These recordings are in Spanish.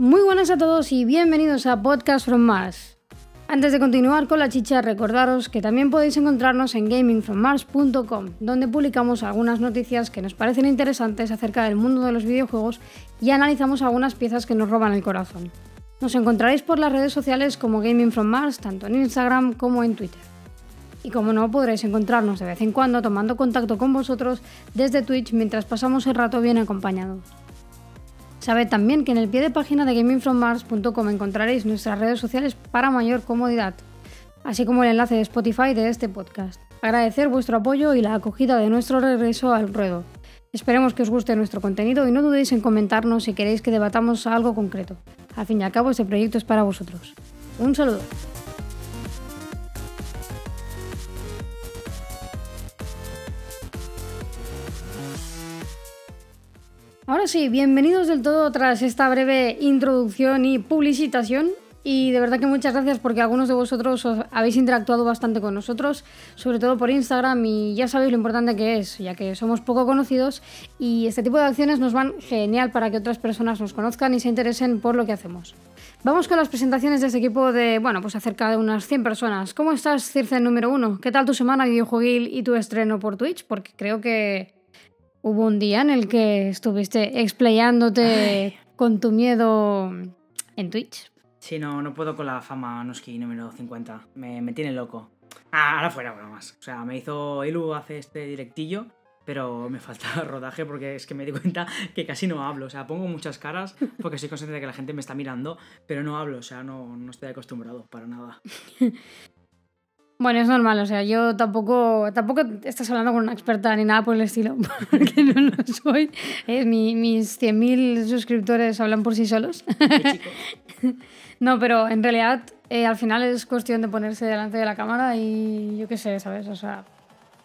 Muy buenas a todos y bienvenidos a Podcast from Mars. Antes de continuar con la chicha, recordaros que también podéis encontrarnos en gamingfrommars.com, donde publicamos algunas noticias que nos parecen interesantes acerca del mundo de los videojuegos y analizamos algunas piezas que nos roban el corazón. Nos encontraréis por las redes sociales como Gaming from Mars, tanto en Instagram como en Twitter. Y como no, podréis encontrarnos de vez en cuando tomando contacto con vosotros desde Twitch mientras pasamos el rato bien acompañados. Sabed también que en el pie de página de gamingfrommars.com encontraréis nuestras redes sociales para mayor comodidad, así como el enlace de Spotify de este podcast. Agradecer vuestro apoyo y la acogida de nuestro regreso al ruedo. Esperemos que os guste nuestro contenido y no dudéis en comentarnos si queréis que debatamos algo concreto. Al fin y al cabo, este proyecto es para vosotros. Un saludo. Ahora sí, bienvenidos del todo tras esta breve introducción y publicitación. Y de verdad que muchas gracias porque algunos de vosotros os habéis interactuado bastante con nosotros, sobre todo por Instagram, y ya sabéis lo importante que es, ya que somos poco conocidos y este tipo de acciones nos van genial para que otras personas nos conozcan y se interesen por lo que hacemos. Vamos con las presentaciones de este equipo de, bueno, pues acerca de unas 100 personas. ¿Cómo estás, Circe número uno? ¿Qué tal tu semana videojueguil y tu estreno por Twitch? Porque creo que Hubo un día en el que estuviste explayándote con tu miedo en Twitch. Sí, no, no puedo con la fama Noski número 50. Me, me tiene loco. Ah, ahora fuera bromas. O sea, me hizo Elu hace este directillo, pero me falta rodaje porque es que me di cuenta que casi no hablo. O sea, pongo muchas caras porque soy consciente de que la gente me está mirando, pero no hablo. O sea, no, no estoy acostumbrado para nada. Bueno, es normal, o sea, yo tampoco, tampoco estás hablando con una experta ni nada por el estilo, porque no lo soy. Eh, mi, mis 100.000 suscriptores hablan por sí solos. no, pero en realidad eh, al final es cuestión de ponerse delante de la cámara y yo qué sé, ¿sabes? O sea,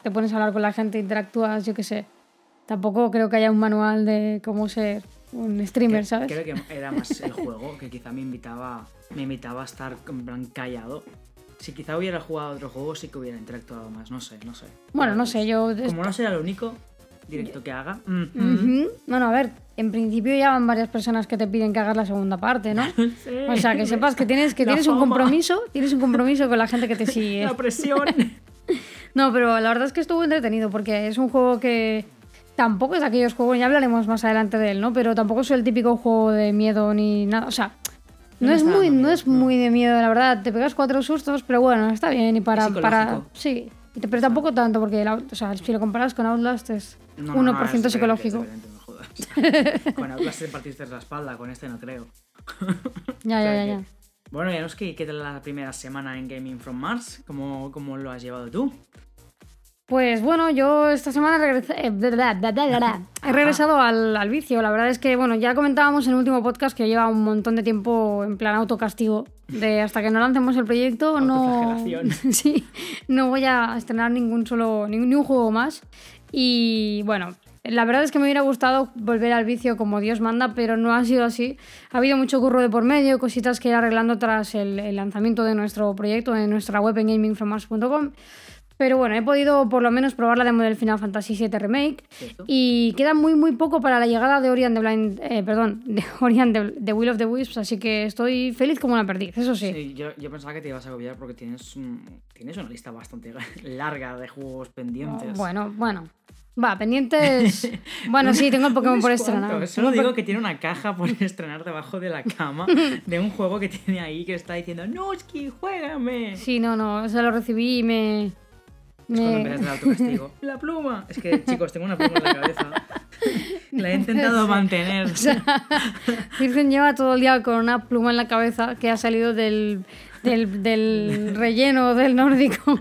te pones a hablar con la gente, interactúas, yo qué sé. Tampoco creo que haya un manual de cómo ser un streamer, ¿sabes? Creo que era más el juego que quizá me invitaba, me invitaba a estar callado si quizá hubiera jugado otro juego, sí que hubiera interactuado más. No sé, no sé. Bueno, no sé, yo. Como no será lo único directo que haga. Bueno, a ver, en principio ya van varias personas que te piden que hagas la segunda parte, ¿no? O sea, que sepas que tienes, que tienes un compromiso, tienes un compromiso con la gente que te sigue. La presión. no, pero la verdad es que estuvo entretenido porque es un juego que tampoco es de aquellos juegos, ya hablaremos más adelante de él, ¿no? Pero tampoco es el típico juego de miedo ni nada. O sea, no, es muy, no es muy de miedo, la verdad. Te pegas cuatro sustos, pero bueno, está bien. Y para. para sí. Pero tampoco tanto, porque o sea, si lo comparas con Outlast es 1% psicológico. con Outlast te partiste la espalda, con este no creo. ya, ya, ya, ya. Bueno, ya nos ¿qué tal la primera semana en Gaming from Mars? ¿Cómo, cómo lo has llevado tú? Pues bueno, yo esta semana he regresado al, al, vicio. La verdad es que, bueno, ya comentábamos en el último podcast que lleva un montón de tiempo en plan autocastigo. De hasta que no lancemos el proyecto, no, sí, no voy a estrenar ningún solo, ni, un juego más. Y bueno, la verdad es que me hubiera gustado volver al vicio como Dios manda, pero no ha sido así. Ha habido mucho curro de por medio, cositas que ir arreglando tras el, el lanzamiento de nuestro proyecto en nuestra web en gamingfrommars.com. Pero bueno, he podido por lo menos probar la demo del Final Fantasy VII Remake. Y queda muy, muy poco para la llegada de Orion the Blind. Eh, perdón, de Orion the, Will of the Wisps. Así que estoy feliz como una perdiz, eso sí. Sí, yo, yo pensaba que te ibas a agobiar porque tienes, tienes una lista bastante larga de juegos pendientes. bueno, bueno. Va, pendientes. Bueno, sí, tengo el Pokémon por estrenar. Solo digo que tiene una caja por estrenar debajo de la cama de un juego que tiene ahí que está diciendo, no, que juégame. Sí, no, no, se lo recibí y me. Es cuando empiezas el autocastigo. ¡La pluma! Es que, chicos, tengo una pluma en la cabeza. La he intentado mantener. O sea, Virgen lleva todo el día con una pluma en la cabeza que ha salido del, del, del relleno del nórdico.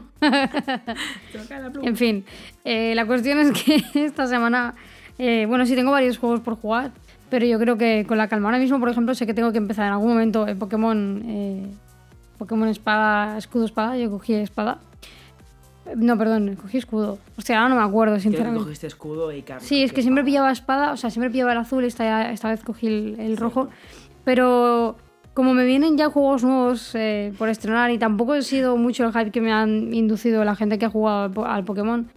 en fin, eh, la cuestión es que esta semana, eh, bueno, sí tengo varios juegos por jugar, pero yo creo que con la calma. Ahora mismo, por ejemplo, sé que tengo que empezar en algún momento el Pokémon, eh, Pokémon Espada, Escudo Espada. Yo cogí Espada. No, perdón, cogí escudo. O sea, ahora no me acuerdo, sinceramente. Que cogiste escudo y Sí, es que siempre pillaba espada, o sea, siempre pillaba el azul y esta, esta vez cogí el, rojo. Pero como me vienen ya juegos nuevos eh, por estrenar y tampoco he sido mucho el hype que me han inducido la gente que ha jugado al, Pokémon,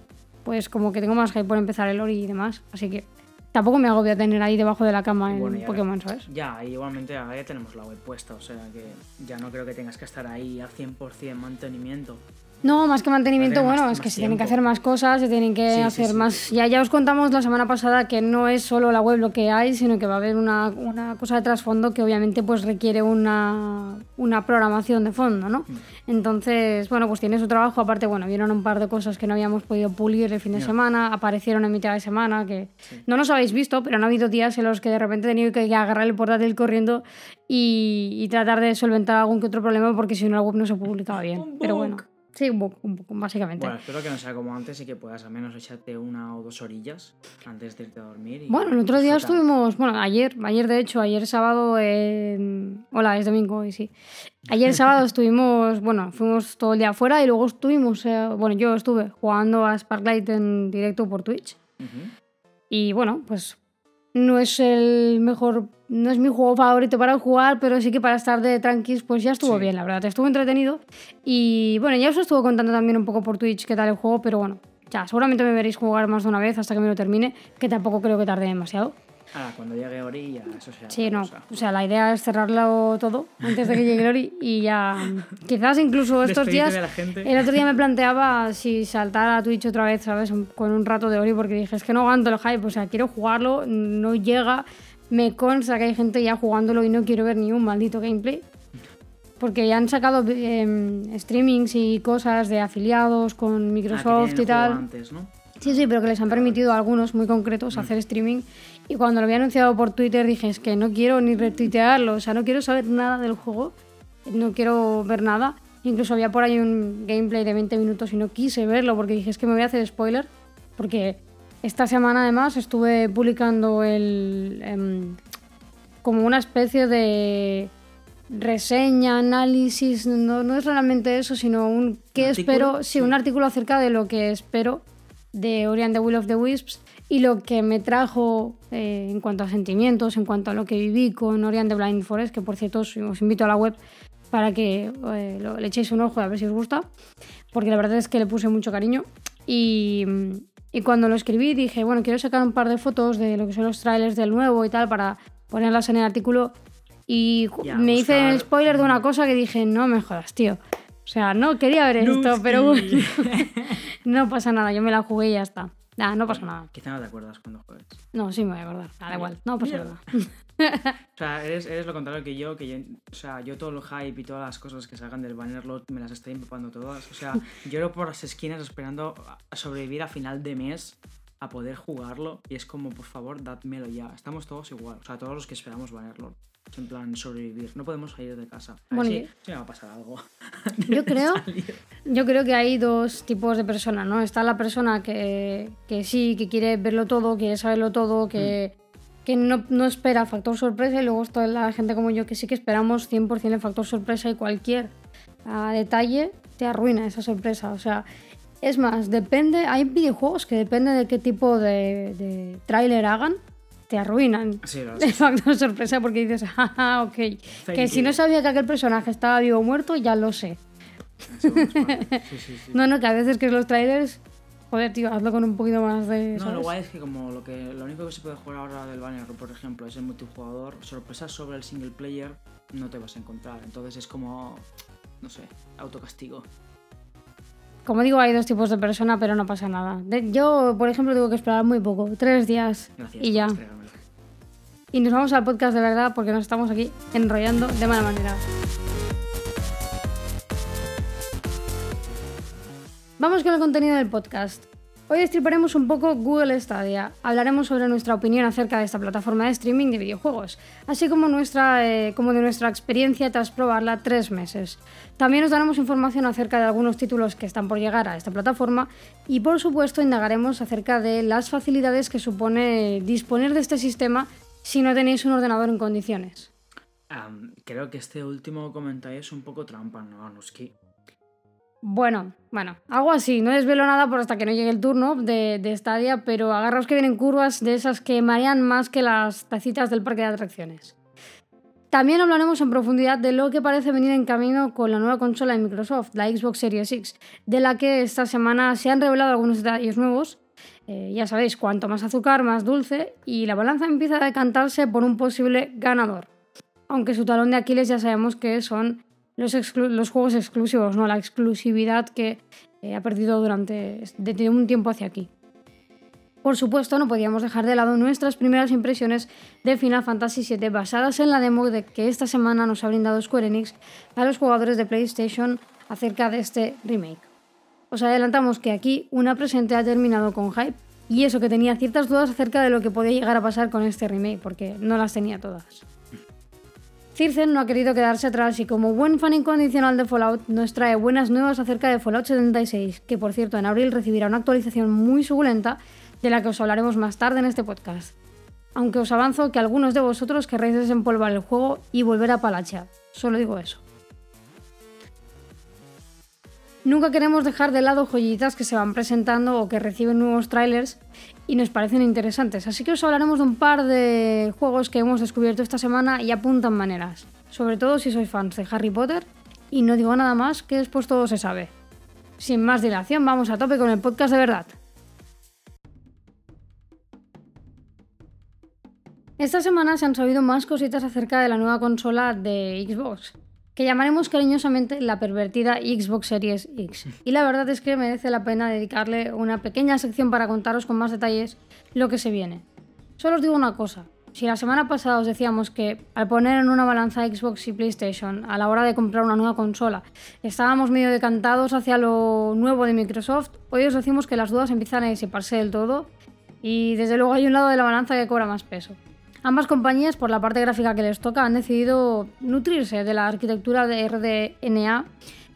pues como que tengo más hype por empezar el Ori y demás. Así que tampoco me agobia tener ahí debajo de la cama en Bueno, Pokémon, ¿sabes? Ya, igualmente ahora ya tenemos la web puesta, o sea que ya no creo que tengas que estar ahí a 100% mantenimiento. No, más que mantenimiento, más- bueno, es que se tienen que hacer más cosas, se tienen que Sí, sí, hacer sí, más... Ya, ya os contamos la semana pasada que no es solo la web lo que hay, sino que va a haber una, una cosa de trasfondo que obviamente pues requiere una, una programación de fondo, ¿no? Mm. Entonces, bueno, pues tiene su trabajo, aparte, bueno, vieron un par de cosas que no habíamos podido pulir el fin de semana, aparecieron en mitad de semana, que no nos habéis visto, pero han habido días en los que de repente he tenido que agarrar el portátil corriendo y, y tratar de solventar algún que otro problema porque si no la web no se publicaba bien. Pero bueno, sí, un bug, un bug, básicamente. Bueno, espero que no sea como antes y que puedas al menos echarte una o dos orillas antes de irte a dormir. y Bueno, el otro día disfrutar. estuvimos, bueno, ayer, ayer de hecho, ayer sábado, hola, es domingo hoy sí. Ayer sábado estuvimos, bueno, fuimos todo el día afuera y luego estuvimos, eh, bueno, yo estuve jugando a Sparklight en directo por Twitch Ujú. y bueno, pues no es el mejor, no es mi juego favorito para jugar, pero sí que para estar de tranquis, pues ya estuvo Sí. bien, la verdad, estuvo entretenido y bueno, ya os estuvo contando también un poco por Twitch qué tal el juego, pero bueno. Ya, seguramente me veréis jugar más de una vez hasta que me lo termine, que tampoco creo que tarde demasiado. Ahora, cuando llegue Ori, ya eso será. Sí, no. cosa. O sea, la idea es cerrarlo todo antes de que llegue Lori y ya. Quizás incluso estos Despedirte días. la gente. El otro día me planteaba si saltar a Twitch otra vez, ¿sabes? Con un rato de Ori, porque dije, es que no aguanto el hype, o sea, quiero jugarlo, no llega. Me consta que hay gente ya jugándolo y no quiero ver ni un maldito gameplay. Porque ya han sacado em, streamings y cosas de afiliados con Ah, Microsoft que y tal. Antes, ¿no? Sí, sí, pero que les han permitido a algunos muy concretos hacer streaming. Y cuando lo había anunciado por Twitter dije, es que no quiero ni retuitearlo, o sea, no quiero saber nada del juego, no quiero ver nada. Incluso había por ahí un gameplay de 20 minutos y no quise verlo porque dije, es que me voy a hacer spoiler. Porque esta semana además estuve publicando el... em, como una especie de reseña, análisis, no, no es realmente eso, sino un qué espero, sí, Sí. un artículo acerca de lo que espero de Ori and the Will of the Wisps y lo que me trajo eh, en cuanto a sentimientos, en cuanto a lo que viví con Ori and the Blind Forest, que por cierto os, os invito a la web para que eh, lo- le echéis un ojo a ver si os gusta, porque la verdad es que le puse mucho cariño. Y, y cuando lo escribí dije, bueno, quiero sacar un par de fotos de lo que son los trailers del nuevo y tal para ponerlas en el artículo y Ya, me hice buscar- el spoiler de una cosa que dije, no me jodas, tío. O sea, no quería ver esto, pero no pasa nada, yo me la jugué y ya está. Nah, no pasa nada. Quizá no te acuerdas cuando juegues. No, sí me voy a acordar, da igual, no pasa nada. O sea, eres, eres lo contrario que yo, que yo, o sea, yo todo el hype y todas las cosas que salgan del Bannerlord me las estoy empapando todas. O sea, lloro por las esquinas esperando a sobrevivir a final de mes a poder jugarlo y es como, por favor, dádmelo ya. Estamos todos igual, o sea, todos los que esperamos Bannerlord. En plan, sobrevivir. No podemos salir de casa. A ver Bueno, si, si me va a pasar algo. Yo creo, yo creo que hay dos tipos de personas, ¿no? Está la persona que, que sí, que quiere verlo todo, quiere saberlo todo, que, que no, no espera factor sorpresa y luego está la gente como yo que sí que esperamos 100% el factor sorpresa y cualquier ah, detalle te arruina esa sorpresa. O sea, es más, depende, hay videojuegos que depende de qué tipo de, de tráiler hagan, te arruinan. Sí, El factor sorpresa porque dices, ah, ok. Que si no sabía que aquel personaje estaba vivo o muerto, ya lo sé. Sí. No, no, que a veces que los trailers, joder, tío, hazlo con un poquito más de. No, ¿sabes? lo guay es que como lo que lo único que se puede jugar ahora del banner, por ejemplo, es el multijugador, sorpresas sobre el single player no te vas a encontrar. Entonces es como, no sé, autocastigo. Como digo, hay dos tipos de persona, pero no pasa nada. Yo, por ejemplo, tengo que esperar muy poco, tres días Gracias. y ya. Y nos vamos al podcast de verdad porque nos estamos aquí enrollando de mala manera. Vamos con el contenido del podcast. Hoy destriparemos un poco Google Stadia. Hablaremos sobre nuestra opinión acerca de esta plataforma de streaming de videojuegos, así como, nuestra, eh, como de nuestra experiencia tras probarla tres meses. También os daremos información acerca de algunos títulos que están por llegar a esta plataforma y por supuesto indagaremos acerca de las facilidades que supone disponer de este sistema si no tenéis un ordenador en condiciones. Creo que este último comentario es un poco trampa, ¿no, Anuski? Bueno, bueno, algo así. No desvelo nada por hasta que no llegue el turno de, de Stadia, pero agarraos que vienen curvas de esas que marean más que las tacitas del parque de atracciones. También hablaremos en profundidad de lo que parece venir en camino con la nueva consola de Microsoft, la Xbox Series X, de la que esta semana se han revelado algunos detalles nuevos Eh, ya sabéis, cuanto más azúcar, más dulce, y la balanza empieza a decantarse por un posible ganador. Aunque su talón de Aquiles ya sabemos que son los, juegos exclusivos, ¿no? la exclusividad que eh, ha perdido durante desde un tiempo hacia aquí. Por supuesto, no podíamos dejar de lado nuestras primeras impresiones de Final Fantasy VII basadas en la demo de que esta semana nos ha brindado Square Enix a los jugadores de PlayStation acerca de este remake. Os adelantamos que aquí una presente ha terminado con hype y eso que tenía ciertas dudas acerca de lo que podía llegar a pasar con este remake, porque no las tenía todas. Circen no ha querido quedarse atrás y como buen fan incondicional de Fallout nos trae buenas nuevas acerca de Fallout 76, que por cierto en abril recibirá una actualización muy suculenta de la que os hablaremos más tarde en este podcast. Aunque os avanzo que algunos de vosotros querréis desempolvar el juego y volver a palachear. Solo digo eso. Nunca queremos dejar de lado joyitas que se van presentando o que reciben nuevos trailers y nos parecen interesantes, así que os hablaremos de un par de juegos que hemos descubierto esta semana y apuntan maneras, sobre todo si sois fans de Harry Potter y no digo nada más que después todo se sabe. Sin más dilación, vamos a tope con el podcast de verdad. Esta semana se han sabido más cositas acerca de la nueva consola de Xbox, que llamaremos cariñosamente la pervertida Xbox Series X. Y la verdad es que merece la pena dedicarle una pequeña sección para contaros con más detalles lo que se viene. Solo os digo una cosa, si la semana pasada os decíamos que al poner en una balanza Xbox y PlayStation a la hora de comprar una nueva consola estábamos medio decantados hacia lo nuevo de Microsoft, hoy os decimos que las dudas empiezan a disiparse del todo y desde luego hay un lado de la balanza que cobra más peso. Ambas compañías, por la parte gráfica que les toca, han decidido nutrirse de la arquitectura de RDNA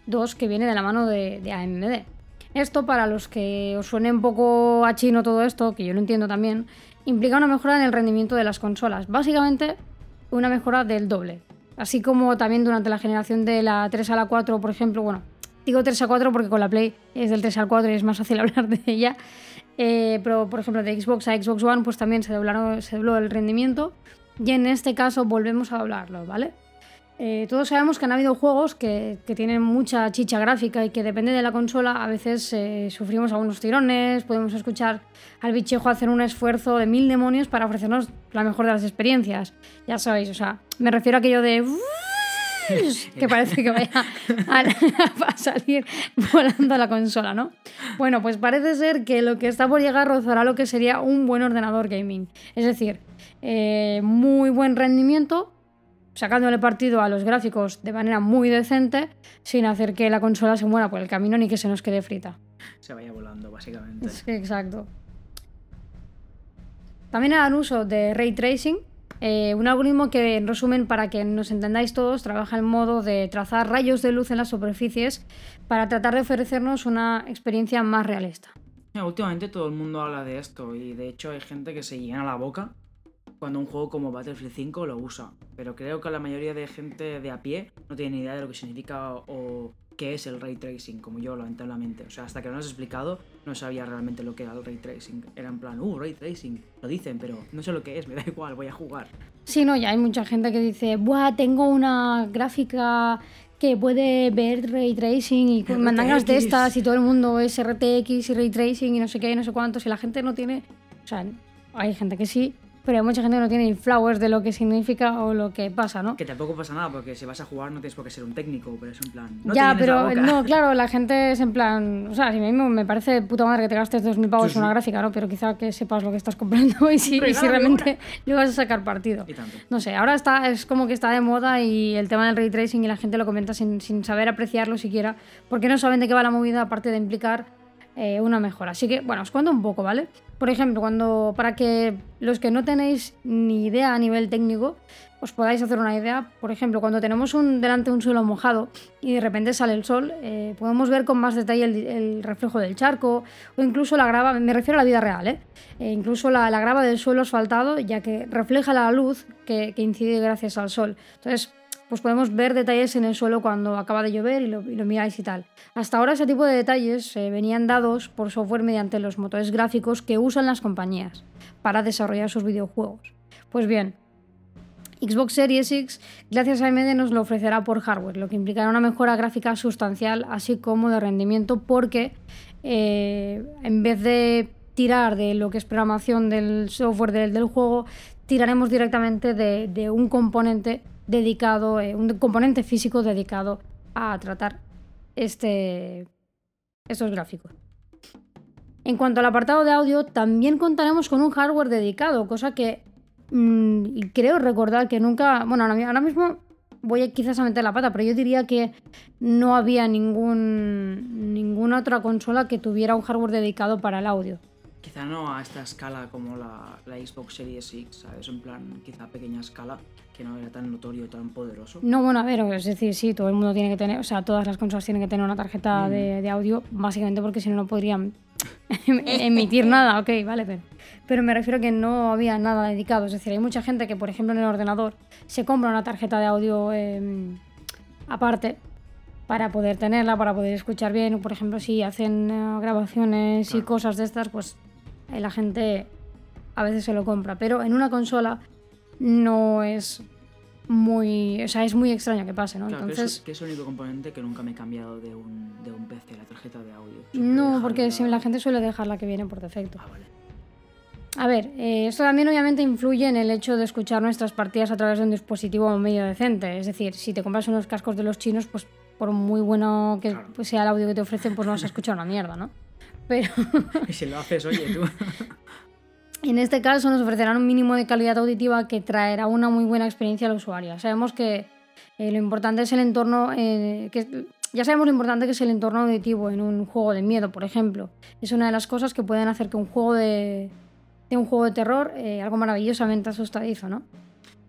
2 que viene de la mano de, AMD. Esto, para los que os suene un poco a chino todo esto, que yo lo entiendo también, implica una mejora en el rendimiento de las consolas. Básicamente, una mejora del doble. Así como también durante la generación de la 3 a la 4, por ejemplo, bueno, digo 3 a 4 porque con la Play es del 3 al 4 y es más fácil hablar de ella. Eh, pero, por ejemplo, de Xbox a Xbox One, pues también se, se dobló el rendimiento. Y en este caso volvemos a doblarlo, ¿vale? Eh, todos sabemos que han habido juegos que, tienen mucha chicha gráfica y que depende de la consola a veces eh, sufrimos algunos tirones, podemos escuchar al bichejo hacer un esfuerzo de mil demonios para ofrecernos la mejor de las experiencias. Ya sabéis, o sea, me refiero a aquello de que parece que vaya a, salir volando la consola, ¿no? Bueno, pues parece ser que lo que está por llegar rozará lo que sería un buen ordenador gaming. Es decir, eh, muy buen rendimiento, sacándole partido a los gráficos de manera muy decente, sin hacer que la consola se muera por el camino ni que se nos quede frita. Se vaya volando, básicamente. exacto. También harán uso de ray tracing, eh, un algoritmo que, en resumen, para que nos entendáis todos, trabaja en modo de trazar rayos de luz en las superficies para tratar de ofrecernos una experiencia más realista. últimamente todo el mundo habla de esto y de hecho hay gente que se llena la boca cuando un juego como Battlefield 5 lo usa. Pero creo que la mayoría de gente de a pie no tiene ni idea de lo que significa o qué es el ray tracing, como yo lo mente. O sea, hasta que no lo has explicado, no sabía realmente lo que era el ray tracing. Era en plan, uh, ray tracing, lo dicen, pero no sé lo que es, me da igual, voy a jugar. Sí, no, ya hay mucha gente que dice, buah, tengo una gráfica que puede ver ray tracing y mandangas de estas y todo el mundo es RTX y ray tracing y no sé qué y no sé cuántos y la gente no tiene, o sea, hay gente que sí, pero hay mucha gente que no tiene ni flowers de lo que significa o lo que pasa, ¿no? Que tampoco pasa nada, porque si vas a jugar no tienes por qué ser un técnico, pero es en plan. ya, pero no, claro, la gente es en plan. O sea, si mismo me parece puta madre que te gastes 2.000 pavos en una gráfica, ¿no? Pero quizá que sepas lo que estás comprando y si, si realmente le vas a sacar partido. No sé, ahora está, es como que está de moda y el tema del ray tracing y la gente lo comenta sin, sin saber apreciarlo siquiera, porque no saben de qué va la movida, aparte de implicar eh, una mejora. Así que, bueno, os cuento un poco, ¿vale? Por ejemplo, cuando para que los que no tenéis ni idea a nivel técnico os podáis hacer una idea, por ejemplo, cuando tenemos un, delante un suelo mojado y de repente sale el sol, eh, podemos ver con más detalle el, reflejo del charco o incluso la grava, me refiero a la vida real, ¿eh? eh incluso la, grava del suelo asfaltado, ya que refleja la luz que, que incide gracias al sol. Entonces, pues podemos ver detalles en el suelo cuando acaba de llover y lo, miráis y tal. Hasta ahora ese tipo de detalles eh, venían dados por software mediante los motores gráficos que usan las compañías para desarrollar sus videojuegos. Pues bien, Xbox Series X, gracias a AMD, nos lo ofrecerá por hardware, lo que implicará una mejora gráfica sustancial, así como de rendimiento, porque eh, en vez de tirar de lo que es programación del software del, del juego, tiraremos directamente de, de un componente dedicado, eh, un componente físico dedicado a tratar este, estos gráficos. En cuanto al apartado de audio, también contaremos con un hardware dedicado, cosa que mm, creo recordar que nunca, bueno, ahora, mismo voy a, quizás a meter la pata, pero yo diría que no había ningún, ninguna otra consola que tuviera un hardware dedicado para el audio. Quizá no a esta escala como la, la Xbox Series X, ¿sabes? En plan, quizá a pequeña escala, que no era tan notorio, tan poderoso. No, bueno, a ver, es decir, sí, todo el mundo tiene que tener, o sea, todas las consolas tienen que tener una tarjeta Mm. de, de audio, básicamente porque si no, no podrían emitir nada, ok, vale, pero, pero me refiero a que no había nada dedicado, es decir, hay mucha gente que, por ejemplo, en el ordenador se compra una tarjeta de audio eh, aparte para poder tenerla, para poder escuchar bien, por ejemplo, si hacen eh, grabaciones y cosas de estas, pues eh, la gente a veces se lo compra, pero en una consola no es muy, o sea, es muy extraño que pase, ¿no? Claro, que es- Entonces, que es, el único componente que nunca me he cambiado de un, de un PC, la tarjeta de audio. Siempre no, porque si la gente suele dejar la que viene por defecto. Ah, vale. A ver, eh, esto también obviamente influye en el hecho de escuchar nuestras partidas a través de un dispositivo medio decente. Es decir, si te compras unos cascos de los chinos, pues por muy bueno que Claro. sea el audio que te ofrecen, pues no vas a escuchar una mierda, ¿no? Pero Y si lo haces, oye, tú. en este caso nos ofrecerán un mínimo de calidad auditiva que traerá una muy buena experiencia al usuario. Sabemos que eh, lo importante es el entorno, eh, ya sabemos lo importante que es el entorno auditivo en un juego de miedo, por ejemplo. Es una de las cosas que pueden hacer que un juego de, de un juego de terror, eh, algo maravillosamente asustadizo, ¿no?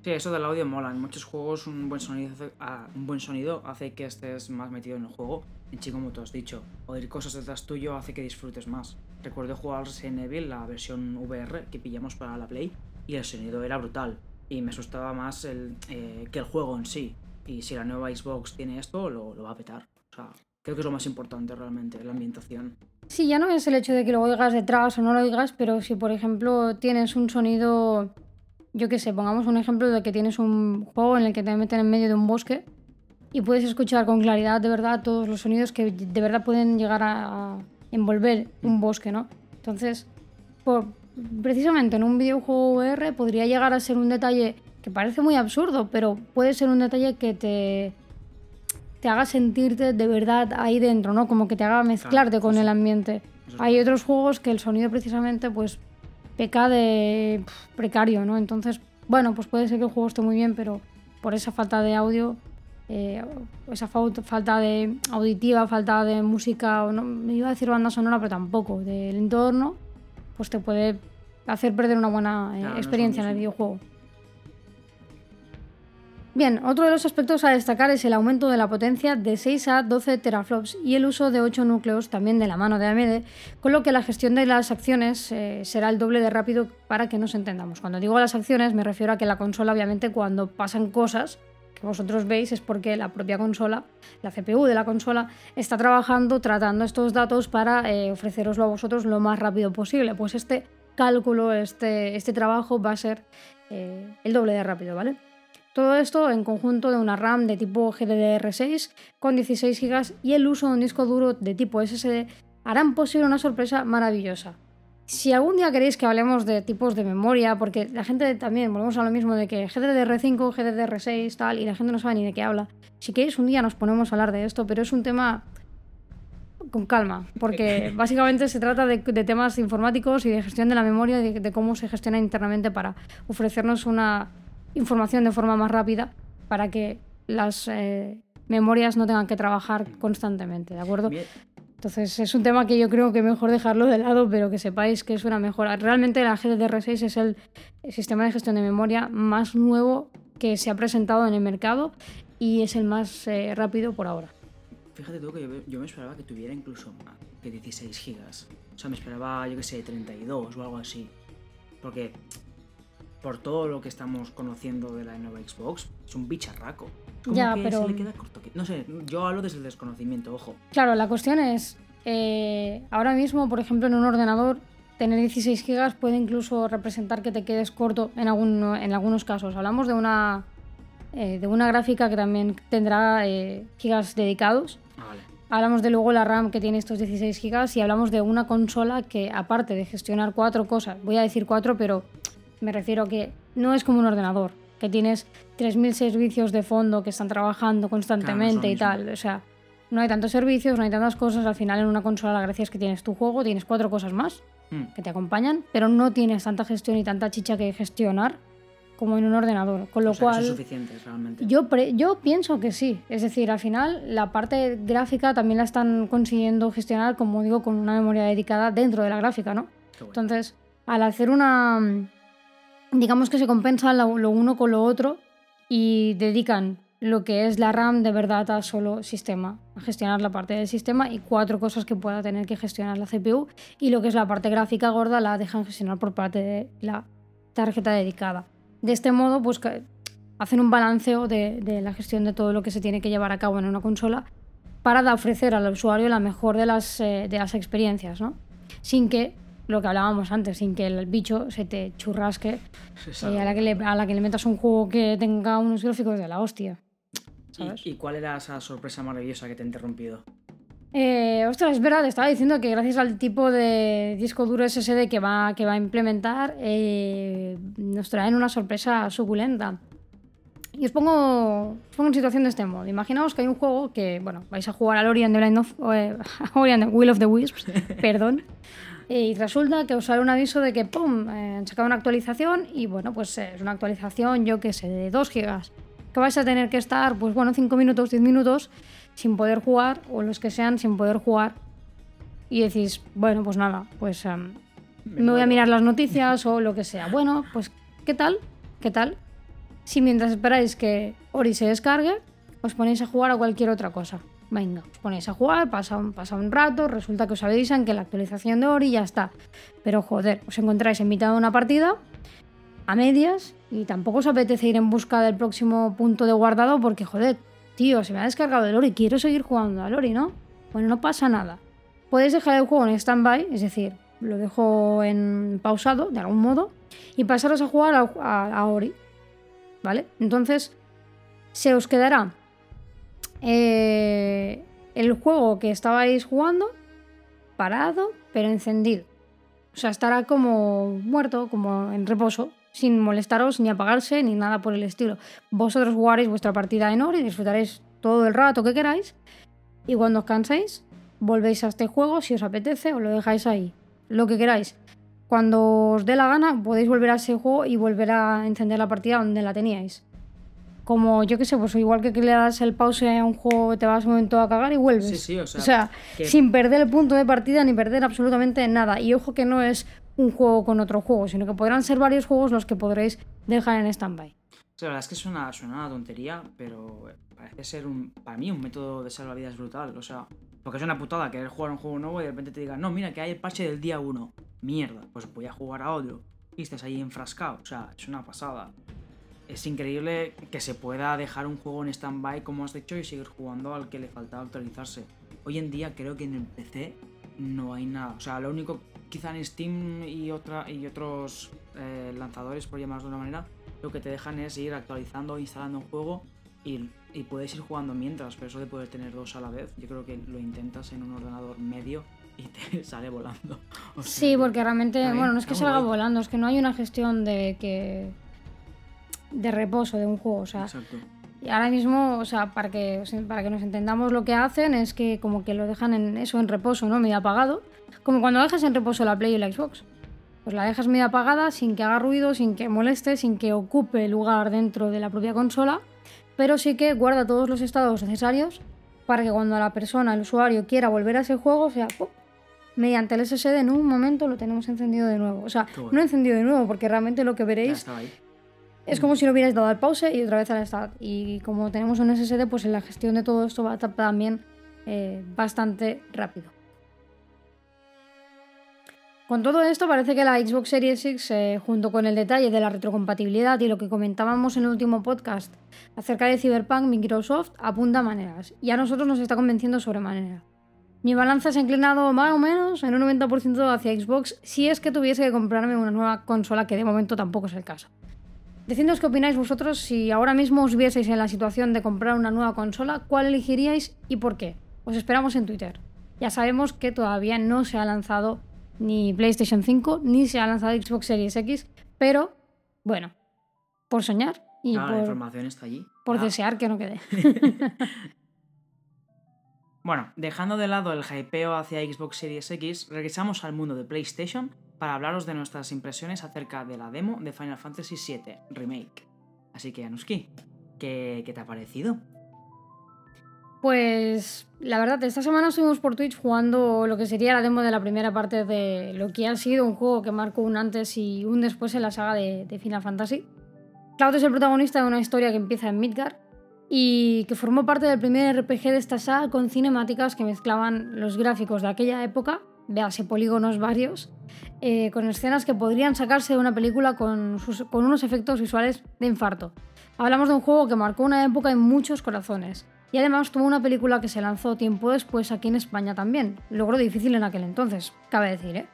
Sí, eso del audio mola. En muchos juegos un buen sonido hace, ah, un buen sonido hace que estés más metido en el juego. En sí, como tú has dicho, oír cosas detrás tuyo hace que disfrutes más. Recuerdo jugar Resident Evil, la versión VR que pillamos para la Play, y el sonido era brutal. Y me asustaba más el, eh, que el juego en sí. Y si la nueva Xbox tiene esto, lo, lo va a petar. O sea, creo que es lo más importante realmente, la ambientación. Sí, ya no es el hecho de que lo oigas detrás o no lo oigas, pero si por ejemplo tienes un sonido, yo qué sé, pongamos un ejemplo de que tienes un juego en el que te meten en medio de un bosque y puedes escuchar con claridad de verdad todos los sonidos que de verdad pueden llegar a, envolver un bosque, ¿no? Entonces, por- precisamente en un videojuego VR podría llegar a ser un detalle que parece muy absurdo, pero puede ser un detalle que te, te haga sentirte de verdad ahí dentro, ¿no? Como que te haga mezclarte con el ambiente. Hay otros juegos que el sonido precisamente pues peca de precario, ¿no? Entonces, bueno, pues puede ser que el juego esté muy bien, pero por esa falta de audio, eh, esa falta de auditiva, falta de música, o no, me iba a decir banda sonora, pero tampoco, del entorno, pues te puede hacer perder una buena eh, Claro, no experiencia en el videojuego. Bien, otro de los aspectos a destacar es el aumento de la potencia de 6 a 12 teraflops y el uso de 8 núcleos también de la mano de AMD, con lo que la gestión de las acciones eh, será el doble de rápido para que nos entendamos. Cuando digo las acciones me refiero a que la consola obviamente cuando pasan cosas que vosotros veis es porque la propia consola, la CPU de la consola, está trabajando tratando estos datos para eh, ofreceroslo a vosotros lo más rápido posible. Pues este cálculo, este, este trabajo va a ser eh, el doble de rápido, ¿vale? Todo esto en conjunto de una RAM de tipo GDDR6 con 16 GB y el uso de un disco duro de tipo SSD harán posible una sorpresa maravillosa. Si algún día queréis que hablemos de tipos de memoria, porque la gente también, volvemos a lo mismo de que GDDR5, GDDR6, tal, y la gente no sabe ni de qué habla. Si queréis un día nos ponemos a hablar de esto, pero es un tema con calma, porque básicamente se trata de, de temas informáticos y de gestión de la memoria y de, de cómo se gestiona internamente para ofrecernos una información de forma más rápida para que las eh, memorias no tengan que trabajar constantemente, ¿de acuerdo? Bien, Entonces es un tema que yo creo que mejor dejarlo de lado, pero que sepáis que es una mejora. Realmente la GDDR6 es el sistema de gestión de memoria más nuevo que se ha presentado en el mercado y es el más eh, rápido por ahora. Fíjate tú que yo, yo me esperaba que tuviera incluso más que 16 gigas. O sea, me esperaba, yo que sé, 32 o algo así. Porque por todo lo que estamos conociendo de la nueva Xbox, es un bicharraco. Como Ya, que pero- se le queda corto. No sé, yo hablo desde el desconocimiento, ojo. Claro, la cuestión es, eh, ahora mismo, por ejemplo, en un ordenador, tener 16 gigas puede incluso representar que te quedes corto en, alguno- en algunos casos. Hablamos de una, eh, de una gráfica que también tendrá eh, gigas dedicados. Ah, vale. hablamos de luego la RAM que tiene estos 16 GB y hablamos de una consola que aparte de gestionar cuatro cosas, voy a decir cuatro, pero me refiero a que no es como un ordenador, que tienes 3.000 servicios de fondo que están trabajando constantemente y tal. O sea, no hay tantos servicios, no hay tantas cosas. Al final en una consola la gracia es que tienes tu juego, tienes cuatro cosas más Mm. que te acompañan, pero no tienes tanta gestión y tanta chicha que gestionar como en un ordenador. Con lo O sea, cual... son suficientes realmente. Yo, pre- yo pienso que sí. Es decir, al final la parte gráfica también la están consiguiendo gestionar, como digo, con una memoria dedicada dentro de la gráfica, ¿no? Bueno. Entonces, al hacer una... Digamos que se compensa lo, uno con lo otro y dedican lo que es la RAM de verdad a solo sistema, a gestionar la parte del sistema y cuatro cosas que pueda tener que gestionar la CPU y lo que es la parte gráfica gorda la dejan gestionar por parte de la tarjeta dedicada. De este modo, pues hacen un balanceo de, la gestión de todo lo que se tiene que llevar a cabo en una consola para ofrecer al usuario la mejor de las, eh, de las experiencias, ¿no? Sin que, lo que hablábamos antes, sin que el bicho se te churrasque eh, a, la que le, a la que le metas un juego que tenga unos gráficos de la hostia. ¿sabes? ¿Y, y cuál era esa sorpresa maravillosa que te he interrumpido? Eh, ostras, es verdad, estaba diciendo que gracias al tipo de disco duro SSD que va, que va a implementar, eh, nos traen una sorpresa suculenta. Y os pongo, os pongo en situación de este modo. Imaginaos que hay un juego que, bueno, vais a jugar al Ori and the, Blind of, eh, Ori and the Will of the Wisps, perdón. Y resulta que os sale un aviso de que, ¡pum!, eh, han sacado una actualización y, bueno, pues eh, es una actualización, yo qué sé, de 2 gigas. Que vais a tener que estar, pues bueno, 5 minutos, 10 minutos sin poder jugar, o los que sean sin poder jugar. Y decís, bueno, pues nada, pues em, me, voy a mirar las noticias o lo que sea. Bueno, pues, ¿qué tal? ¿Qué tal? Si mientras esperáis que Ori se descargue, os ponéis a jugar a cualquier otra cosa. Venga, os ponéis a jugar, pasa un, un rato, resulta que os avisan que la actualización de Ori ya está. Pero joder, os encontráis en mitad de una partida, a medias, y tampoco os apetece ir en busca del próximo punto de guardado porque, joder, tío, se me ha descargado el Ori, quiero seguir jugando al Ori, ¿no? Bueno, no pasa nada. Podéis dejar el juego en stand-by, es decir, lo dejo en pausado de algún modo, y pasaros a jugar a- a Ori. ¿Vale? Entonces, se os quedará eh, el juego que estabais jugando parado, pero encendido. O sea, estará como muerto, como en reposo, sin molestaros ni apagarse ni nada por el estilo. Vosotros jugaréis vuestra partida en Ori, disfrutaréis todo el rato que queráis y cuando os canséis volvéis a este juego si os apetece o lo dejáis ahí, lo que queráis. Cuando os dé la gana podéis volver a ese juego y volver a encender la partida donde la teníais. Como yo que sé, pues igual que le das el pause a un juego, te vas un momento a cagar y vuelves. Sí, sí, o sea, que- sin perder el punto de partida ni perder absolutamente nada. Y ojo que no es un juego con otro juego, sino que podrán ser varios juegos los que podréis dejar en stand-by. Sí, la verdad es que suena, suena una tontería, pero parece ser un, para mí un método de salvavidas brutal. O sea, porque es una putada querer jugar un juego nuevo y de repente te digan, no, mira que hay el parche del día 1. Mierda, pues voy a jugar a otro. Y estás ahí enfrascado. O sea, es una pasada. Es increíble que se pueda dejar un juego en stand-by como has dicho y seguir jugando al que le faltaba actualizarse. Hoy en día creo que en el PC no hay nada. O sea, lo único, quizá en Steam y, otra, y otros eh, lanzadores, por llamarlos de una manera, lo que te dejan es ir actualizando, instalando un juego y, y puedes ir jugando mientras, pero eso de poder tener dos a la vez, yo creo que lo intentas en un ordenador medio y te sale volando. O sea Sí, que- porque realmente, bueno, no es que salga guay. volando, es que no hay una gestión de que de reposo de un juego, o sea, Exacto. y ahora mismo, o sea, para que para que nos entendamos lo que hacen es que como que lo dejan en eso en reposo, ¿no? Medio apagado, como cuando dejas en reposo la Play y la Xbox. Pues la dejas medio apagada sin que haga ruido, sin que moleste, sin que ocupe lugar dentro de la propia consola, pero sí que guarda todos los estados necesarios para que cuando la persona, el usuario, quiera volver a ese juego, o sea, ¡pum! mediante el SSD en un momento lo tenemos encendido de nuevo. O sea, bueno. no encendido de nuevo, porque realmente lo que veréis. Es como si lo hubierais dado al pause y otra vez al start. Y como tenemos un SSD, pues en la gestión de todo esto va ta- también eh, bastante rápido. Con todo esto parece que la Xbox Series X, eh, junto con el detalle de la retrocompatibilidad y lo que comentábamos en el último podcast acerca de Cyberpunk, Microsoft apunta a maneras. Y a nosotros nos está convenciendo sobremanera. Mi balanza se ha inclinado más o menos en un 90% hacia Xbox si es que tuviese que comprarme una nueva consola, que de momento tampoco es el caso. Decidnos qué opináis vosotros si ahora mismo os vieseis en la situación de comprar una nueva consola, cuál elegiríais y por qué. os esperamos en Twitter. Ya sabemos que todavía no se ha lanzado ni PlayStation 5 ni se ha lanzado Xbox Series X, pero bueno, por soñar y Claro, la por, información está allí. por Ah, desear que no quede. Bueno, dejando de lado el hypeo hacia Xbox Series X, regresamos al mundo de PlayStation para hablaros de nuestras impresiones acerca de la demo de Final Fantasy VII Remake. Así que, Anuski, ¿qué, te ha parecido? Pues la verdad, esta semana estuvimos por Twitch jugando lo que sería la demo de la primera parte de lo que ha sido un juego que marcó un antes y un después en la saga de, de Final Fantasy. Cloud es el protagonista de una historia que empieza en Midgar y que formó parte del primer RPG de esta saga con cinemáticas que mezclaban los gráficos de aquella época, véase polígonos varios, eh, con escenas que podrían sacarse de una película con, sus- con unos efectos visuales de infarto. Hablamos de un juego que marcó una época en muchos corazones. Y además tuvo una película que se lanzó tiempo después aquí en España también. Logro difícil en aquel entonces, cabe decir, ¿eh?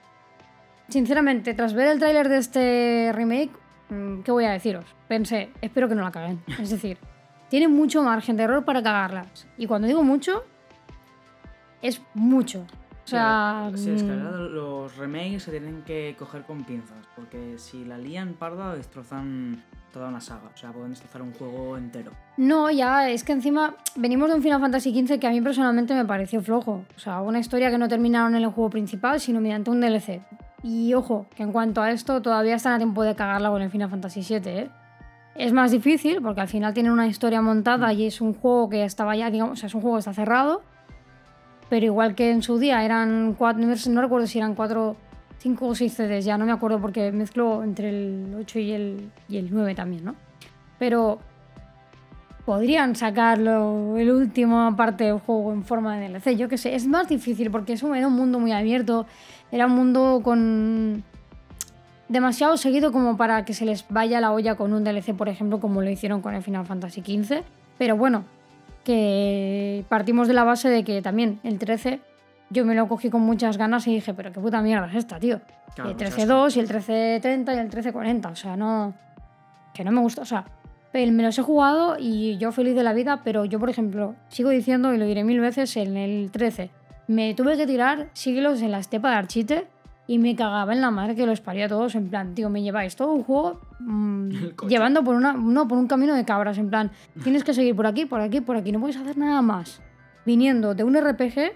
Sinceramente, tras ver el tráiler de este remake, mm, ¿qué voy a deciros? Pensé, espero que no la caguen. Es decir, tiene mucho margen de error para cagarlas. Y cuando digo mucho, es mucho. O sea, Sí, es que mm, los remakes se tienen que coger con pinzas, porque si la lían parda destrozan toda una saga, o sea, pueden destrozar un juego entero. No, ya, es que encima venimos de un Final Fantasy XV que a mí personalmente me pareció flojo. O sea, una historia que no terminaron en el juego principal, sino mediante un DLC. Y ojo, que en cuanto a esto, todavía están a tiempo de cagarla con el Final Fantasy VII, ¿eh? Es más difícil porque al final tienen una historia montada y es un juego que estaba ya, digamos, o sea, es un juego que está cerrado. Pero igual que en su día eran cuatro, no recuerdo si eran cuatro, cinco o seis CDs, ya no me acuerdo porque mezclo entre el 8 y el, y el 9 también, ¿no? Pero podrían sacarlo el último parte del juego en forma de DLC. Yo que sé, es más difícil porque eso era un mundo muy abierto, era un mundo con demasiado seguido como para que se les vaya la olla con un DLC, por ejemplo, como lo hicieron con el Final Fantasy XV. Pero bueno, que partimos de la base de que también el 13 yo me lo cogí con muchas ganas y dije, pero qué puta mierda es esta, tío. Claro, el muchas 13.2 y el 13.30 y el 13.40, o sea, no... Que no me gusta, o sea, me los he jugado y yo feliz de la vida, pero yo, por ejemplo, sigo diciendo y lo diré mil veces en el 13. Me tuve que tirar siglos en la estepa de Archite y me cagaba en la madre que los paría a todos. En plan, tío, me lleváis todo un juego mm, llevando por una no, por un camino de cabras. En plan, tienes que seguir por aquí, por aquí, por aquí. No puedes hacer nada más. Viniendo de un RPG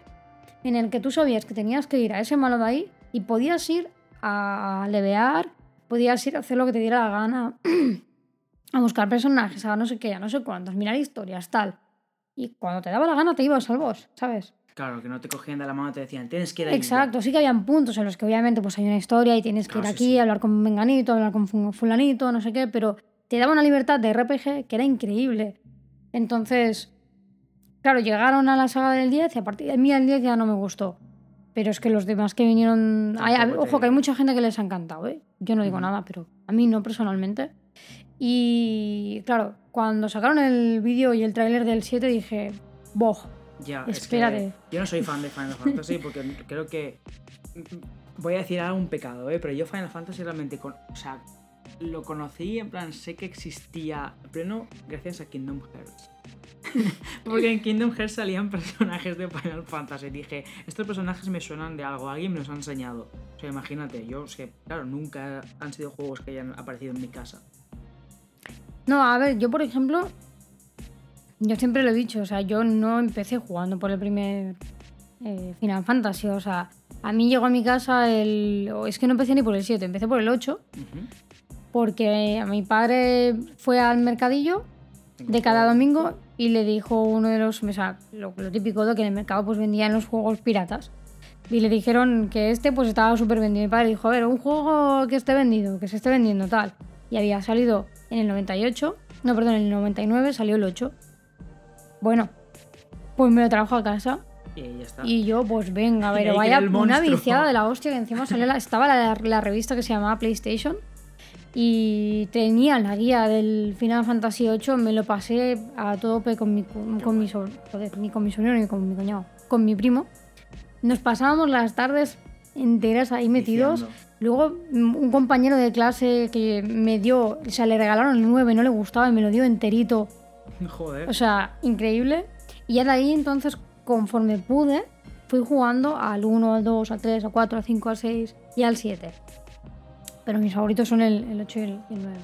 en el que tú sabías que tenías que ir a ese malo de ahí y podías ir a levear, podías ir a hacer lo que te diera la gana, a buscar personajes, a no sé qué, a no sé cuántos, mirar historias, tal. Y cuando te daba la gana te ibas al boss, ¿sabes? Claro, que no te cogían de la mano y te decían, tienes que ir ahí. Exacto, sí que habían puntos en los que obviamente pues hay una historia y tienes que Claro, ir sí, aquí, sí. hablar con Menganito, hablar con fu- fulanito, no sé qué, pero te daba una libertad de RPG que era increíble. Entonces, claro, llegaron a la saga del 10 y a partir de mí el 10 ya no me gustó. Pero es que los demás que vinieron... hay- ojo, que hay mucha gente que les ha encantado, ¿eh? Yo no digo nada, pero a mí no personalmente. Y claro, cuando sacaron el vídeo y el tráiler del 7 dije, boh, Ya, Espérate. es que yo no soy fan de Final Fantasy porque creo que voy a decir algo un pecado, ¿eh? pero yo Final Fantasy realmente, con, o sea, lo conocí en plan sé que existía pleno gracias a Kingdom Hearts. porque en Kingdom Hearts salían personajes de Final Fantasy. Dije, estos personajes me suenan de algo, alguien me los ha enseñado. O sea, imagínate, yo que, claro, nunca han sido juegos que hayan aparecido en mi casa. No, a ver, yo por ejemplo, yo siempre lo he dicho, o sea, yo no empecé jugando por el primer eh, Final Fantasy, o sea, a mí llegó a mi casa el... es que no empecé ni por el 7, empecé por el 8, Ujú. porque a mi padre fue al mercadillo de cada domingo y le dijo uno de los, o sea, lo, lo típico de que en el mercado pues vendían los juegos piratas. Y le dijeron que este pues estaba súper vendido. Mi padre dijo, a ver, un juego que esté vendido, que se esté vendiendo tal. Y había salido en el 98, no, perdón, en el 99 salió el 8. Bueno, pues me lo trajo a casa Y ya está. y yo, pues venga, pero vaya una viciada de la hostia que encima salió la- estaba la, la revista que se llamaba PlayStation y tenía la guía del Final Fantasy VIII, me lo pasé a tope con mi, con mi, ni con mi sobrino ni con mi cuñado, con mi primo. Nos pasábamos las tardes enteras ahí metidos. Viciando. Luego mm, un compañero de clase que me dio, o sea, le regalaron el 9, no le gustaba y me lo dio enterito. Joder. O sea, increíble. Y ya de ahí entonces conforme pude, fui jugando al 1, al 2, al 3, al 4, al 5, al 6 y al 7. Pero mis favoritos son el, el 8 y el, el 9.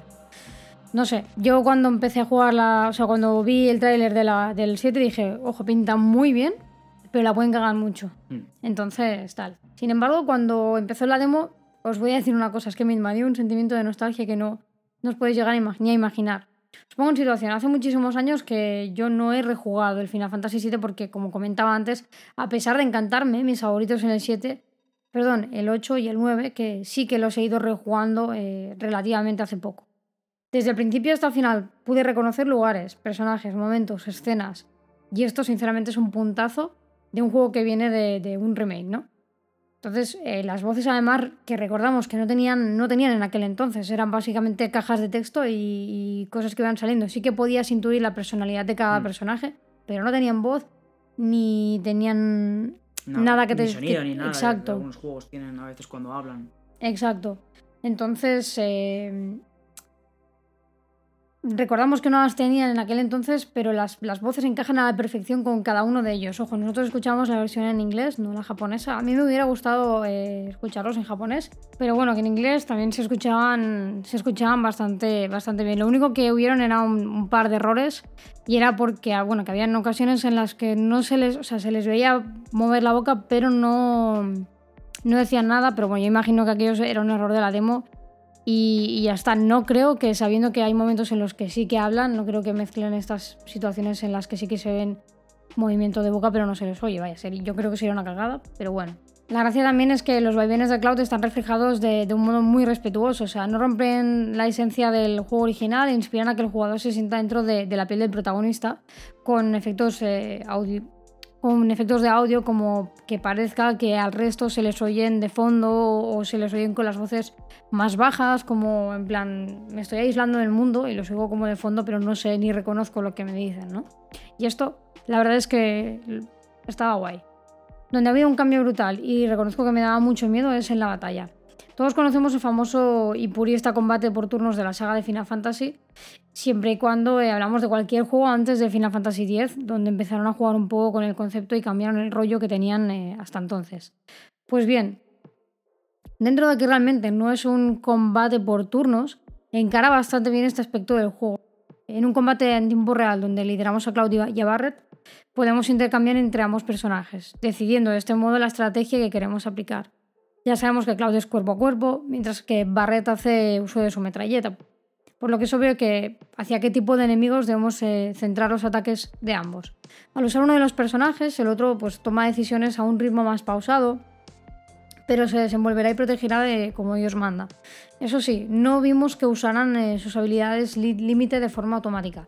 No sé, yo cuando empecé a jugar la. O sea, cuando vi el tráiler de la, del 7 dije, ojo, pinta muy bien, pero la pueden cagar mucho. Mm. Entonces, tal. Sin embargo, cuando empezó la demo, os voy a decir una cosa, es que me invadió un sentimiento de nostalgia que no, no os podéis llegar a ni a imaginar. Pongo en situación, hace muchísimos años que yo no he rejugado el Final Fantasy VII porque, como comentaba antes, a pesar de encantarme, mis favoritos en el 7, perdón, el 8 y el 9, que sí que los he ido rejugando eh, relativamente hace poco. Desde el principio hasta el final pude reconocer lugares, personajes, momentos, escenas. Y esto sinceramente es un puntazo de un juego que viene de, de un remake, ¿no? Entonces, eh, las voces además que recordamos que no tenían, no tenían en aquel entonces, eran básicamente cajas de texto y, y cosas que iban saliendo. Sí que podías intuir la personalidad de cada Mm. personaje, pero no tenían voz ni tenían No, nada que ni te... sonido que- ni nada. Exacto. Algunos juegos tienen a veces cuando hablan. Exacto. Entonces, eh, recordamos que no las tenían en aquel entonces, pero las, las voces encajan a la perfección con cada uno de ellos. Ojo, nosotros escuchamos la versión en inglés, no la japonesa. A mí me hubiera gustado eh, escucharlos en japonés, pero bueno, que en inglés también se escuchaban, se escuchaban bastante, bastante bien. Lo único que hubieron era un, par de errores y era porque, ah, bueno, que habían ocasiones en las que no se les, o sea, se les veía mover la boca, pero no no decían nada, pero bueno, yo imagino que aquello era un error de la demo y, y ya está. No creo que, sabiendo que hay momentos en los que sí que hablan, no creo que mezclen estas situaciones en las que sí que se ven movimiento de boca, pero no se les oye, vaya, yo creo que sería una cagada, pero bueno. La gracia también es que los vaivenes de Cloud están reflejados de, un modo muy respetuoso, o sea, no rompen la esencia del juego original e inspiran a que el jugador se sienta dentro de, de la piel del protagonista con efectos eh, audio, con efectos de audio como que parezca que al resto se les oyen de fondo o se les oyen con las voces más bajas, como en plan, me estoy aislando del mundo y los oigo como de fondo, pero no sé ni reconozco lo que me dicen, ¿no? Y esto, la verdad es que estaba guay. Donde ha habido un cambio brutal y reconozco que me daba mucho miedo es en la batalla. Todos conocemos el famoso y purista combate por turnos de la saga de Final Fantasy, siempre y cuando eh, hablamos de cualquier juego antes de Final Fantasy X, donde empezaron a jugar un poco con el concepto y cambiaron el rollo que tenían eh, hasta entonces. Pues bien, dentro de que realmente no es un combate por turnos, encara bastante bien este aspecto del juego. En un combate en tiempo real donde lideramos a Claudia y a Barrett, podemos intercambiar entre ambos personajes, decidiendo de este modo la estrategia que queremos aplicar. Ya sabemos que Claudio es cuerpo a cuerpo, mientras que Barrett hace uso de su metralleta, por lo que es obvio que hacia qué tipo de enemigos debemos eh, centrar los ataques de ambos. Al usar uno de los personajes, el otro pues, toma decisiones a un ritmo más pausado, pero se desenvolverá y protegerá de como Dios manda. Eso sí, no vimos que usaran eh, sus habilidades li- límite de forma automática.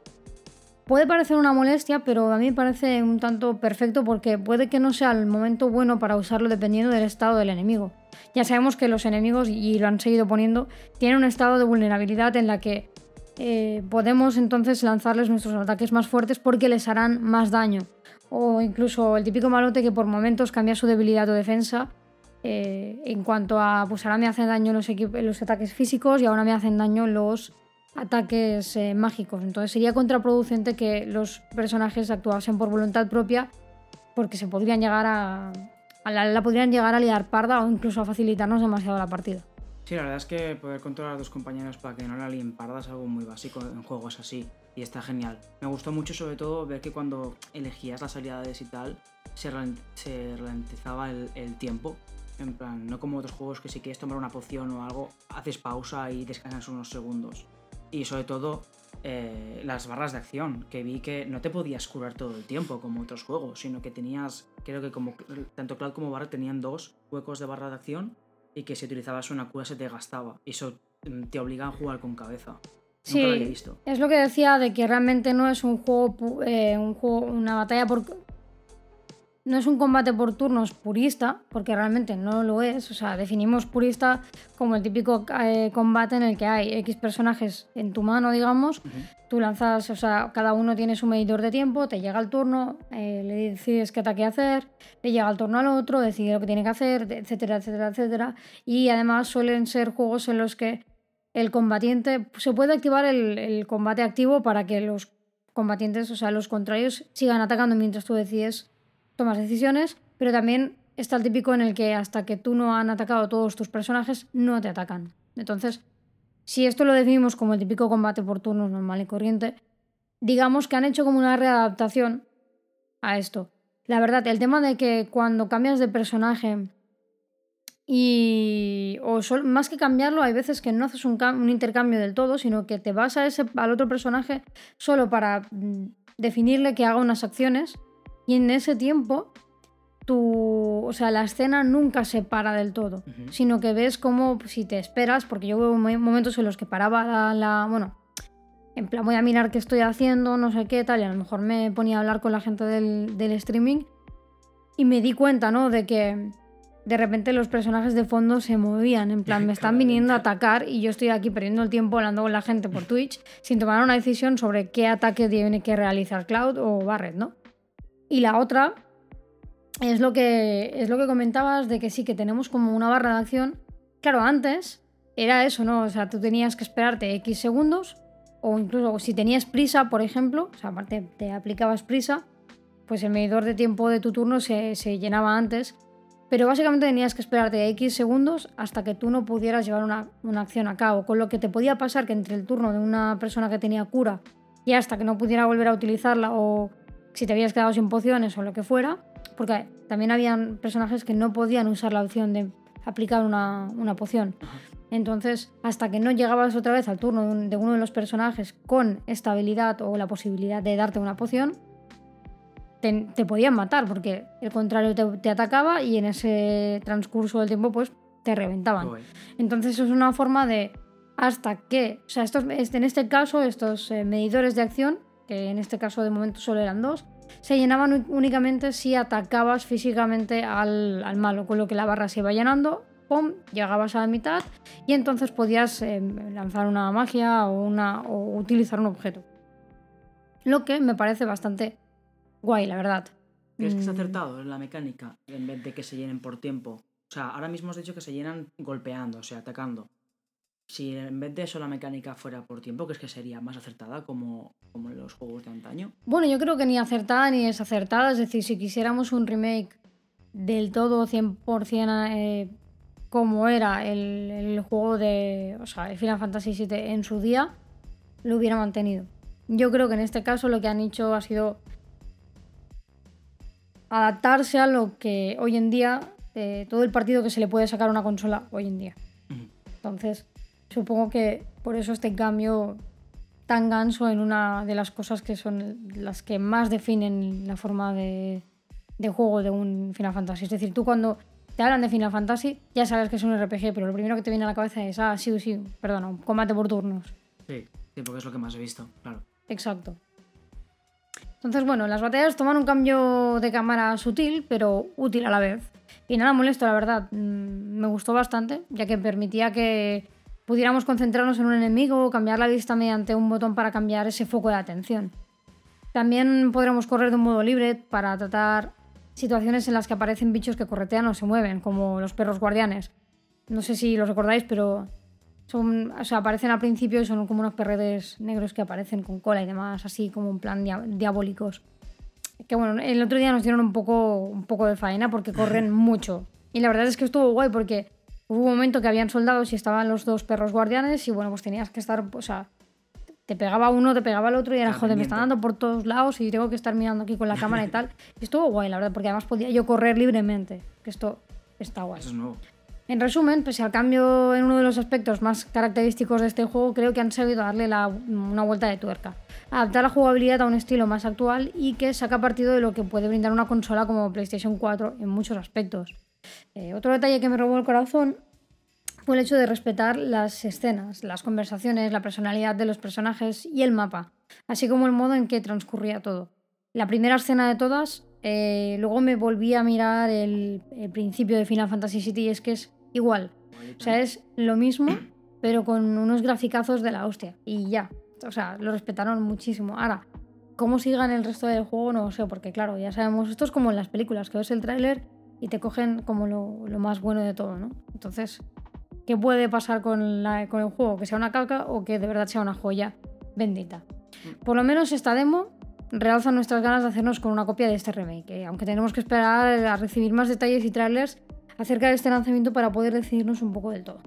Puede parecer una molestia, pero a mí me parece un tanto perfecto porque puede que no sea el momento bueno para usarlo dependiendo del estado del enemigo. Ya sabemos que los enemigos, y lo han seguido poniendo, tienen un estado de vulnerabilidad en la que eh, podemos entonces lanzarles nuestros ataques más fuertes porque les harán más daño. O incluso el típico malote que por momentos cambia su debilidad o defensa eh, en cuanto a, pues ahora me hacen daño los, los ataques físicos y ahora me hacen daño los ataques eh, mágicos. Entonces sería contraproducente que los personajes actuasen por voluntad propia porque se podrían llegar a la, la podrían llegar a liar parda o incluso a facilitarnos demasiado la partida. Sí, la verdad es que poder controlar a dos compañeros para que no la líen parda es algo muy básico en juegos así y está genial. Me gustó mucho sobre todo ver que cuando elegías las habilidades y tal se ralentizaba el, el tiempo. En plan, no como otros juegos que si quieres tomar una poción o algo, haces pausa y descansas unos segundos. Y sobre todo eh, las barras de acción, que vi que no te podías curar todo el tiempo como otros juegos, sino que tenías, creo que como tanto Cloud como Barra tenían dos huecos de barra de acción y que si utilizabas una cura se te gastaba. Y eso mm, te obliga a jugar con cabeza. Sí. Nunca lo había visto. Es lo que decía de que realmente no es un juego, eh, un juego, una batalla por. No es un combate por turnos purista, porque realmente no lo es. O sea, definimos purista como el típico eh, combate en el que hay X personajes en tu mano, digamos. Tú lanzas, o sea, cada uno tiene su medidor de tiempo, te llega el turno, eh, le decides qué ataque hacer, le llega el turno al otro, decide lo que tiene que hacer, etcétera, etcétera, etcétera. Y además suelen ser juegos en los que el combatiente se puede activar el, el combate activo para que los combatientes, o sea, los contrarios, sigan atacando mientras tú decides tomas decisiones, pero también está el típico en el que hasta que tú no han atacado todos tus personajes, no te atacan. Entonces, si esto lo definimos como el típico combate por turnos normal y corriente, digamos que han hecho como una readaptación a esto. La verdad, el tema de que cuando cambias de personaje y o más que cambiarlo, hay veces que no haces un, un, intercambio del todo, sino que te vas a ese, al otro personaje solo para mm, definirle que haga unas acciones y en ese tiempo tu, o sea, la escena nunca se para del todo, sino que ves como si te esperas, porque yo hubo momentos en los que paraba la, la, bueno, en plan voy a mirar qué estoy haciendo, no sé qué tal, y a lo mejor me ponía a hablar con la gente del, del streaming y me di cuenta, ¿no? De que de repente los personajes de fondo se movían, en plan, me están viniendo a atacar y yo estoy aquí perdiendo el tiempo hablando con la gente por Twitch sin tomar una decisión sobre qué ataque tiene que realizar Cloud o Barret, ¿no? Y la otra es lo que es lo que comentabas de que sí que tenemos como una barra de acción. Claro, antes era eso, ¿no? O sea, tú tenías que esperarte X segundos o incluso si tenías prisa, por ejemplo, o sea, aparte te aplicabas prisa, pues el medidor de tiempo de tu turno se, se llenaba antes pero básicamente tenías que esperarte X segundos hasta que tú no pudieras llevar una, acción a cabo. Con lo que te podía pasar que entre el turno de una persona que tenía cura y hasta que no pudiera volver a utilizarla o si te habías quedado sin pociones o lo que fuera, porque también habían personajes que no podían usar la opción de aplicar una, poción. Entonces, hasta que no llegabas otra vez al turno de uno de los personajes con esta habilidad o la posibilidad de darte una poción, te, podían matar porque el contrario te, atacaba y en ese transcurso del tiempo pues te reventaban. Entonces es una forma de hasta que, o sea, estos, este, en este caso estos eh, medidores de acción, que en este caso de momento solo eran dos, se llenaban únicamente si atacabas físicamente al, malo, con lo que la barra se iba llenando, ¡pum!, llegabas a la mitad y entonces podías eh, lanzar una magia o, una, o utilizar un objeto. Lo que me parece bastante guay, la verdad. ¿Crees que es mm. acertado en la mecánica en vez de que se llenen por tiempo? O sea, ahora mismo has dicho que se llenan golpeando, o sea, atacando. Si en vez de eso la mecánica fuera por tiempo, ¿crees que sería más acertada como, como en los juegos de antaño? Bueno, yo creo que ni acertada ni desacertada. Es decir, si quisiéramos un remake del todo 100% eh, como era el, el, juego de. O sea, el Final Fantasy VII en su día, lo hubiera mantenido. Yo creo que en este caso lo que han hecho ha sido adaptarse a lo que hoy en día, eh, todo el partido que se le puede sacar a una consola hoy en día. Entonces, supongo que por eso este cambio tan ganso en una de las cosas que son las que más definen la forma de, juego de un Final Fantasy. Es decir, tú cuando te hablan de Final Fantasy ya sabes que es un RPG, pero lo primero que te viene a la cabeza es, ah, sí, sí, perdón, combate por turnos. Sí, sí, porque es lo que más he visto, claro. Exacto. Entonces, bueno, las batallas toman un cambio de cámara sutil, pero útil a la vez. Y nada molesto, la verdad. Mm, me gustó bastante, ya que permitía que pudiéramos concentrarnos en un enemigo o cambiar la vista mediante un botón para cambiar ese foco de atención. También podremos correr de un modo libre para tratar situaciones en las que aparecen bichos que corretean o se mueven, como los perros guardianes. No sé si los recordáis, pero son, o sea, aparecen al principio y son como unos perretes negros que aparecen con cola y demás, así como en plan diabólicos. Que bueno, el otro día nos dieron un poco, un poco de faena porque corren mucho. Y la verdad es que estuvo guay porque hubo un momento que habían soldados y estaban los dos perros guardianes y bueno, pues tenías que estar, o sea, te pegaba uno, te pegaba el otro y era, joder, me están dando por todos lados y tengo que estar mirando aquí con la cámara y tal. Y estuvo guay, la verdad, porque además podía yo correr libremente, que esto está guay. Eso es nuevo. En resumen, pese al cambio en uno de los aspectos más característicos de este juego, creo que han sabido darle una vuelta de tuerca. Adaptar la jugabilidad a un estilo más actual y que saca partido de lo que puede brindar una consola como PlayStation 4 en muchos aspectos. Eh, otro detalle que me robó el corazón fue el hecho de respetar las escenas, las conversaciones, la personalidad de los personajes y el mapa, así como el modo en que transcurría todo. La primera escena de todas, eh, luego me volví a mirar el, principio de Final Fantasy VII y es que es igual. O sea, es lo mismo, pero con unos graficazos de la hostia. Y ya. O sea, lo respetaron muchísimo. Ahora, cómo sigan el resto del juego no sé, porque claro, ya sabemos, esto es como en las películas, que ves el tráiler y te cogen como lo, lo, más bueno de todo, ¿no? Entonces, ¿qué puede pasar con, la, con el juego? ¿Que sea una caca o que de verdad sea una joya bendita? Por lo menos esta demo realza nuestras ganas de hacernos con una copia de este remake, aunque tenemos que esperar a recibir más detalles y trailers acerca de este lanzamiento para poder decidirnos un poco del todo.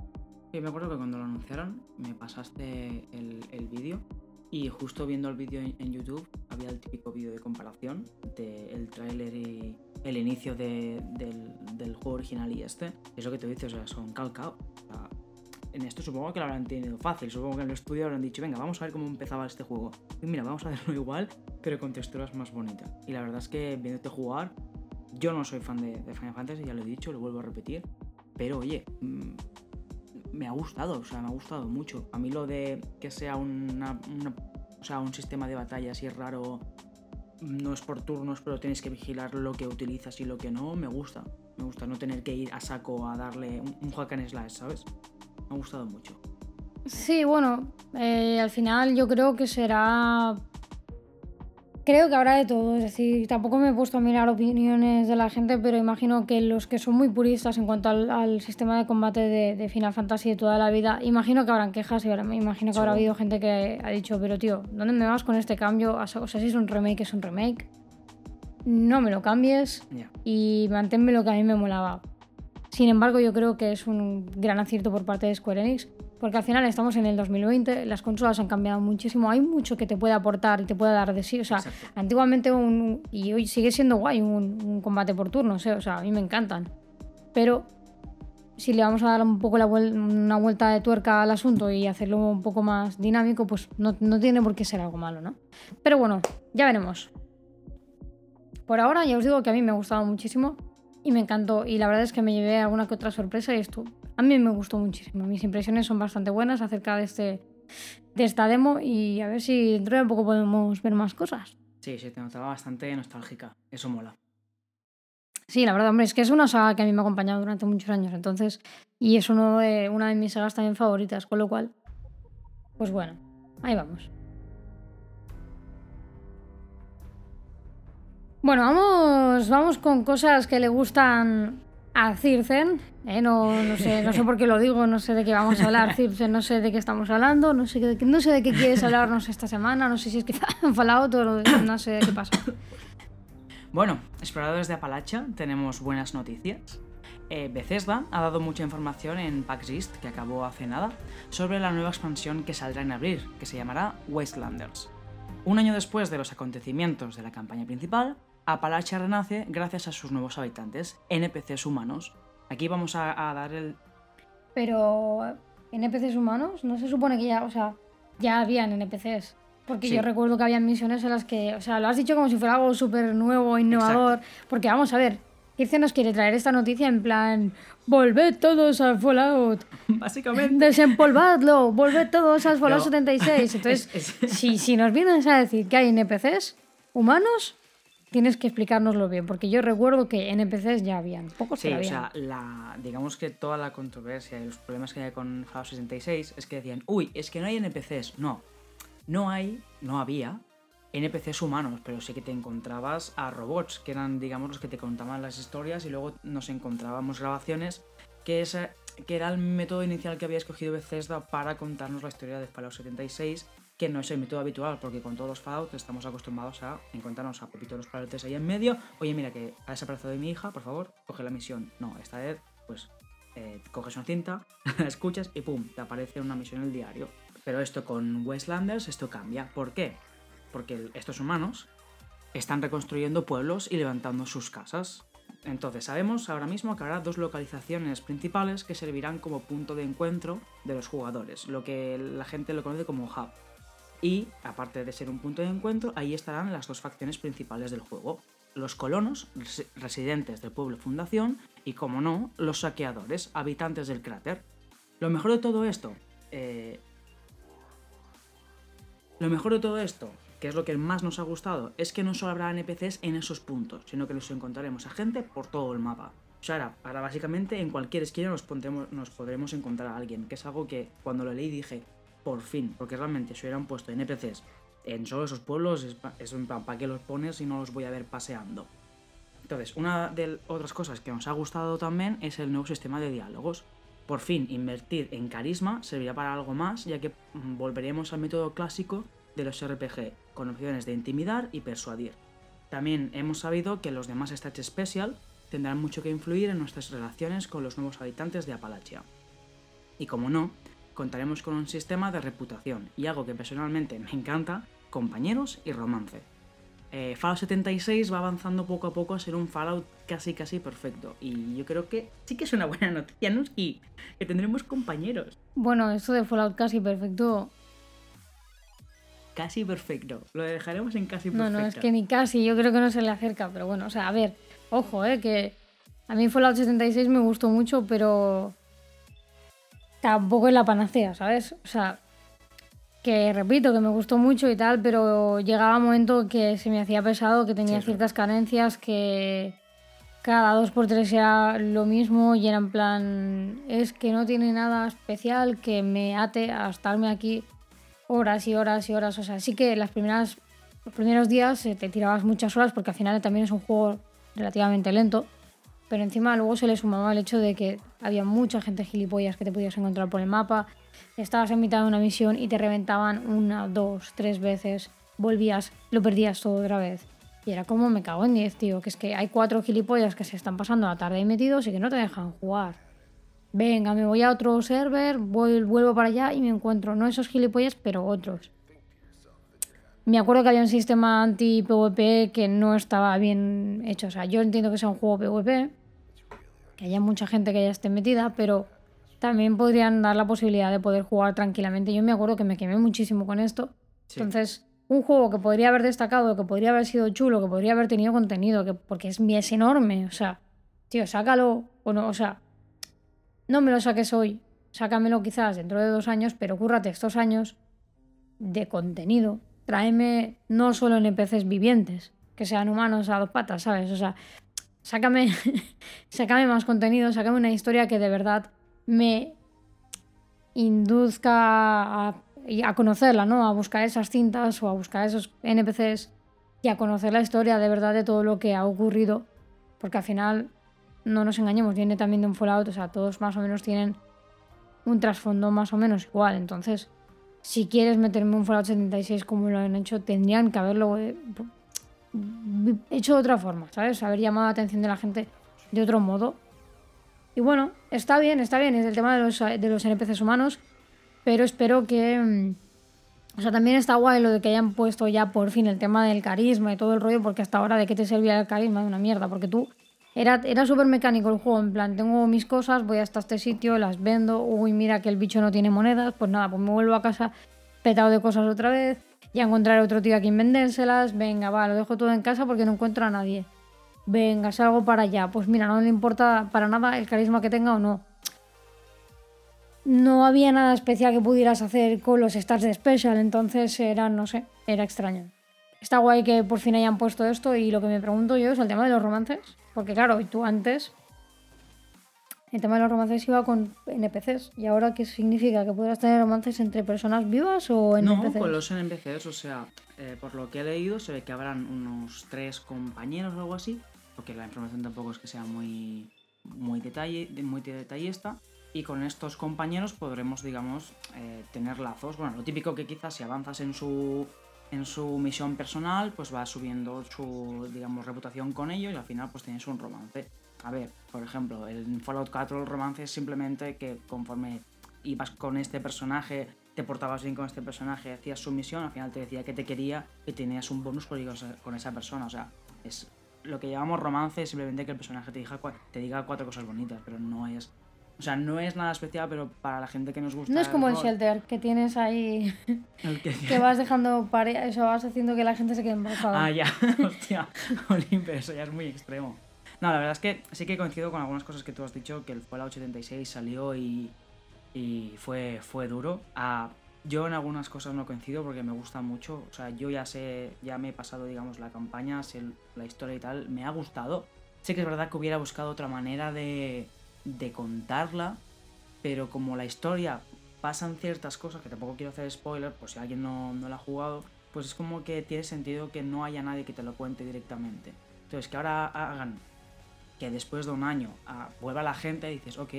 Sí, me acuerdo que cuando lo anunciaron me pasaste el, vídeo y justo viendo el vídeo en, YouTube había el típico vídeo de comparación del el tráiler y el inicio del, juego original y este. Es lo que te dices, o sea, son calcados. en esto supongo que lo habrán tenido fácil. Supongo que en el estudio habrán dicho, venga, vamos a ver cómo empezaba este juego. Y mira, vamos a hacerlo igual, pero con texturas más bonitas. Y la verdad es que viéndote jugar, yo no soy fan de, Final Fantasy, ya lo he dicho, lo vuelvo a repetir. Pero oye, mm, me ha gustado, o sea, me ha gustado mucho. A mí lo de que o sea, un sistema de batalla así raro, no es por turnos, pero tienes que vigilar lo que utilizas y lo que no, me gusta. Me gusta no tener que ir a saco a darle un, hack and slash, ¿sabes? Me ha gustado mucho. Sí, bueno, eh, al final yo creo que será Creo que habrá de todo, es decir, tampoco me he puesto a mirar opiniones de la gente, pero imagino que los que son muy puristas en cuanto al, sistema de combate de, Final Fantasy de toda la vida, imagino que habrán quejas y ahora me imagino que habrá habido gente que ha dicho, pero tío, ¿dónde me vas con este cambio? O sea, si es un remake, es un remake. No me lo cambies y manténme lo que a mí me molaba. Sin embargo, yo creo que es un gran acierto por parte de Square Enix porque al final estamos en el 2020, las consolas han cambiado muchísimo, hay mucho que te puede aportar y te puede dar de sí. O sea, antiguamente un. Y hoy sigue siendo guay un, combate por turnos, ¿eh? o sea, a mí me encantan. Pero si le vamos a dar un poco la una vuelta de tuerca al asunto y hacerlo un poco más dinámico, pues no, no tiene por qué ser algo malo, ¿no? Pero bueno, ya veremos. Por ahora ya os digo que a mí me ha gustado muchísimo y me encantó. Y la verdad es que me llevé alguna que otra sorpresa y esto a mí me gustó muchísimo. Mis impresiones son bastante buenas acerca de, este, de esta demo y a ver si dentro de poco podemos ver más cosas. Sí, sí, te notaba bastante nostálgica. Eso mola. Sí, la verdad, hombre, es que es una saga que a mí me ha acompañado durante muchos años, entonces, y es uno de, una de mis sagas también favoritas, con lo cual, pues bueno, ahí vamos. Bueno, vamos, vamos con cosas que le gustan a Circen. ¿Eh? No, no, sé, no sé por qué lo digo, no sé de qué vamos a hablar, Circen, no sé de qué estamos hablando, no sé, de, no sé de qué quieres hablarnos esta semana, no sé si es que han falado no sé de qué pasa. Bueno, exploradores de Apalacha, tenemos buenas noticias. Eh, Bethesda ha dado mucha información en PAX que acabó hace nada, sobre la nueva expansión que saldrá en abril, que se llamará Wastelanders. Un año después de los acontecimientos de la campaña principal, Apalacha renace gracias a sus nuevos habitantes, NPCs humanos. Aquí vamos a, dar el... Pero... ¿NPCs humanos? No se supone que ya, o sea, ya habían NPCs. Porque yo recuerdo que había misiones en las que, o sea, lo has dicho como si fuera algo súper nuevo, innovador. Porque vamos a ver, Kirce nos quiere traer esta noticia en plan, volved todos al Fallout. Básicamente. Desempolvadlo, volved todos al Fallout 76. Entonces, Si, si nos vienes a decir que hay NPCs humanos, tienes que explicárnoslo bien, porque yo recuerdo que NPCs ya habían, pocos sí, o sea, la, digamos que toda la controversia y los problemas que hay con Fallout 66 es que decían, uy, es que no hay NPCs. No, no hay, no había NPCs humanos, pero sí que te encontrabas a robots, que eran, digamos, los que te contaban las historias y luego nos encontrábamos grabaciones, que, es, que era el método inicial que había escogido Bethesda para contarnos la historia de Fallout 76 que no es el método habitual, porque con todos los Fallout estamos acostumbrados a encontrarnos a Pepito los planetas ahí en medio. Oye, mira que ha desaparecido de mi hija, por favor, coge la misión. No, esta vez, pues, eh, coges una cinta, la escuchas y pum, te aparece una misión en el diario. Pero esto con Westlanders, esto cambia. ¿Por qué? Porque estos humanos están reconstruyendo pueblos y levantando sus casas. Entonces sabemos ahora mismo que habrá dos localizaciones principales que servirán como punto de encuentro de los jugadores, lo que la gente lo conoce como hub. Y, aparte de ser un punto de encuentro, ahí estarán las dos facciones principales del juego. Los colonos, residentes del pueblo fundación, y, como no, los saqueadores, habitantes del cráter. Lo mejor de todo esto... Eh, lo mejor de todo esto, que es lo que más nos ha gustado, es que no solo habrá NPCs en esos puntos, sino que nos encontraremos a gente por todo el mapa. O sea, ahora, básicamente en cualquier esquina nos, nos podremos encontrar a alguien, que es algo que cuando lo leí dije, por fin, porque realmente si hubieran puesto NPCs en solo esos pueblos, es, un plan, ¿para qué los pones si no los voy a ver paseando? Entonces, una de otras cosas que nos ha gustado también es el nuevo sistema de diálogos. Por fin, invertir en carisma servirá para algo más, ya que mm, volveremos al método clásico de los RPG, con opciones de intimidar y persuadir. También hemos sabido que los demás Stats Special tendrán mucho que influir en nuestras relaciones con los nuevos habitantes de Apalachia. Y como no, contaremos con un sistema de reputación y algo que personalmente me encanta, compañeros y romance. Eh, Fallout 76 va avanzando poco a poco a ser un Fallout casi casi perfecto y yo creo que sí que es una buena noticia, ¿no? Y que tendremos compañeros. Bueno, esto de Fallout casi perfecto Casi perfecto. Lo dejaremos en casi perfecto. No, no, es que ni casi, yo creo que no se le acerca, pero bueno, o sea, a ver, ojo, eh, que a mí Fallout 76 me gustó mucho, pero tampoco es la panacea, ¿sabes? O sea, que repito, que me gustó mucho y tal, pero llegaba un momento que se me hacía pesado, que tenía ciertas carencias, que cada dos por tres era lo mismo y era en plan, es que no tiene nada especial que me ate a estarme aquí horas y horas y horas. O sea, sí que las primeras, los primeros días te tirabas muchas horas porque al final también es un juego relativamente lento. Pero encima luego se le sumaba el hecho de que había mucha gente gilipollas que te podías encontrar por el mapa. Estabas en mitad de una misión y te reventaban una, dos, tres veces. Volvías, lo perdías todo otra vez. Y era como me cago en 10, tío. Que es que hay cuatro gilipollas que se están pasando la tarde ahí metidos y que no te dejan jugar venga, me voy a otro server, vuelvo para allá y me encuentro, no esos gilipollas, pero otros. Me acuerdo que había un sistema anti-PvP que no estaba bien hecho. O sea, yo entiendo que sea un juego PvP, que haya mucha gente que ya esté metida, pero también podrían dar la posibilidad de poder jugar tranquilamente. Yo me acuerdo que me quemé muchísimo con esto. Entonces, un juego que podría haber destacado, que podría haber sido chulo, que podría haber tenido contenido, que porque es, es enorme. O sea, tío, sácalo. O no, o sea, no me lo saques hoy, sácamelo quizás dentro de dos años, pero cúrrate estos años de contenido. Tráeme no solo NPCs vivientes, que sean humanos a dos patas, ¿sabes? O sea, sácame, sácame más contenido, sácame una historia que de verdad me induzca a, conocerla, ¿no? A buscar esas cintas o a buscar esos NPCs y a conocer la historia de verdad de todo lo que ha ocurrido. Porque al final no nos engañemos, viene también de un Fallout, o sea, todos más o menos tienen un trasfondo más o menos igual. Entonces, si quieres meterme un Fallout 76 como lo han hecho, tendrían que haberlo eh, hecho de otra forma, ¿sabes? Haber llamado la atención de la gente de otro modo. Y bueno, está bien, está bien, es el tema de los, de los NPCs humanos, pero espero que... Mm, o sea, también está guay lo de que hayan puesto ya por fin el tema del carisma y todo el rollo, porque hasta ahora de qué te servía el carisma de una mierda, porque tú era, era súper mecánico el juego, en plan, tengo mis cosas, voy hasta este sitio, las vendo, uy, mira que el bicho no tiene monedas, pues nada, pues me vuelvo a casa petado de cosas otra vez, ya encontraré otro tío a quien vendérselas, venga, va, lo dejo todo en casa porque no encuentro a nadie. Venga, salgo para allá, pues mira, no le importa para nada el carisma que tenga o no. No había nada especial que pudieras hacer con los stars de Special, entonces era, no sé, era extraño. Está guay que por fin hayan puesto esto y lo que me pregunto yo es el tema de los romances. Porque claro, tú antes el tema de los romances iba con NPCs. ¿Y ahora qué significa? ¿Que podrás tener romances entre personas vivas o NPCs? No, con los NPCs, o sea, eh, por lo que he leído, se ve que habrán unos tres compañeros o algo así. Porque la información tampoco es que sea muy, muy, detalle, muy detallista. Y con estos compañeros podremos, digamos, eh, tener lazos. Bueno, lo típico que quizás si avanzas en su en su misión personal, pues va subiendo su, digamos, reputación con ellos y al final pues tienes un romance. A ver, por ejemplo, en Fallout 4 el romance es simplemente que conforme ibas con este personaje, te portabas bien con este personaje, hacías su misión, al final te decía que te quería y tenías un bonus por ir con esa persona. O sea, es lo que llamamos romance, simplemente que el personaje te diga, te diga cuatro cosas bonitas, pero no es o sea, no es nada especial, pero para la gente que nos gusta. No es como el, shelter, que tienes ahí. que... vas dejando pareja. Eso vas haciendo que la gente se quede embarazada. Ah, ya. Hostia. Olimpe, eso ya es muy extremo. No, la verdad es que sí que coincido con algunas cosas que tú has dicho, que el Fallout 86 salió y, y fue, fue duro. Ah, yo en algunas cosas no coincido porque me gusta mucho. O sea, yo ya sé, ya me he pasado, digamos, la campaña, sé la historia y tal. Me ha gustado. Sé que es verdad que hubiera buscado otra manera de de contarla, pero como la historia pasan ciertas cosas, que tampoco quiero hacer spoiler, por si alguien no, no la ha jugado, pues es como que tiene sentido que no haya nadie que te lo cuente directamente. Entonces, que ahora hagan que después de un año ah, vuelva la gente y dices, ok,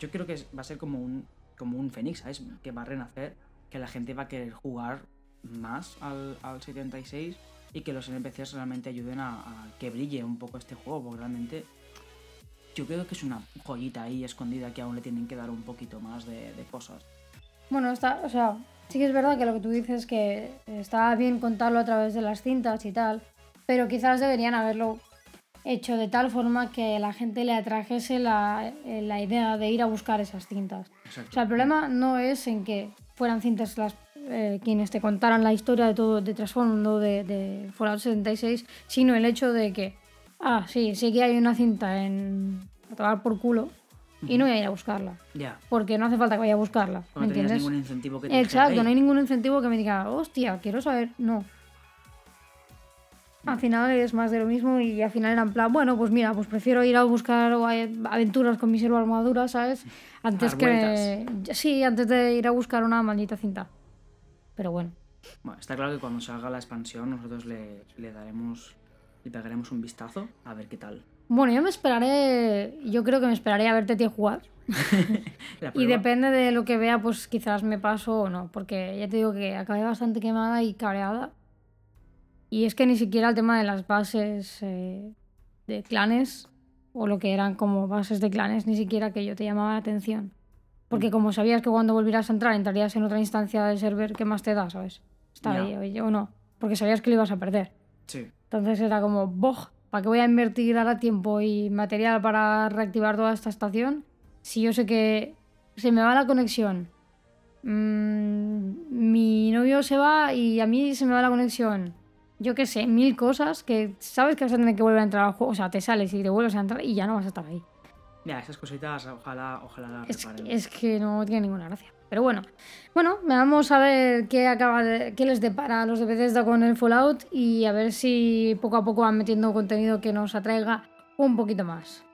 yo creo que va a ser como un, como un Fénix, ¿sabes? Que va a renacer, que la gente va a querer jugar más al, al 76 y que los NPCs realmente ayuden a, a que brille un poco este juego, porque realmente yo creo que es una joyita ahí escondida que aún le tienen que dar un poquito más de, de cosas. Bueno, está, o sea, sí que es verdad que lo que tú dices que está bien contarlo a través de las cintas y tal, pero quizás deberían haberlo hecho de tal forma que la gente le atrajese la, eh, la idea de ir a buscar esas cintas. Exacto. O sea, el problema no es en que fueran cintas las eh, quienes te contaran la historia de todo de trasfondo de, de Fallout 76, sino el hecho de que, ah, sí, sí que hay una cinta en a tomar por culo y no voy a ir a buscarla. ya, Porque no hace falta que vaya a buscarla. no ¿Me tenías entiendes? ningún incentivo que te Exacto, dijera, no hay ningún incentivo que me diga, hostia, quiero saber. No. Al final es más de lo mismo y al final era en plan, bueno, pues mira, pues prefiero ir a buscar aventuras con mi servo armadura, ¿sabes? Antes que. Sí, antes de ir a buscar una maldita cinta. Pero bueno. Bueno, está claro que cuando salga la expansión nosotros le, le daremos, le pegaremos un vistazo a ver qué tal. Bueno, yo me esperaré. Yo creo que me esperaré a verte tío jugar. Y depende de lo que vea, pues quizás me paso o no. Porque ya te digo que acabé bastante quemada y cabreada. Y es que ni siquiera el tema de las bases eh, de clanes, o lo que eran como bases de clanes, ni siquiera que yo te llamaba la atención. Porque como sabías que cuando volvieras a entrar entrarías en otra instancia del server, ¿qué más te da, sabes? Está ahí, oye, o no. Porque sabías que lo ibas a perder. Sí, Entonces era como, ¡boj! ¿Para qué voy a invertir ahora tiempo y material para reactivar toda esta estación? Si yo sé que se me va la conexión, mm, mi novio se va y a mí se me va la conexión. Yo qué sé, mil cosas que sabes que vas a tener que volver a entrar al juego. O sea, te sales y te vuelves a entrar y ya no vas a estar ahí. ya, esas cositas ojalá, ojalá las Es, reparen. es que no tiene ninguna gracia. Pero bueno, bueno, vamos a ver qué acaba de, qué les depara a los de Bethesda con el Fallout y a ver si poco a poco van metiendo contenido que nos atraiga un poquito más.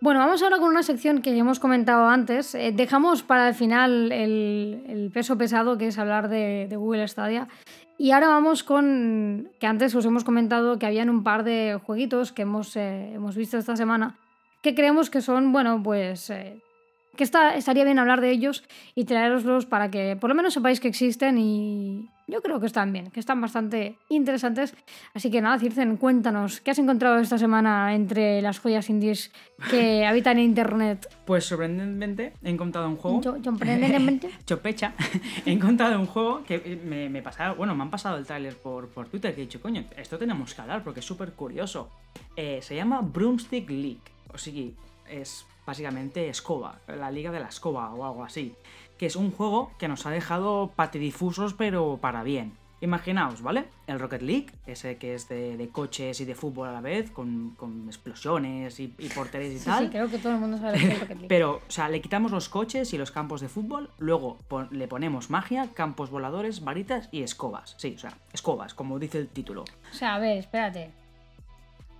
Bueno, vamos ahora con una sección que hemos comentado antes. Eh, dejamos para el final el, peso pesado, que es hablar de, de Google Stadia. Y ahora vamos con, que antes os hemos comentado que habían un par de jueguitos que hemos, eh, hemos visto esta semana, que creemos que son, bueno, pues eh, que está, estaría bien hablar de ellos y traeroslos para que por lo menos sepáis que existen y yo creo que están bien, que están bastante interesantes. Así que nada, Circen, cuéntanos, ¿qué has encontrado esta semana entre las joyas indies que habitan en Internet? Pues sorprendentemente he encontrado un juego. Yo- sorprendentemente. Chopecha, he encontrado un juego que me, me pasaba, bueno, me han pasado el tráiler por, por Twitter que he dicho, coño, esto tenemos que hablar porque es súper curioso. Eh, se llama Broomstick League, o sea, es básicamente escoba, la liga de la escoba o algo así, que es un juego que nos ha dejado patidifusos pero para bien. Imaginaos, ¿vale? El Rocket League, ese que es de, de coches y de fútbol a la vez, con, con explosiones y, y porterías y Sí, tal. sí, creo que todo el mundo sabe lo que es Rocket League. Pero, o sea, le quitamos los coches y los campos de fútbol, luego pon- le ponemos magia, campos voladores, varitas y escobas. Sí, o sea, escobas, como dice el título. O sea, a ver, espérate.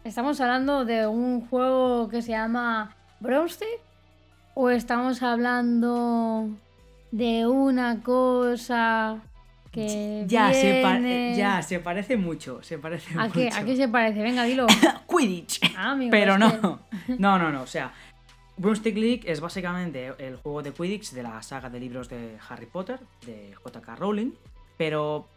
¿Estamos hablando de un juego que se llama Broomstick? ¿O estamos hablando de una cosa que Ya, se ya, parece mucho, se parece ¿A mucho. qué, ¿A qué se parece? Venga, dilo. Quidditch. Ah, amigo, Pero no, que- no, no, no, o sea, Broomstick League es básicamente el juego de Quidditch de la saga de libros de Harry Potter, de J.K. Rowling, pero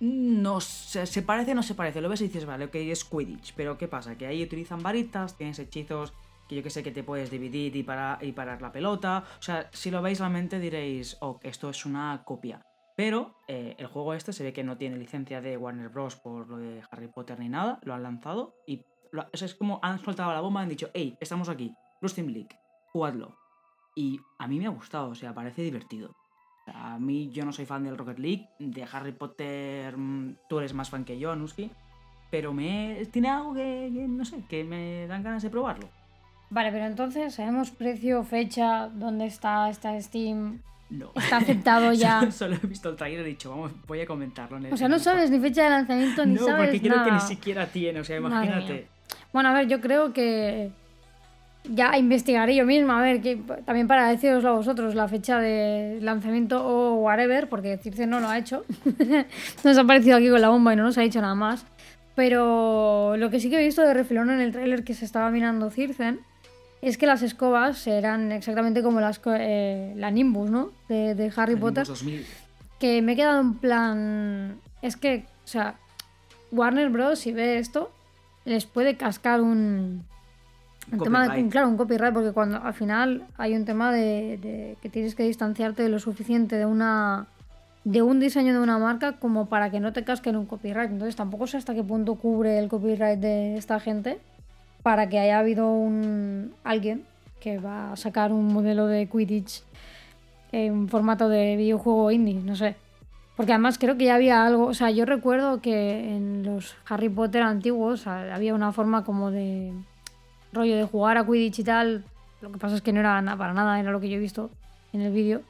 no se, se parece, no se parece, lo ves y dices, vale, ok, es Quidditch, pero ¿qué pasa? Que ahí utilizan varitas, tienes hechizos que yo que sé que te puedes dividir y, para, y parar la pelota, o sea, si lo veis realmente diréis, oh, esto es una copia. Pero eh, el juego este se ve que no tiene licencia de Warner Bros. por lo de Harry Potter ni nada, lo han lanzado y lo- o sea, es como han soltado la bomba, han dicho, hey, estamos aquí, Steam League, jugadlo. Y a mí me ha gustado, o sea, parece divertido. A mí yo no soy fan del Rocket League, de Harry Potter mm, tú eres más fan que yo, Anuski, pero me tiene algo que, no sé, que me dan ganas de probarlo. Vale, pero entonces sabemos precio, fecha, dónde está, está Steam, No. está aceptado ya. Solo, he visto el trailer y he dicho, vamos, voy a comentarlo. en el- O sea, no sabes ni fecha de lanzamiento ni No, sabes porque creo nada. que ni siquiera tiene, o sea, imagínate. Bueno, a ver, yo creo que ya investigaré yo misma, a ver, que, también para deciroslo a vosotros la fecha de lanzamiento o whatever, porque Circe no lo ha hecho. nos ha aparecido aquí con la bomba y no nos ha dicho nada más. Pero lo que sí que he visto de refilón en el tráiler que se estaba mirando Circen es que las escobas eran exactamente como las, eh, la Nimbus, ¿no? De, de Harry Potter. Nimbus 2000. Que me he quedado en plan. Es que, o sea, Warner Bros. si ve esto, les puede cascar un. Un tema de, claro, un copyright, porque cuando al final hay un tema de, de que tienes que distanciarte lo suficiente de una de un diseño de una marca como para que no te casquen un copyright. Entonces tampoco sé hasta qué punto cubre el copyright de esta gente para que haya habido un alguien que va a sacar un modelo de Quidditch en formato de videojuego indie, no sé. Porque además creo que ya había algo, o sea, yo recuerdo que en los Harry Potter antiguos había una forma como de rollo de jugar a Quidditch y tal. Lo que pasa es que no era para nada, era lo que yo he visto en el vídeo.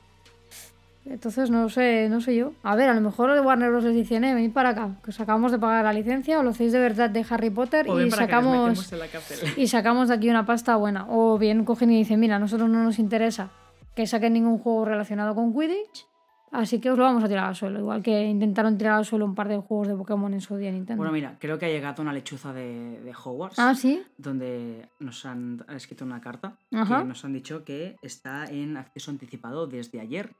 Entonces no sé, no sé yo. A ver, a lo mejor de Warner Bros. les dicen, eh, venid para acá, que os acabamos de pagar la licencia o lo hacéis de verdad de Harry Potter O bien y para que nos sacamos en la cárcel. y sacamos de aquí una pasta buena. O bien cogen y dicen, mira, a nosotros no nos interesa que saquen ningún juego relacionado con Quidditch, así que os lo vamos a tirar al suelo. Igual que intentaron tirar al suelo un par de juegos de Pokémon en su día Nintendo. Bueno, mira, creo que ha llegado una lechuza de, de Hogwarts. ah, sí. donde nos han escrito una carta Ajá. que nos han dicho que está en acceso anticipado desde ayer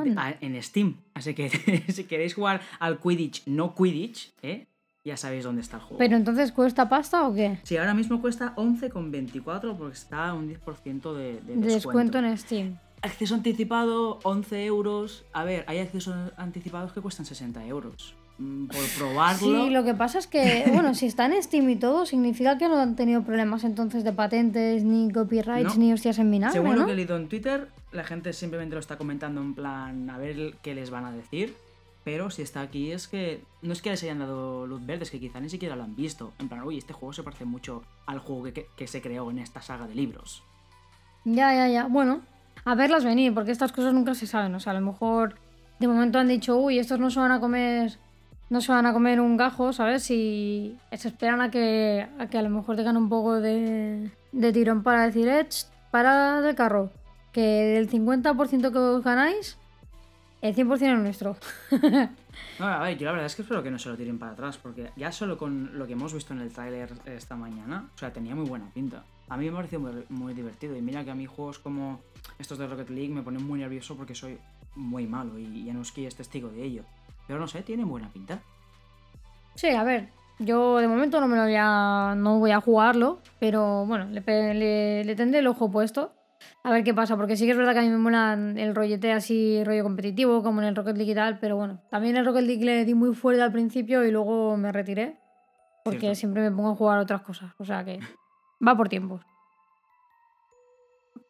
Anda. en Steam. Así que si queréis jugar al Quidditch, no Quidditch, ¿eh? ya sabéis dónde está el juego. Pero entonces cuesta pasta o qué? Sí, ahora mismo cuesta 11,24 porque está a un 10% de, de De descuento. descuento en Steam. Acceso anticipado, 11 euros. A ver, hay accesos anticipados que cuestan 60 euros. Mm, Por probarlo. Sí, lo que pasa es que, bueno, si está en Steam y todo, significa que no han tenido problemas entonces de patentes, ni copyrights, No. ni hostias en vinagre, Según ¿no? lo que he leído en Twitter, la gente simplemente lo está comentando en plan a ver qué les van a decir. Pero si está aquí es que no es que les hayan dado luz verde, es que quizá ni siquiera lo han visto. En plan, uy, este juego se parece mucho al juego que, se creó en esta saga de libros. Ya, ya, ya. Bueno, a verlas venir, porque estas cosas nunca se saben. O sea, a lo mejor de momento han dicho, uy, estos no se van a comer. No se van a comer un gajo, ¿sabes? Y se esperan a que a, que a lo mejor tengan un poco de, de tirón para decir, eh, ch, para del carro. Que del 50% que os ganáis, el 100% es nuestro. No, a ver, yo la verdad es que espero que no se lo tiren para atrás, porque ya solo con lo que hemos visto en el tráiler esta mañana, o sea, tenía muy buena pinta. A mí me pareció muy, muy divertido, y mira que a mí juegos como estos de Rocket League me ponen muy nervioso porque soy muy malo, y Januski es testigo de ello. Pero no sé, tiene buena pinta. Sí, a ver, yo de momento no me lo voy a, no voy a jugarlo, pero bueno, le, le- le tendré el ojo puesto. A ver qué pasa, porque sí que es verdad que a mí me mola el rollete así, rollo competitivo, como en el Rocket League y tal, pero bueno, también el Rocket League le di muy fuerte al principio y luego me retiré, porque Cierto. siempre me pongo a jugar otras cosas, o sea que va por tiempos.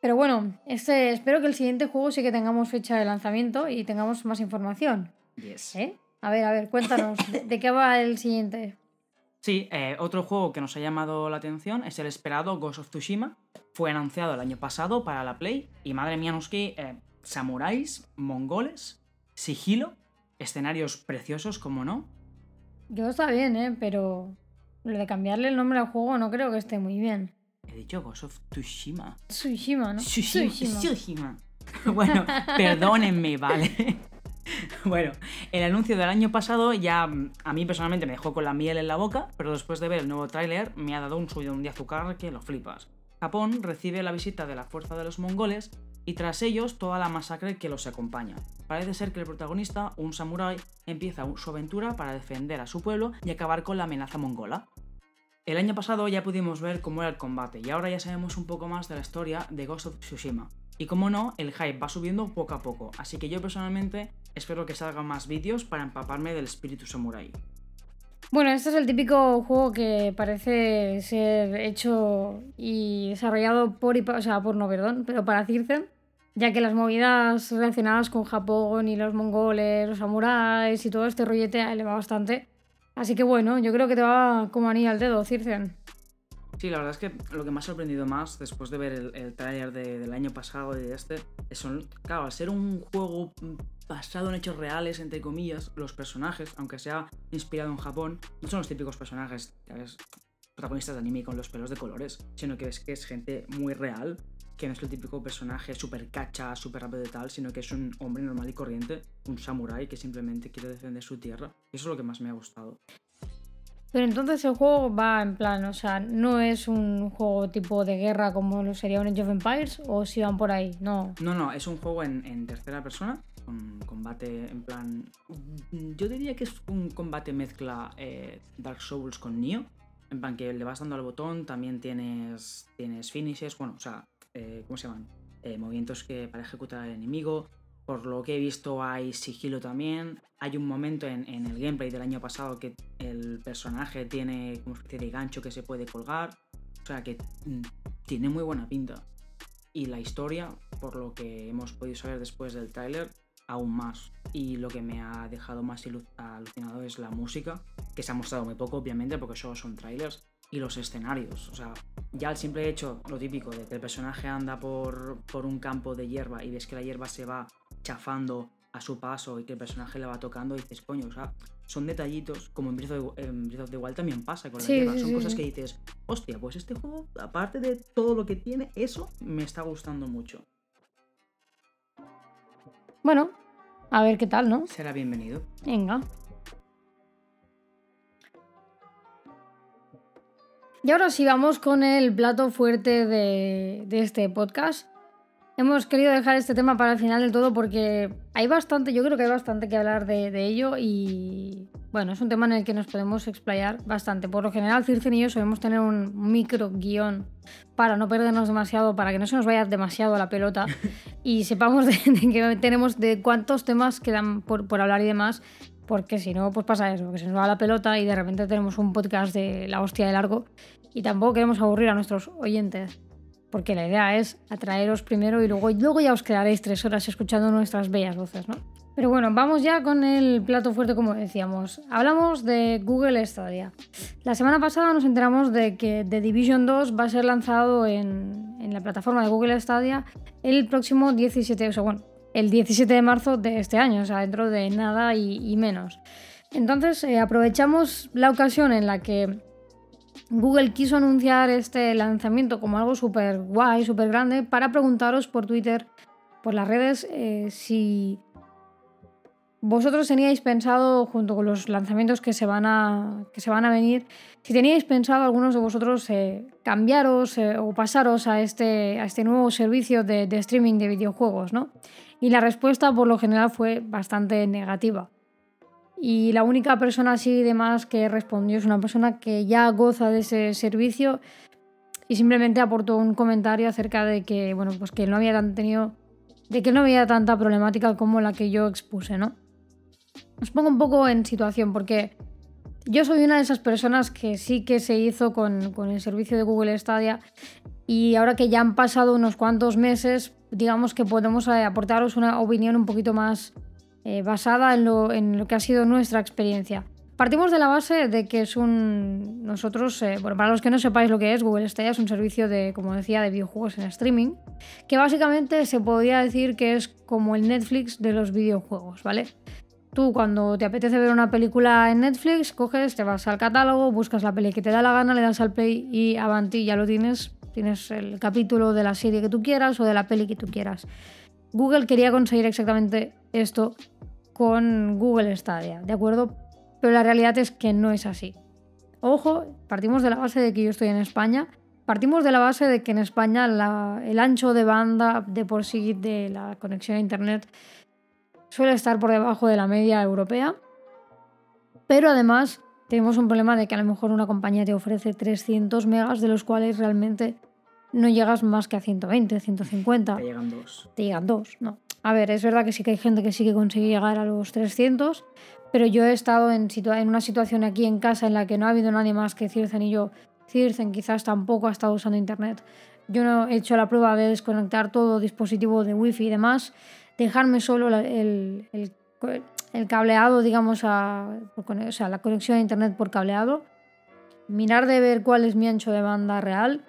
Pero bueno, este, espero que el siguiente juego sí que tengamos fecha de lanzamiento y tengamos más información. Yes. ¿eh? A ver, a ver, cuéntanos, ¿de, de qué va el siguiente? Sí, eh, otro juego que nos ha llamado la atención es el esperado Ghost of Tsushima. Fue anunciado el año pasado para la Play y madre mía, nos que eh, samuráis, mongoles, sigilo, escenarios preciosos, como no. Yo está bien, ¿eh? Pero lo de cambiarle el nombre al juego no creo que esté muy bien. He dicho Ghost of Tsushima. Tsushima, ¿no? Tsushima. Tsushima. Tsushima. Bueno, perdónenme, ¿vale? Bueno, el anuncio del año pasado ya mm, a mí personalmente me dejó con la miel en la boca, pero después de ver el nuevo tráiler me ha dado un subidón de azúcar que lo flipas. Japón recibe la visita de la fuerza de los mongoles y tras ellos toda la masacre que los acompaña. Parece ser que el protagonista, un samurái, empieza su aventura para defender a su pueblo y acabar con la amenaza mongola. El año pasado ya pudimos ver cómo era el combate y ahora ya sabemos un poco más de la historia de Ghost of Tsushima. Y como no, el hype va subiendo poco a poco, así que yo personalmente espero que salgan más vídeos para empaparme del espíritu samurai. Bueno, este es el típico juego que parece ser hecho y desarrollado por, o sea, por no, perdón, pero para Circen, ya que las movidas relacionadas con Japón y los mongoles, los samuráis y todo este rollete le va bastante. Así que bueno, yo creo que te va como anillo al dedo, Circen. Sí, la verdad es que lo que me ha sorprendido más después de ver el, el tráiler de- del año pasado y de este, son, claro, al ser un juego basado en hechos reales, entre comillas, los personajes, aunque sea inspirado en Japón, no son los típicos personajes, ¿sabes? protagonistas de anime con los pelos de colores, sino que es que es gente muy real, que no es el típico personaje súper cacha, súper rápido y tal, sino que es un hombre normal y corriente, un samurái que simplemente quiere defender su tierra. Eso es lo que más me ha gustado. Pero entonces el juego va en plan, o sea, no es un juego tipo de guerra como lo sería un Age of Empires, o si van por ahí, no. No, no, es un juego en, en tercera persona, combate en plan. Yo diría que es un combate mezcla eh, Dark Souls con Nioh. En plan que le vas dando al botón, también tienes, tienes finishes, bueno, o sea, eh, ¿cómo se llaman? Eh, movimientos que para ejecutar al enemigo. Por lo que he visto hay sigilo también. Hay un momento en, el gameplay del año pasado que el personaje tiene como especie de gancho que se puede colgar. O sea que mm, tiene muy buena pinta. Y la historia, por lo que hemos podido saber después del tráiler, aún más. Y lo que me ha dejado más alucinado es la música, que se ha mostrado muy poco, obviamente, porque solo son trailers, y los escenarios. O sea, ya el simple hecho, lo típico, de que el personaje anda por, por un campo de hierba y ves que la hierba se va chafando a su paso y que el personaje le va tocando, y dices, coño, o sea, son detallitos, como en Breath of, the- en Breath of the Wild también pasa con la Sí, hierba. son sí, cosas sí. que dices, hostia, pues este juego, aparte de todo lo que tiene, eso me está gustando mucho. Bueno, a ver qué tal, ¿no? Será bienvenido. Venga. Y ahora sí vamos con el plato fuerte de, de este podcast. Hemos querido dejar este tema para el final del todo porque hay bastante, yo creo que hay bastante que hablar de, de ello y bueno, es un tema en el que nos podemos explayar bastante. Por lo general, Circen y yo solemos tener un micro guion para no perdernos demasiado, para que no se nos vaya demasiado la pelota y sepamos de, de que tenemos de cuántos temas quedan por, por hablar y demás, porque si no, pues pasa eso, que se nos va la pelota y de repente tenemos un podcast de la hostia de largo y tampoco queremos aburrir a nuestros oyentes. Porque la idea es atraeros primero y luego, luego ya os quedaréis tres horas escuchando nuestras bellas voces, ¿no? Pero bueno, vamos ya con el plato fuerte, como decíamos. Hablamos de Google Stadia. La semana pasada nos enteramos de que The Division 2 va a ser lanzado en, la plataforma de Google Stadia el próximo 17, o sea, bueno, el 17 de marzo de este año, o sea, dentro de nada y, y menos. Entonces, eh, aprovechamos la ocasión en la que Google quiso anunciar este lanzamiento como algo súper guay, súper grande, para preguntaros por Twitter, por las redes, eh, si vosotros teníais pensado, junto con los lanzamientos que se van a, que se van a venir, si teníais pensado algunos de vosotros eh, cambiaros eh, o pasaros a este, a este nuevo servicio de, de streaming de videojuegos, ¿no? Y la respuesta por lo general fue bastante negativa. Y la única persona así de más que respondió es una persona que ya goza de ese servicio y simplemente aportó un comentario acerca de que, bueno, pues que no había tenido, de que no había tanta problemática como la que yo expuse, ¿no? Os pongo un poco en situación porque yo soy una de esas personas que sí que se hizo con, el servicio de Google Stadia y ahora que ya han pasado unos cuantos meses, digamos que podemos eh, aportaros una opinión un poquito más eh, basada en lo, en lo, que ha sido nuestra experiencia. Partimos de la base de que es un. Nosotros, eh, bueno, para los que no sepáis lo que es, Google Stadia es un servicio de, como decía, de videojuegos en streaming, que básicamente se podría decir que es como el Netflix de los videojuegos, ¿vale? Tú, cuando te apetece ver una película en Netflix, coges, te vas al catálogo, buscas la peli que te da la gana, le das al play y avanti, ya lo tienes. Tienes el capítulo de la serie que tú quieras o de la peli que tú quieras. Google quería conseguir exactamente esto con Google Stadia, ¿de acuerdo? Pero la realidad es que no es así. Ojo, partimos de la base de que yo estoy en España, partimos de la base de que en España el ancho de banda de por sí de la conexión a Internet suele estar por debajo de la media europea, pero además tenemos un problema de que a lo mejor una compañía te ofrece 300 megas, de los cuales realmente no llegas más que a 120, 150. Te llegan dos. Te llegan dos, no. A ver, es verdad que sí que hay gente que sí que consigue llegar a los 300, pero yo he estado en, en, una situación aquí en casa en la que no ha habido nadie más que Circen y yo. Circen quizás tampoco ha estado usando internet. Yo no he hecho la prueba de desconectar todo dispositivo de wifi y demás, dejarme solo el, el, cableado, digamos, a, o sea, la conexión a internet por cableado, mirar de ver cuál es mi ancho de banda real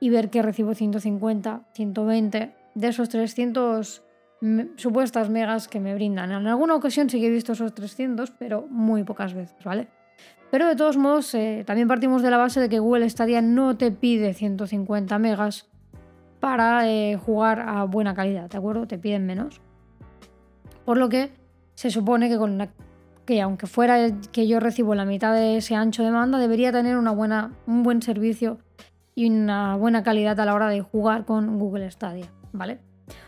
y ver que recibo 150, 120 de esos 300 supuestas megas que me brindan. En alguna ocasión sí que he visto esos 300, pero muy pocas veces, ¿vale? Pero de todos modos, eh, también partimos de la base de que Google Stadia no te pide 150 megas para eh, jugar a buena calidad, ¿de acuerdo? Te piden menos. Por lo que se supone que con que aunque fuera que yo recibo la mitad de ese ancho de banda, debería tener una buena, un buen servicio y una buena calidad a la hora de jugar con Google Stadia, ¿vale?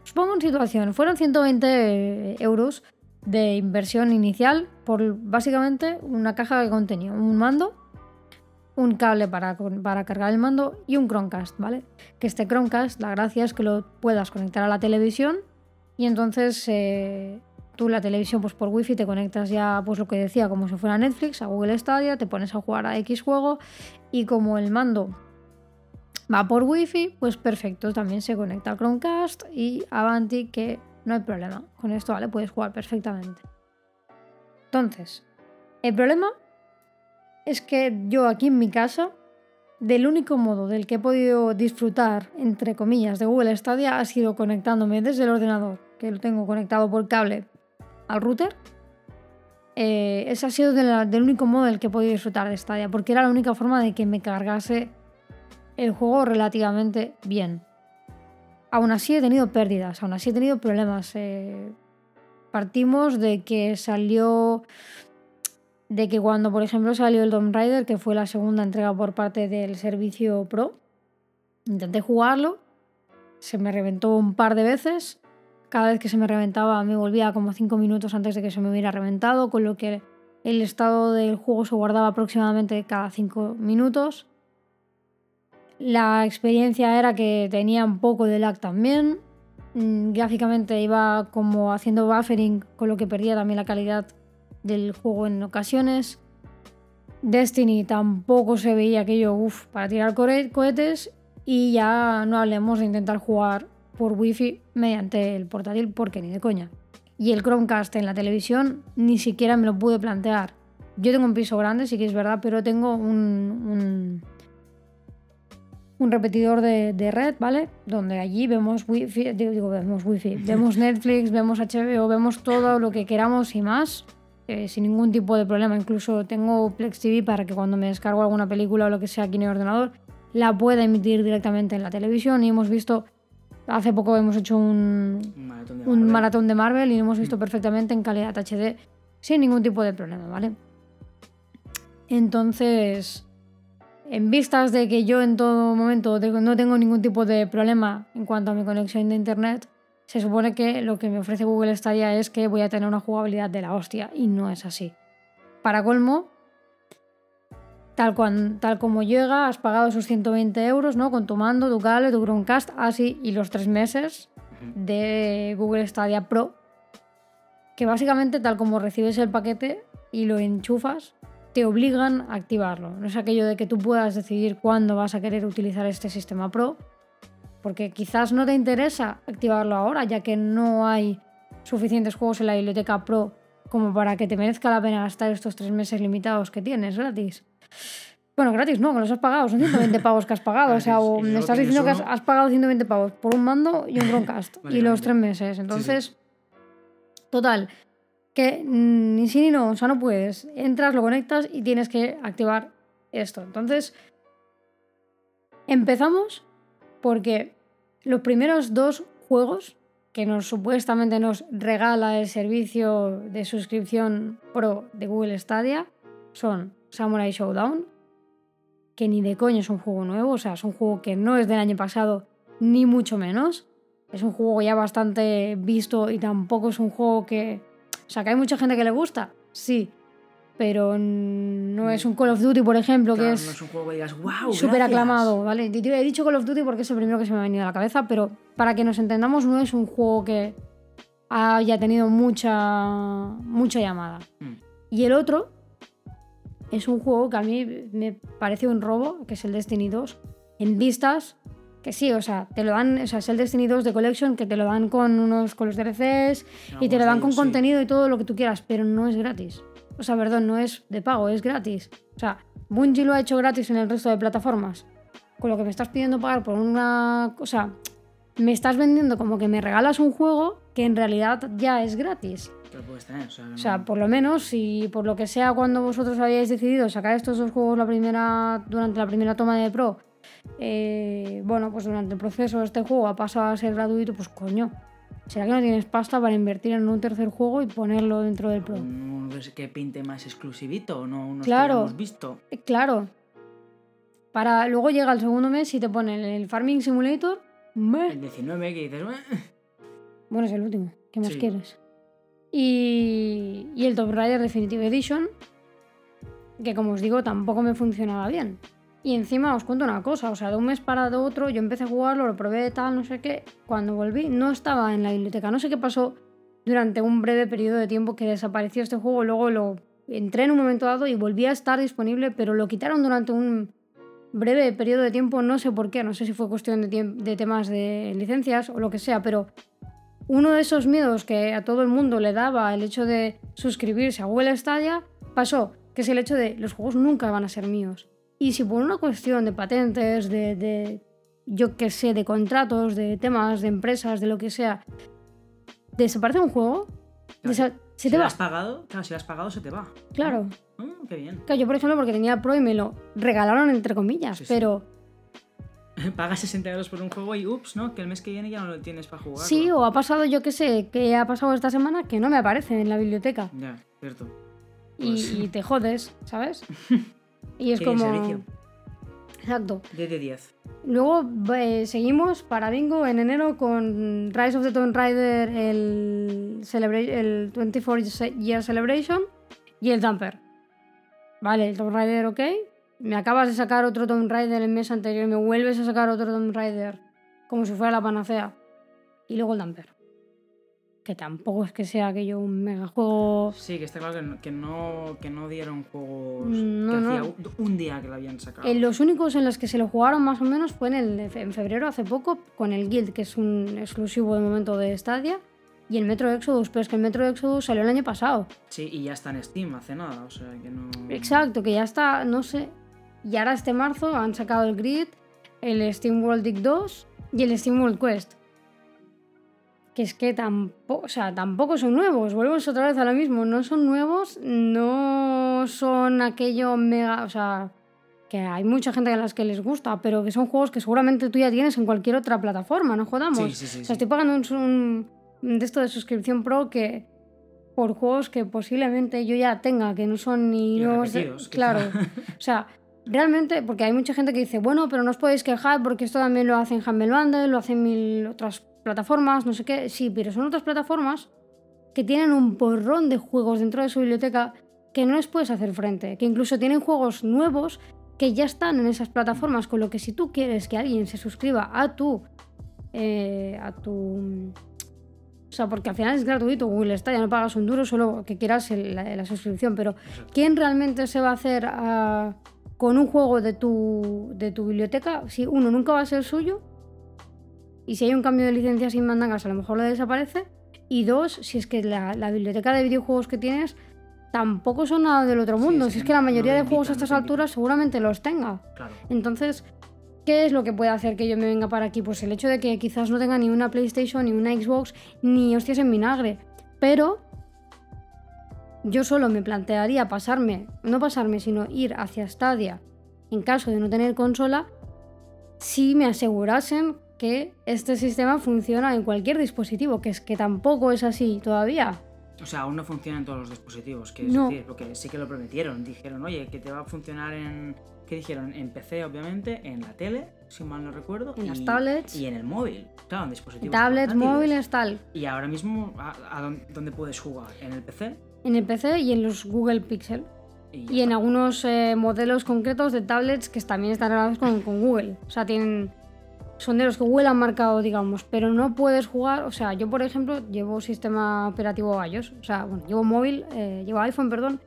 Os pongo en situación, fueron 120 euros de inversión inicial por básicamente una caja que contenía un mando, un cable para, para, cargar el mando y un Chromecast, ¿vale? Que este Chromecast, la gracia es que lo puedas conectar a la televisión y entonces eh, tú la televisión pues por wifi te conectas ya pues lo que decía como si fuera Netflix a Google Stadia te pones a jugar a X juego y como el mando va por wifi pues perfecto también se conecta a Chromecast y Avanti que no hay problema. Con esto vale puedes jugar perfectamente. Entonces el problema es que yo aquí en mi casa del único modo del que he podido disfrutar, entre comillas, de Google Stadia ha sido conectándome desde el ordenador, que lo tengo conectado por cable al router. Eh, ese ha sido del único modo del que he podido disfrutar de Stadia, porque era la única forma de que me cargase el juego relativamente bien. Aún así he tenido pérdidas, aún así he tenido problemas. Eh, partimos de que salió. De que cuando, por ejemplo, salió el Tomb Raider, que fue la segunda entrega por parte del servicio Pro, intenté jugarlo, se me reventó un par de veces cada vez que se me reventaba me volvía como 5 minutos antes de que se me hubiera reventado, con lo que el estado del juego se guardaba aproximadamente cada 5 minutos. La experiencia era que tenía un poco de lag también. Mm, gráficamente iba como haciendo buffering, con lo que perdía también la calidad del juego en ocasiones. Destiny tampoco se veía aquello uff para tirar cohetes y ya no hablemos de intentar jugar por wifi mediante el portátil porque ni de coña. Y el Chromecast en la televisión ni siquiera me lo pude plantear. Yo tengo un piso grande, sí que es verdad, pero tengo un, un, repetidor de, red, ¿vale? Donde allí vemos wifi, digo, vemos wifi, vemos Netflix, vemos HBO, vemos todo lo que queramos y más. Eh, sin ningún tipo de problema. Incluso tengo Plex TV para que cuando me descargo alguna película o lo que sea aquí en el ordenador, la pueda emitir directamente en la televisión. Y hemos visto Hace poco hemos hecho un, maratón de, Marvel. y lo hemos visto mm. perfectamente en calidad HD sin ningún tipo de problema, ¿vale? Entonces, en vistas de que yo en todo momento no tengo ningún tipo de problema en cuanto a mi conexión de internet, se supone que lo que me ofrece Google Stadia es que voy a tener una jugabilidad de la hostia y no es así. Para colmo, Tal, tal como llega, has pagado esos 120 euros, ¿no? Con tu mando, tu cable, tu Chromecast, así, y los tres meses de Google Stadia Pro, que básicamente tal como recibes el paquete y lo enchufas, te obligan a activarlo. No es aquello de que tú puedas decidir cuándo vas a querer utilizar este sistema Pro, porque quizás no te interesa activarlo ahora, ya que no hay suficientes juegos en la biblioteca Pro como para que te merezca la pena gastar estos tres meses limitados que tienes gratis. Bueno, gratis no, que los has pagado, son 120 pavos que has pagado. o sea, me estás diciendo que has, pagado 120 pavos por un mando y un Chromecast y los tres meses. Entonces, total, que ni sí ni no, o sea, no puedes. Entras, lo conectas y tienes que activar esto. Entonces, empezamos porque los primeros dos juegos que nos supuestamente nos regala el servicio de suscripción pro de Google Stadia son Samurai Showdown, que ni de coño es un juego nuevo, o sea, es un juego que no es del año pasado, ni mucho menos. Es un juego ya bastante visto y tampoco es un juego que... O sea, que hay mucha gente que le gusta, sí, pero no es un Call of Duty, por ejemplo, que es, no es un juego que digas, wow, súper aclamado, ¿vale? He dicho Call of Duty porque es el primero que se me ha venido a la cabeza, pero para que nos entendamos, no es un juego que haya tenido mucha, mucha llamada. Mm. Y el otro es un juego que a mí me parece un robo, que es el Destiny 2, en vistas, que sí, o sea, te lo dan, o sea, es el Destiny 2 de Collection, que te lo dan con unos con los DLCs y te lo dan con contenido y todo lo que tú quieras, pero no es gratis. O sea, perdón, no es de pago, es gratis. O sea, Bungie lo ha hecho gratis en el resto de plataformas. Con lo que me estás pidiendo pagar por una cosa, me estás vendiendo como que me regalas un juego que en realidad ya es gratis o, sea, por lo menos, si por lo que sea cuando vosotros habíais decidido sacar estos dos juegos la primera, durante la primera toma de Pro, eh, bueno, pues durante el proceso este juego ha pasado a ser gratuito, pues coño, ¿Será que no tienes pasta para invertir en un tercer juego y ponerlo dentro del Pro? ¿No ves que pinte más exclusivito no unos Claro. que hemos visto? Eh, Claro. Para, luego llega el segundo mes y te ponen el Farming Simulator. meh. El 19 que dices. Bueno, es el último. ¿Qué más Sí. quieres? Y, y el Tomb Raider Definitive Edition, que como os digo, tampoco me funcionaba bien. Y encima os cuento una cosa, o sea, de un mes para otro yo empecé a jugarlo, lo probé tal, no sé qué. Cuando volví no estaba en la biblioteca. No sé qué pasó durante un breve periodo de tiempo que desapareció este juego. Luego lo entré en un momento dado y volví a estar disponible, pero lo quitaron durante un breve periodo de tiempo. No sé por qué, no sé si fue cuestión de temas de licencias o lo que sea, pero uno de esos miedos que a todo el mundo le daba el hecho de suscribirse a Google Stadia pasó, que es el hecho de los juegos nunca van a ser míos. Y si por una cuestión de patentes, de, de yo qué sé, de contratos, de temas, de empresas, de lo que sea, desaparece un juego, desa- se Si te lo va. has pagado, claro, si lo has pagado se te va. Claro. Mm, qué bien. Claro, yo por ejemplo porque tenía Pro y me lo regalaron entre comillas, Sí, sí. pero Pagas 60 euros por un juego y ups, ¿no? Que el mes que viene ya no lo tienes para jugar. sí, o ha pasado yo qué sé, que ha pasado esta semana que no me aparece en la biblioteca. Ya, cierto. y, Pues- y te jodes, ¿sabes? Y es como... servicio. Exacto. 10 de 10. Luego eh, seguimos para Bingo en enero con Rise of the Tomb Raider, el, el 24 Year Celebration y el Damper. Vale, el Tomb Raider, ok. Me acabas de sacar otro Tomb Raider el mes anterior y me vuelves a sacar otro Tomb Raider como si fuera la panacea. Y luego el Damper. Que tampoco es que sea aquello un mega juego. Sí, que está claro que no, que no, que no dieron juegos no, que no. hacía un, día que lo habían sacado. Eh, los únicos en los que se lo jugaron más o menos fue en, el, en febrero, hace poco, con el Guild, que es un exclusivo de momento de Stadia, y el Metro Exodus, pero es que el Metro Exodus salió el año pasado. Sí, y ya está en Steam hace nada, o sea que no. Exacto, que ya está, no sé. Y ahora este marzo han sacado el Grid, el Steam World Dig 2 y el Steam World Quest. Que es que tampoco, o sea, tampoco son nuevos, volvemos otra vez a lo mismo, no son nuevos, no son aquello mega, o sea, que hay mucha gente a las que les gusta, pero que son juegos que seguramente tú ya tienes en cualquier otra plataforma, no jodamos. Sí, sí, sí, o sea, estoy pagando un, un de esto de suscripción pro que por juegos que posiblemente yo ya tenga, que no son ni nuevos. claro. O sea, realmente, porque hay mucha gente que dice, bueno, pero no os podéis quejar porque esto también lo hacen Humble Bundle, lo hacen mil otras plataformas, no sé qué. Sí, pero son otras plataformas que tienen un porrón de juegos dentro de su biblioteca que no les puedes hacer frente, que incluso tienen juegos nuevos que ya están en esas plataformas, con lo que si tú quieres que alguien se suscriba a tu... eh, a tu... O sea, porque al final es gratuito Google Stadia, no pagas un duro, solo que quieras el- la, la suscripción, pero ¿quién realmente se va a hacer ah, con un juego de tu, de tu biblioteca si uno nunca va a ser suyo? Y si hay un cambio de licencia sin mandangas, a lo mejor lo desaparece. Y dos, si es que la, la biblioteca de videojuegos que tienes tampoco son nada del otro mundo. si es que la mayoría de juegos a no estas alturas seguramente los tenga. Claro. Entonces, ¿qué es lo que puede hacer que yo me venga para aquí? Pues el hecho de que quizás no tenga ni una PlayStation, ni una Xbox, ni hostias en vinagre. Pero yo solo me plantearía pasarme, no pasarme, sino ir hacia Stadia en caso de no tener consola, si me asegurasen que este sistema funciona en cualquier dispositivo, que es que tampoco es así todavía. O sea, aún no funciona en todos los dispositivos, que No. decir, porque sí que lo prometieron. Dijeron, oye, que te va a funcionar en. ¿Qué dijeron? En PC, obviamente, en la tele, si mal no recuerdo. En y- las tablets. Y en el móvil. Claro, en dispositivos. Tablets, móviles, tal. Y ahora mismo, ¿a, a dónde, puedes jugar? ¿En el PC? En el PC y en los Google Pixel. Y, Y en algunos eh, modelos concretos de tablets que también están relacionados con, con Google. O sea, tienen. Son de los que ha marcado, digamos. Pero no puedes jugar. O sea, yo, por ejemplo, llevo sistema operativo iOS. O sea, bueno, llevo móvil, eh, llevo iPhone, perdón.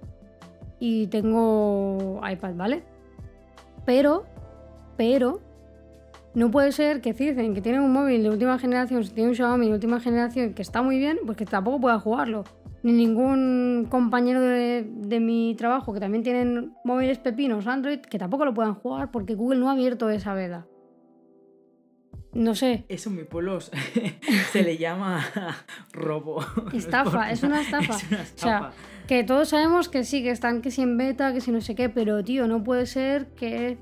Y tengo iPad, ¿vale? Pero. Pero. No puede ser que dicen que tienen un móvil de última generación, si tienen un Xiaomi de última generación que está muy bien, pues que tampoco pueda jugarlo ni ningún compañero de, de mi trabajo que también tienen móviles pepinos Android que tampoco lo puedan jugar porque Google no ha abierto esa veda. No sé, Eso en mi pueblo se le llama robo. Estafa, es una estafa. Es una O estafa. sea, que todos sabemos que sí, que están que si en beta, que si no sé qué, pero tío, no puede ser que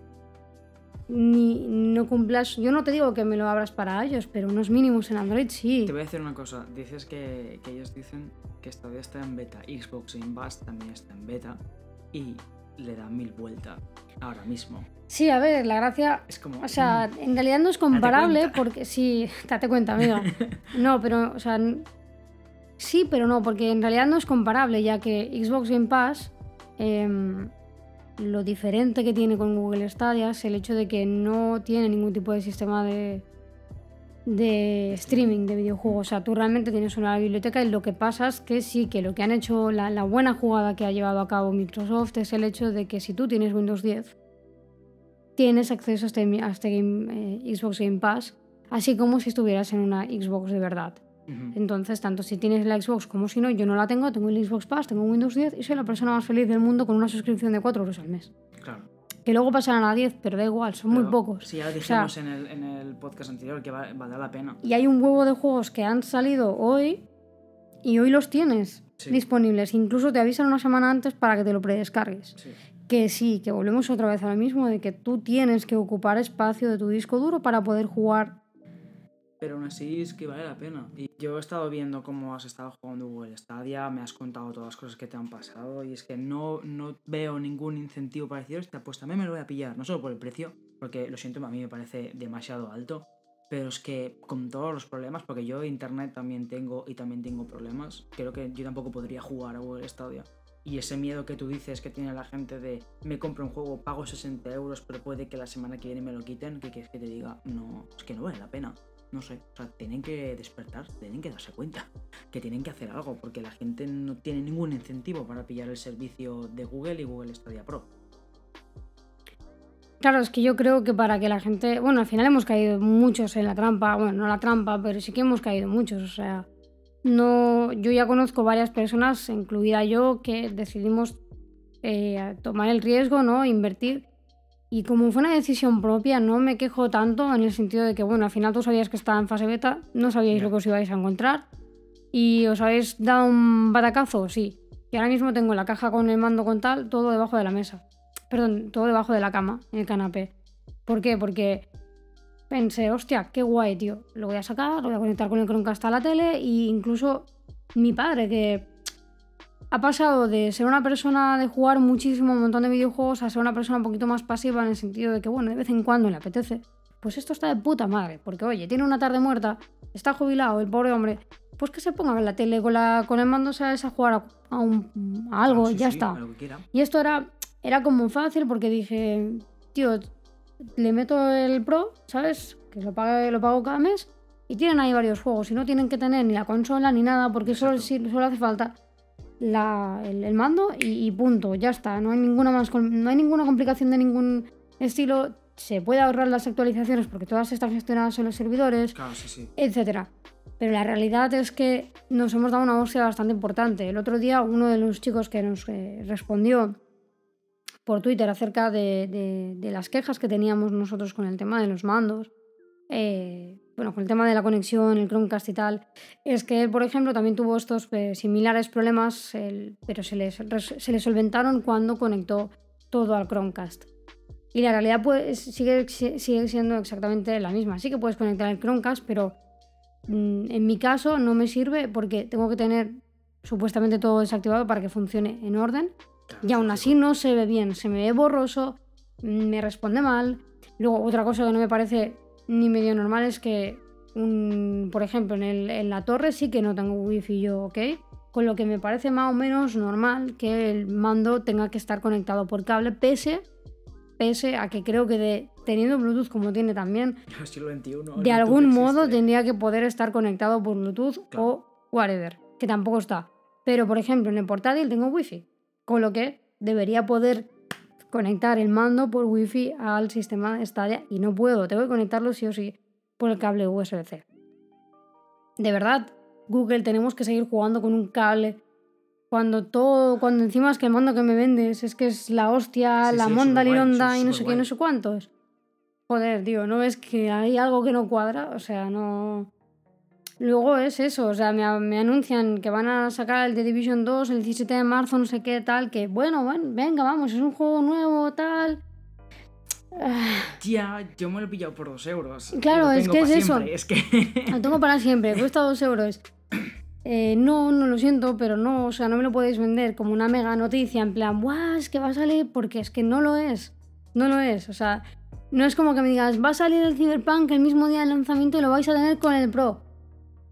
ni no cumplas. Yo no te digo que me lo abras para ellos, pero unos mínimos en Android sí. Te voy a decir una cosa. Dices que, que ellos dicen que todavía está en beta. Xbox Game Pass también está en beta. Y le da mil vueltas ahora mismo. Sí, a ver, la gracia. Es como. O sea, mm, en realidad no es comparable porque sí, date cuenta, amiga. No, pero, o sea, sí, pero no, porque en realidad no es comparable, ya que Xbox Game Pass, em, lo diferente que tiene con Google Stadia es el hecho de que no tiene ningún tipo de sistema de, de streaming de videojuegos. O sea, tú realmente tienes una biblioteca y lo que pasa es que sí, que lo que han hecho, la, la buena jugada que ha llevado a cabo Microsoft es el hecho de que si tú tienes Windows 10, tienes acceso a este, a este game- eh, Xbox Game Pass, así como si estuvieras en una Xbox de verdad. Entonces, tanto si tienes la Xbox como si no, yo no la tengo, tengo el Xbox Pass, tengo Windows 10 y soy la persona más feliz del mundo con una suscripción de 4 euros al mes. Claro. Que luego pasarán a 10, pero da igual, son muy pocos. Sí, ya lo O sea, dijimos en, el, en el podcast anterior que va- valdrá la pena. y hay un huevo de juegos que han salido hoy y hoy los tienes Sí. disponibles. Incluso te avisan una semana antes para que te lo predescargues. Sí. Que sí, que volvemos otra vez a lo mismo de que tú tienes que ocupar espacio de tu disco duro para poder jugar. Pero aún así es que vale la pena. Y yo he estado viendo cómo has estado jugando Google Stadia, me has contado todas las cosas que te han pasado y es que no, no veo ningún incentivo para decir, hostia, pues también me lo voy a pillar. No solo por el precio, porque lo siento, a mí me parece demasiado alto, pero es que con todos los problemas, porque yo internet también tengo y también tengo problemas, creo que yo tampoco podría jugar a Google Stadia. Y ese miedo que tú dices que tiene la gente de me compro un juego, pago 60 euros, pero puede que la semana que viene me lo quiten, ¿qué quieres que te diga? No, es que no vale la pena. No sé, o sea, tienen que despertar, tienen que darse cuenta que tienen que hacer algo, porque la gente no tiene ningún incentivo para pillar el servicio de Google y Google Stadia Pro. Claro, es que yo creo que para que la gente. Bueno, al final hemos caído muchos en la trampa. Bueno, no la trampa, pero sí que hemos caído muchos. O sea, no. Yo ya conozco varias personas, incluida yo, que decidimos eh, tomar el riesgo, ¿no? Invertir. Y como fue una decisión propia, no me quejo tanto en el sentido de que, bueno, al final tú sabías que estaba en fase beta, no sabíais lo que os ibais a encontrar. Y os habéis dado un batacazo, sí. Y ahora mismo tengo la caja con el mando con tal, todo debajo de la mesa. Perdón, todo debajo de la cama, en el canapé. ¿Por qué? Porque pensé, hostia, qué guay, tío. Lo voy a sacar, lo voy a conectar con el Chromecast a la tele e incluso mi padre, que ha pasado de ser una persona de jugar muchísimo, un montón de videojuegos, a ser una persona un poquito más pasiva en el sentido de que, bueno, de vez en cuando le apetece. Pues esto está de puta madre, porque oye, tiene una tarde muerta, está jubilado el pobre hombre, pues que se ponga en la tele con, la, con el mando, ¿sabes? A jugar a, a un- a algo, Ah, sí, ya sí, está. Y esto era, era como fácil porque dije, tío, le meto el Pro, ¿sabes? Que lo pago, lo pago cada mes. Y tienen ahí varios juegos. Y no tienen que tener ni la consola ni nada porque solo, Exacto. solo hace falta la- el, el mando y, y punto. Ya está. No hay, ninguna más, no hay ninguna complicación de ningún estilo. Se puede ahorrar las actualizaciones porque todas están gestionadas en los servidores Claro, sí, sí. etcétera. Pero la realidad es que nos hemos dado una hostia bastante importante. El otro día uno de los chicos que nos eh, respondió por Twitter acerca de, las quejas que teníamos nosotros con el tema de los mandos, eh, bueno, con el tema de la conexión, el Chromecast y tal, es que él, por ejemplo, también tuvo estos eh, similares problemas, pero se se les solventaron cuando conectó todo al Chromecast. Y la realidad pues, sigue, sigue siendo exactamente la misma. Sí que puedes conectar el Chromecast, pero mm, en mi caso no me sirve porque tengo que tener supuestamente todo desactivado para que funcione en orden. Y aún sí, así no se ve bien, se me ve borroso, me responde mal. Luego, otra cosa que no me parece ni medio normal es que, un- por ejemplo, en, el- en la torre sí que no tengo wifi yo, ¿ok? Con lo que me parece más o menos normal que el mando tenga que estar conectado por cable, pese, pese a que creo que de, teniendo Bluetooth como tiene también, siglo XXI. de Bluetooth algún modo tendría que poder estar conectado por Bluetooth Claro. o whatever, que tampoco está. Pero por ejemplo, en el portátil tengo Wi-Fi, con lo que debería poder conectar el mando por Wi-Fi al sistema de Stadia y no puedo, tengo que conectarlo sí o sí por el cable USB-C. De verdad, Google, tenemos que seguir jugando con un cable. Cuando todo, cuando encima es que el mando que me vendes es que es la hostia, Sí, la sí, monda lironda y no sé qué, no sé cuántos. Joder, tío, ¿no ves que hay algo que no cuadra? O sea, no... Luego es eso, o sea, me, me anuncian que van a sacar el The Division 2 el 17 de marzo, no sé qué, tal, que bueno, bueno, venga, vamos, es un juego nuevo, tal. Ya, yo me lo he pillado por dos euros. Claro, es que es eso. Es que. Lo tengo para siempre, cuesta dos euros. Eh, no, no lo siento, pero no, o sea, no me lo podéis vender como una mega noticia en plan, ¡guau! Es que va a salir, porque es que no lo es. No lo es, o sea, no es como que me digas, va a salir el Cyberpunk el mismo día del lanzamiento y lo vais a tener con el Pro.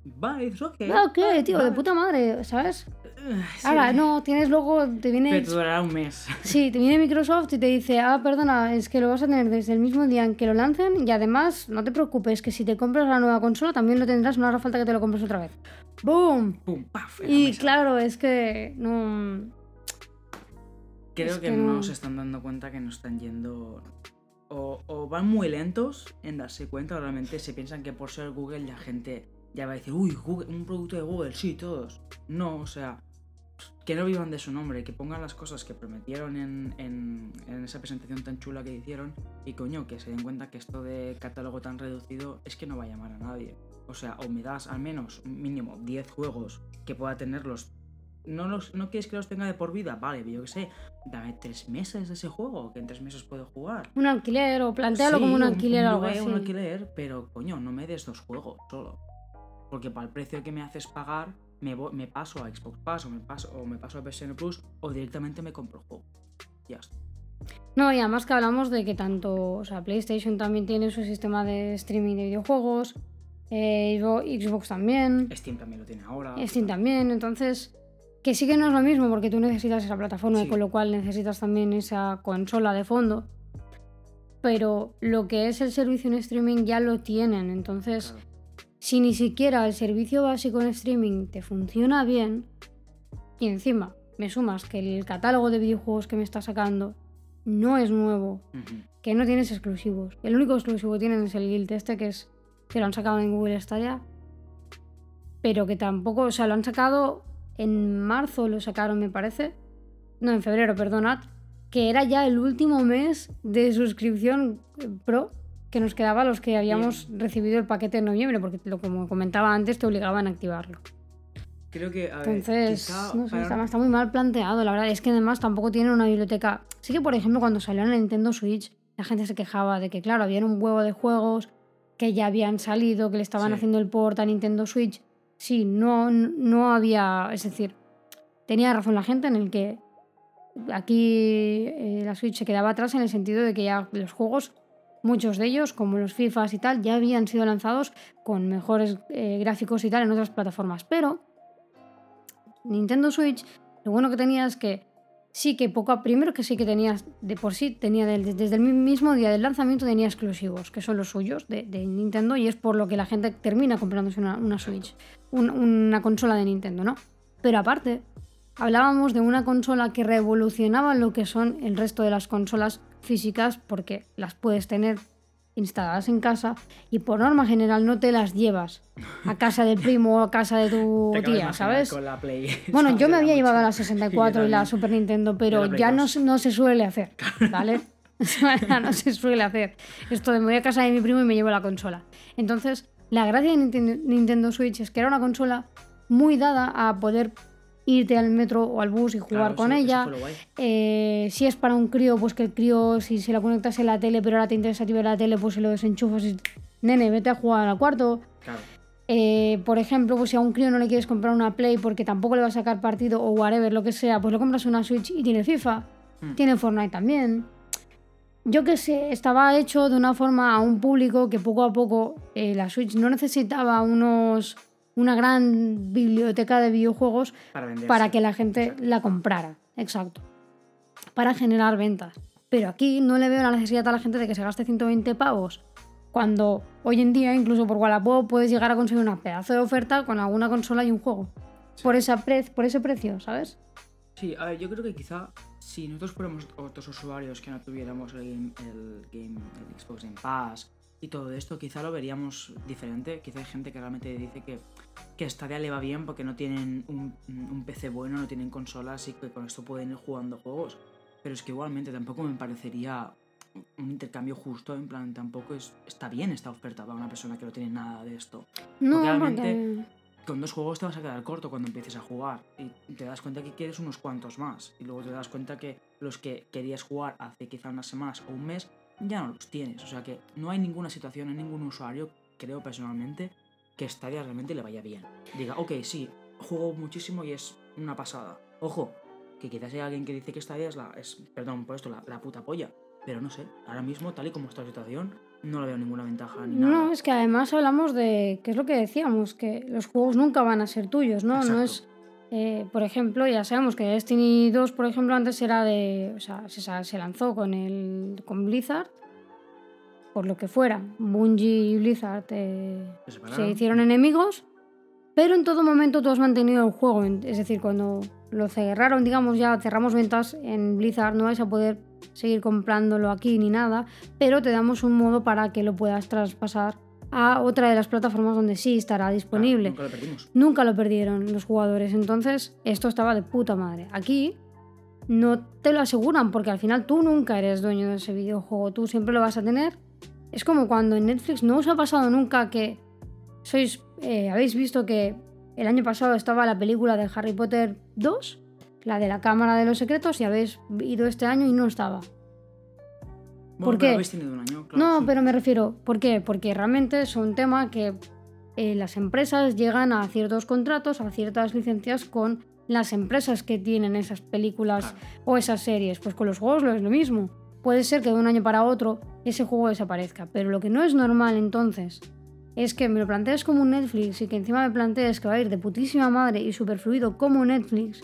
Vale, es ok. Ah, ¿qué, vale, tío? De puta madre, ¿sabes? Eh, sí. Ahora, no, tienes luego, te viene. Pero te durará un mes. Sí, te viene Microsoft y te dice, ah, perdona, es que lo vas a tener desde el mismo día en que lo lancen y además, no te preocupes, que si te compras la nueva consola también lo tendrás, no hará falta que te lo compres otra vez. ¡Boom! Pum, paf, Y mesa. claro, es que no... Creo es que, que no no- se están dando cuenta que no están yendo. O, o van muy lentos en darse cuenta, o realmente se piensan que por ser Google la gente ya va a decir, uy, Google, un producto de Google, sí, todos. No, o sea, que no vivan de su nombre, que pongan las cosas que prometieron en, en- en esa presentación tan chula que hicieron y coño, que se den cuenta que esto de catálogo tan reducido es que no va a llamar a nadie. O sea, o me das al menos mínimo 10 juegos que pueda tenerlos. No, los, no quieres que los tenga de por vida, vale, yo qué sé, dame tres meses de ese juego, que en tres meses puedo jugar. Un alquiler o plantealo como un Sí, alquiler o algo así. un alquiler, pero coño, no me des dos juegos solo. Porque para el precio que me haces pagar, me, me paso a Xbox Pass o me paso, o me paso a PSN Plus o directamente me compro el juego. Ya está. No, y además que hablamos de que tanto, o sea, PlayStation también tiene su sistema de streaming de videojuegos, eh, Xbox también, Steam también lo tiene ahora. Steam también, entonces que sí que no es lo mismo porque tú necesitas esa plataforma y con lo cual necesitas también esa consola de fondo. Pero lo que es el servicio en streaming ya lo tienen, entonces Claro. Si ni siquiera el servicio básico en streaming te funciona bien y encima me sumas que el catálogo de videojuegos que me está sacando no es nuevo, que no tienes exclusivos. El único exclusivo que tienen es el Guild este que es que lo han sacado en Google Stadia, pero que tampoco, o sea, lo han sacado en marzo, lo sacaron me parece. No, en febrero, perdonad, que era ya el último mes de suscripción eh, pro que nos quedaba a los que habíamos recibido el paquete en noviembre, porque lo como comentaba antes te obligaban a activarlo. Creo que, a ver, Entonces, no sé, para- está, está muy mal planteado, la verdad. Es que además tampoco tienen una biblioteca. Sí que, por ejemplo, cuando salió en la Nintendo Switch, la gente se quejaba de que, claro, había un huevo de juegos que ya habían salido, que le estaban Sí. haciendo el port a Nintendo Switch. Sí, no, no había. Es decir, tenía razón la gente en el que aquí eh, la Switch se quedaba atrás en el sentido de que ya los juegos, muchos de ellos, como los FIFAs y tal, ya habían sido lanzados con mejores eh, gráficos y tal en otras plataformas. Pero Nintendo Switch, lo bueno que tenía es que sí que poco a, primero que sí que tenías de por sí tenía desde el mi- mismo día del lanzamiento tenía exclusivos que son los suyos de, Nintendo y es por lo que la gente termina comprándose una, una Switch un- una consola de Nintendo no pero aparte hablábamos de una consola que revolucionaba lo que son el resto de las consolas físicas porque las puedes tener instaladas en casa y por norma general no te las llevas a casa del primo o a casa de tu Te tía, ¿sabes? Con la Play. Bueno, ¿sabes? yo me había llevado la 64 y la. Super Nintendo, pero ya no, 2. se- no se suele hacer, ¿vale? No se suele hacer. Esto de me voy a casa de mi primo y me llevo la consola. Entonces, la gracia de Nintendo Switch es que era una consola muy dada a poder irte al metro o al bus y jugar Claro, con ella. Eh, si es para un crío, pues que el crío, si se la conectas en la tele, pero ahora te interesa ti ver la tele, pues se lo desenchufas y... Nene, vete a jugar al cuarto. Claro. Eh, por ejemplo, pues si a un crío no le quieres comprar una Play porque tampoco le va a sacar partido o whatever, lo que sea, pues le compras una Switch y tiene FIFA, Mm. tiene Fortnite también. Yo qué sé, estaba hecho de una forma a un público que poco a poco eh, la Switch no necesitaba unos una gran biblioteca de videojuegos Para que la gente la comprara. Exacto. Para generar ventas. Pero aquí no le veo la necesidad a la gente de que se gaste 120 pavos. Cuando hoy en día, incluso por Wallapop, puedes llegar a conseguir una pedazo de oferta con alguna consola y un juego. Por, esa pre- por ese precio, ¿sabes? Sí, a ver, yo creo que quizá si nosotros fuéramos otros usuarios que no tuviéramos el, game- el, game, el Xbox Game Pass y todo esto, quizá lo veríamos diferente. Quizá hay gente que realmente dice que, que Stadia le va bien porque no tienen un, un PC bueno, no tienen consolas y que con esto pueden ir jugando juegos. Pero es que igualmente tampoco me parecería un intercambio justo, en plan, tampoco es, está bien esta oferta para una persona que no tiene nada de esto. No, realmente- porque... con dos juegos te vas a quedar corto cuando empieces a jugar y te das cuenta que quieres unos cuantos más y luego te das cuenta que los que querías jugar hace quizá unas semanas o un mes ya no los tienes. O sea que no hay ninguna situación, en ningún usuario, creo personalmente, que Stadia realmente le vaya bien. Diga, ok, sí, juego muchísimo y es una pasada. Ojo, que quizás hay alguien que dice que Stadia es la, es, perdón por esto, la, la puta polla. Pero no sé, ahora mismo, tal y como está la situación, no le veo ninguna ventaja ni nada. No, es que además hablamos de, que es lo que decíamos, que los juegos nunca van a ser tuyos, ¿no? No es, eh, por ejemplo, ya sabemos que Destiny 2, por ejemplo, antes era de, o sea, se, lanzó con el con Blizzard, por lo que fuera, Bungie y Blizzard eh, Se hicieron enemigos, pero en todo momento tú has mantenido el juego, es decir, cuando lo cerraron, digamos, ya cerramos ventas en Blizzard, no vais a poder seguir comprándolo aquí ni nada, pero te damos un modo para que lo puedas traspasar a otra de las plataformas donde sí estará disponible. nunca lo perdimos. Nunca lo perdieron los jugadores, entonces esto estaba de puta madre. Aquí no te lo aseguran porque al final tú nunca eres dueño de ese videojuego, tú siempre lo vas a tener. Es como cuando en Netflix no os ha pasado nunca que sois, eh, habéis visto que el año pasado estaba la película de Harry Potter 2, la de la Cámara de los Secretos, y habéis ido este año y no estaba. Bueno, ¿Por pero qué? habéis tenido un año, claro, No, sí. pero me refiero, ¿por qué? Porque realmente es un tema que eh, las empresas llegan a ciertos contratos, a ciertas licencias con las empresas que tienen esas películas Claro. o esas series. Pues con los juegos lo es lo mismo. Puede ser que de un año para otro ese juego desaparezca, pero lo que no es normal entonces es que me lo plantees como un Netflix y que encima me plantees que va a ir de putísima madre y super fluido como Netflix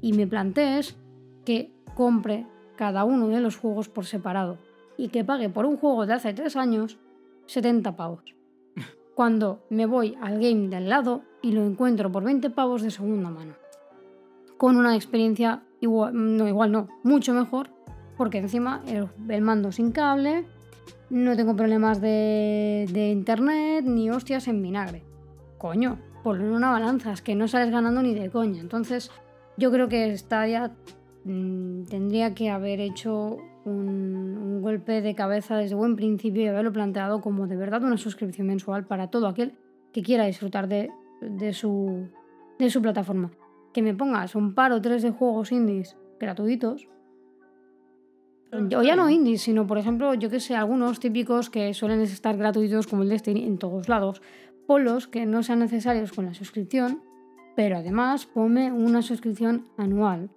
y me plantees que compre cada uno de los juegos por separado y que pague por un juego de hace 3 años 70 pavos. Cuando me voy al game de al lado y lo encuentro por 20 pavos de segunda mano. Con una experiencia igual, no igual no, mucho mejor, porque encima el, el mando sin cable, no tengo problemas de, de internet ni hostias en vinagre. Coño, ponlo en una balanza, es que no sales ganando ni de coña. Entonces, yo creo que Stadia mm, tendría que haber hecho un, un golpe de cabeza desde buen principio y haberlo planteado como de verdad una suscripción mensual para todo aquel que quiera disfrutar de, de su, de su plataforma. Que me pongas un par o tres de juegos indies gratuitos. O ya no indies, sino por ejemplo, yo que sé, algunos típicos que suelen estar gratuitos como el Destiny en todos lados. Polos que no sean necesarios con la suscripción, pero además ponme una suscripción anual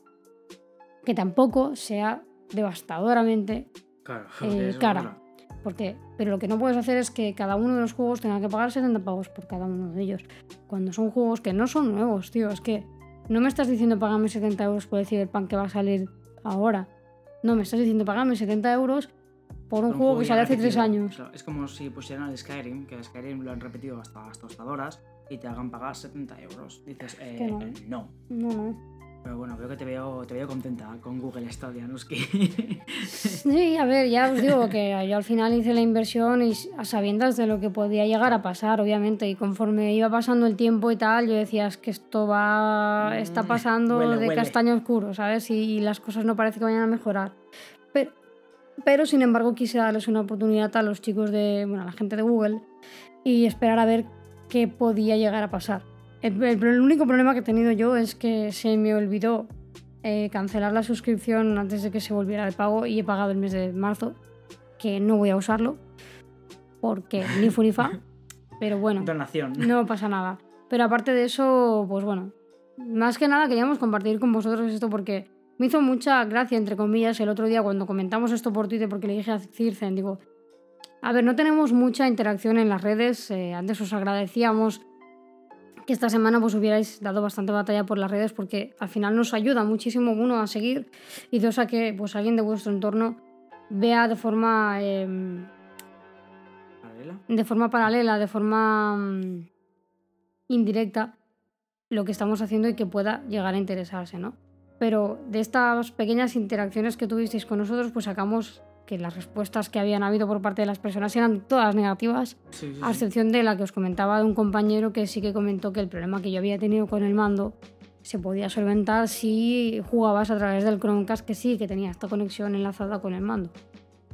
que tampoco sea devastadoramente Claro, eh, porque cara. pero lo que no puedes hacer es que cada uno de los juegos tenga que pagar 70 pavos por cada uno de ellos cuando son juegos que no son nuevos tío es que no me estás diciendo pagarme 70 euros por decir el pan que va a salir ahora no me estás diciendo pagarme 70 euros por un juego que sale hace 3 repetido. años Claro, es como si pusieran el Skyrim, que el Skyrim lo han repetido hasta las tostadoras y te hagan pagar 70 euros. Dices, eh, no. eh, no. no no Pero bueno, veo que te veo, te veo contenta con Google Stadia, que... Sí, a ver, ya os digo que yo al final hice la inversión y a sabiendas de lo que podía llegar a pasar, obviamente, y conforme iba pasando el tiempo y tal, yo decía, es que esto va, está Mm, pasando huele, de huele. castaño oscuro, ¿sabes? Y, las cosas no parece que vayan a mejorar. Pero, pero, sin embargo, quise darles una oportunidad a los chicos de, bueno, a la gente de Google y esperar a ver qué podía llegar a pasar. El, el- el único problema que he tenido yo es que se me olvidó eh, cancelar la suscripción antes de que se volviera de pago y he pagado el mes de marzo, que no voy a usarlo, porque ni fu ni fa, pero bueno, Donación. no pasa nada. Pero aparte de eso, pues bueno, más que nada queríamos compartir con vosotros esto porque me hizo mucha gracia, entre comillas, el otro día cuando comentamos esto por Twitter, porque le dije a Circen, digo, a ver, no tenemos mucha interacción en las redes, eh, antes os agradecíamos que esta semana pues hubierais dado bastante batalla por las redes porque al final nos ayuda muchísimo uno a seguir y dos a que pues alguien de vuestro entorno vea de forma em, Paralela. de forma paralela, de forma mm, indirecta, lo que estamos haciendo y que pueda llegar a interesarse, ¿no? Pero de estas pequeñas interacciones que tuvisteis con nosotros, pues sacamos que las respuestas que habían habido por parte de las personas eran todas negativas, Sí, sí, a excepción de la que os comentaba de un compañero que sí que comentó que el problema que yo había tenido con el mando se podía solventar si jugabas a través del Chromecast, que sí, que tenía esta conexión enlazada con el mando.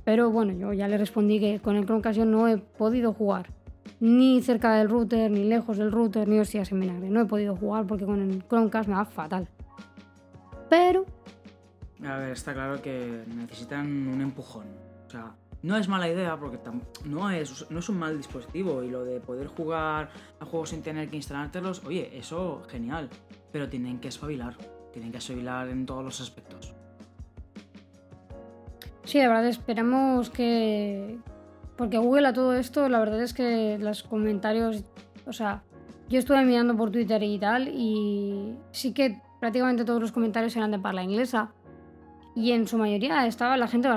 Pero bueno, yo ya le respondí que con el Chromecast yo no he podido jugar. Ni cerca del router, ni lejos del router, ni hostias en vinagre. No he podido jugar porque con el Chromecast me va fatal. Pero, A ver, está claro que necesitan un empujón. O sea, no es mala idea porque no es, no es un mal dispositivo y lo de poder jugar a juegos sin tener que instalártelos, oye, eso genial, pero tienen que espabilar, tienen que espabilar en todos los aspectos. Sí, la verdad esperamos que... Porque Google a todo esto, la verdad es que los comentarios, o sea, yo estuve mirando por Twitter y tal y sí que prácticamente todos los comentarios eran de parla inglesa y en su mayoría estaba la gente,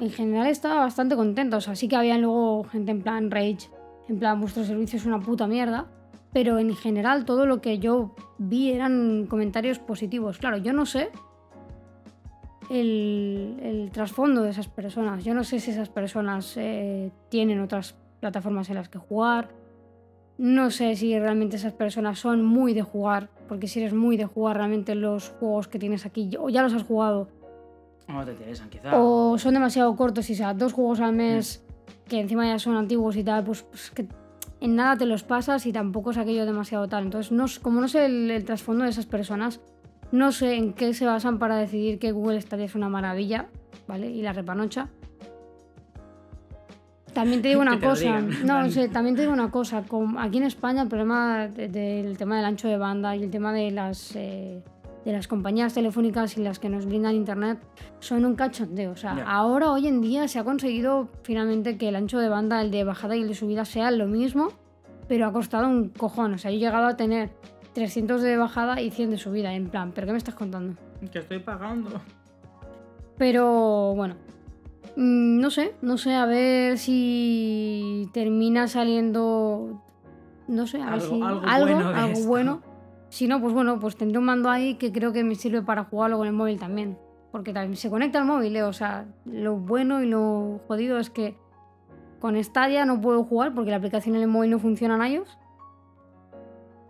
en general estaba bastante contenta, o sea, sí que había luego gente en plan rage, en plan vuestro servicio es una puta mierda, pero en general todo lo que yo vi eran comentarios positivos. Claro, yo no sé el, el trasfondo de esas personas. Yo no sé si esas personas eh, tienen otras plataformas en las que jugar. No sé si realmente esas personas son muy de jugar, porque si eres muy de jugar realmente los juegos que tienes aquí, o ya los has jugado, No te interesan, quizá. o son demasiado cortos y sea dos juegos al mes que encima ya son antiguos y tal, pues, pues que en nada te los pasas y tampoco es aquello demasiado tal. Entonces, no, como no sé el, el trasfondo de esas personas, no sé en qué se basan para decidir que Google Stadia es una maravilla, ¿vale? Y la repanocha. También te digo una te cosa, no, Dani. sé, también te digo una cosa, aquí en España el problema de- del tema del ancho de banda y el tema de las eh, de las compañías telefónicas y las que nos brindan internet son un cachondeo. O sea, ahora hoy en día se ha conseguido finalmente que el ancho de banda, el de bajada y el de subida sean lo mismo, pero ha costado un cojón. O sea, yo he llegado a tener 300 de bajada y 100 de subida, en plan, ¿pero qué me estás contando? Que estoy pagando. Pero bueno, mm, no sé, no sé, a ver si termina saliendo, no sé, a ver Algo- si algo algo, bueno de algo esto. bueno. Si no, pues bueno, pues tendré un mando ahí que creo que me sirve para jugarlo con el móvil también. Porque también se conecta al móvil, eh, o sea, lo bueno y lo jodido es que con Stadia no puedo jugar porque la aplicación en el móvil no funciona en iOS.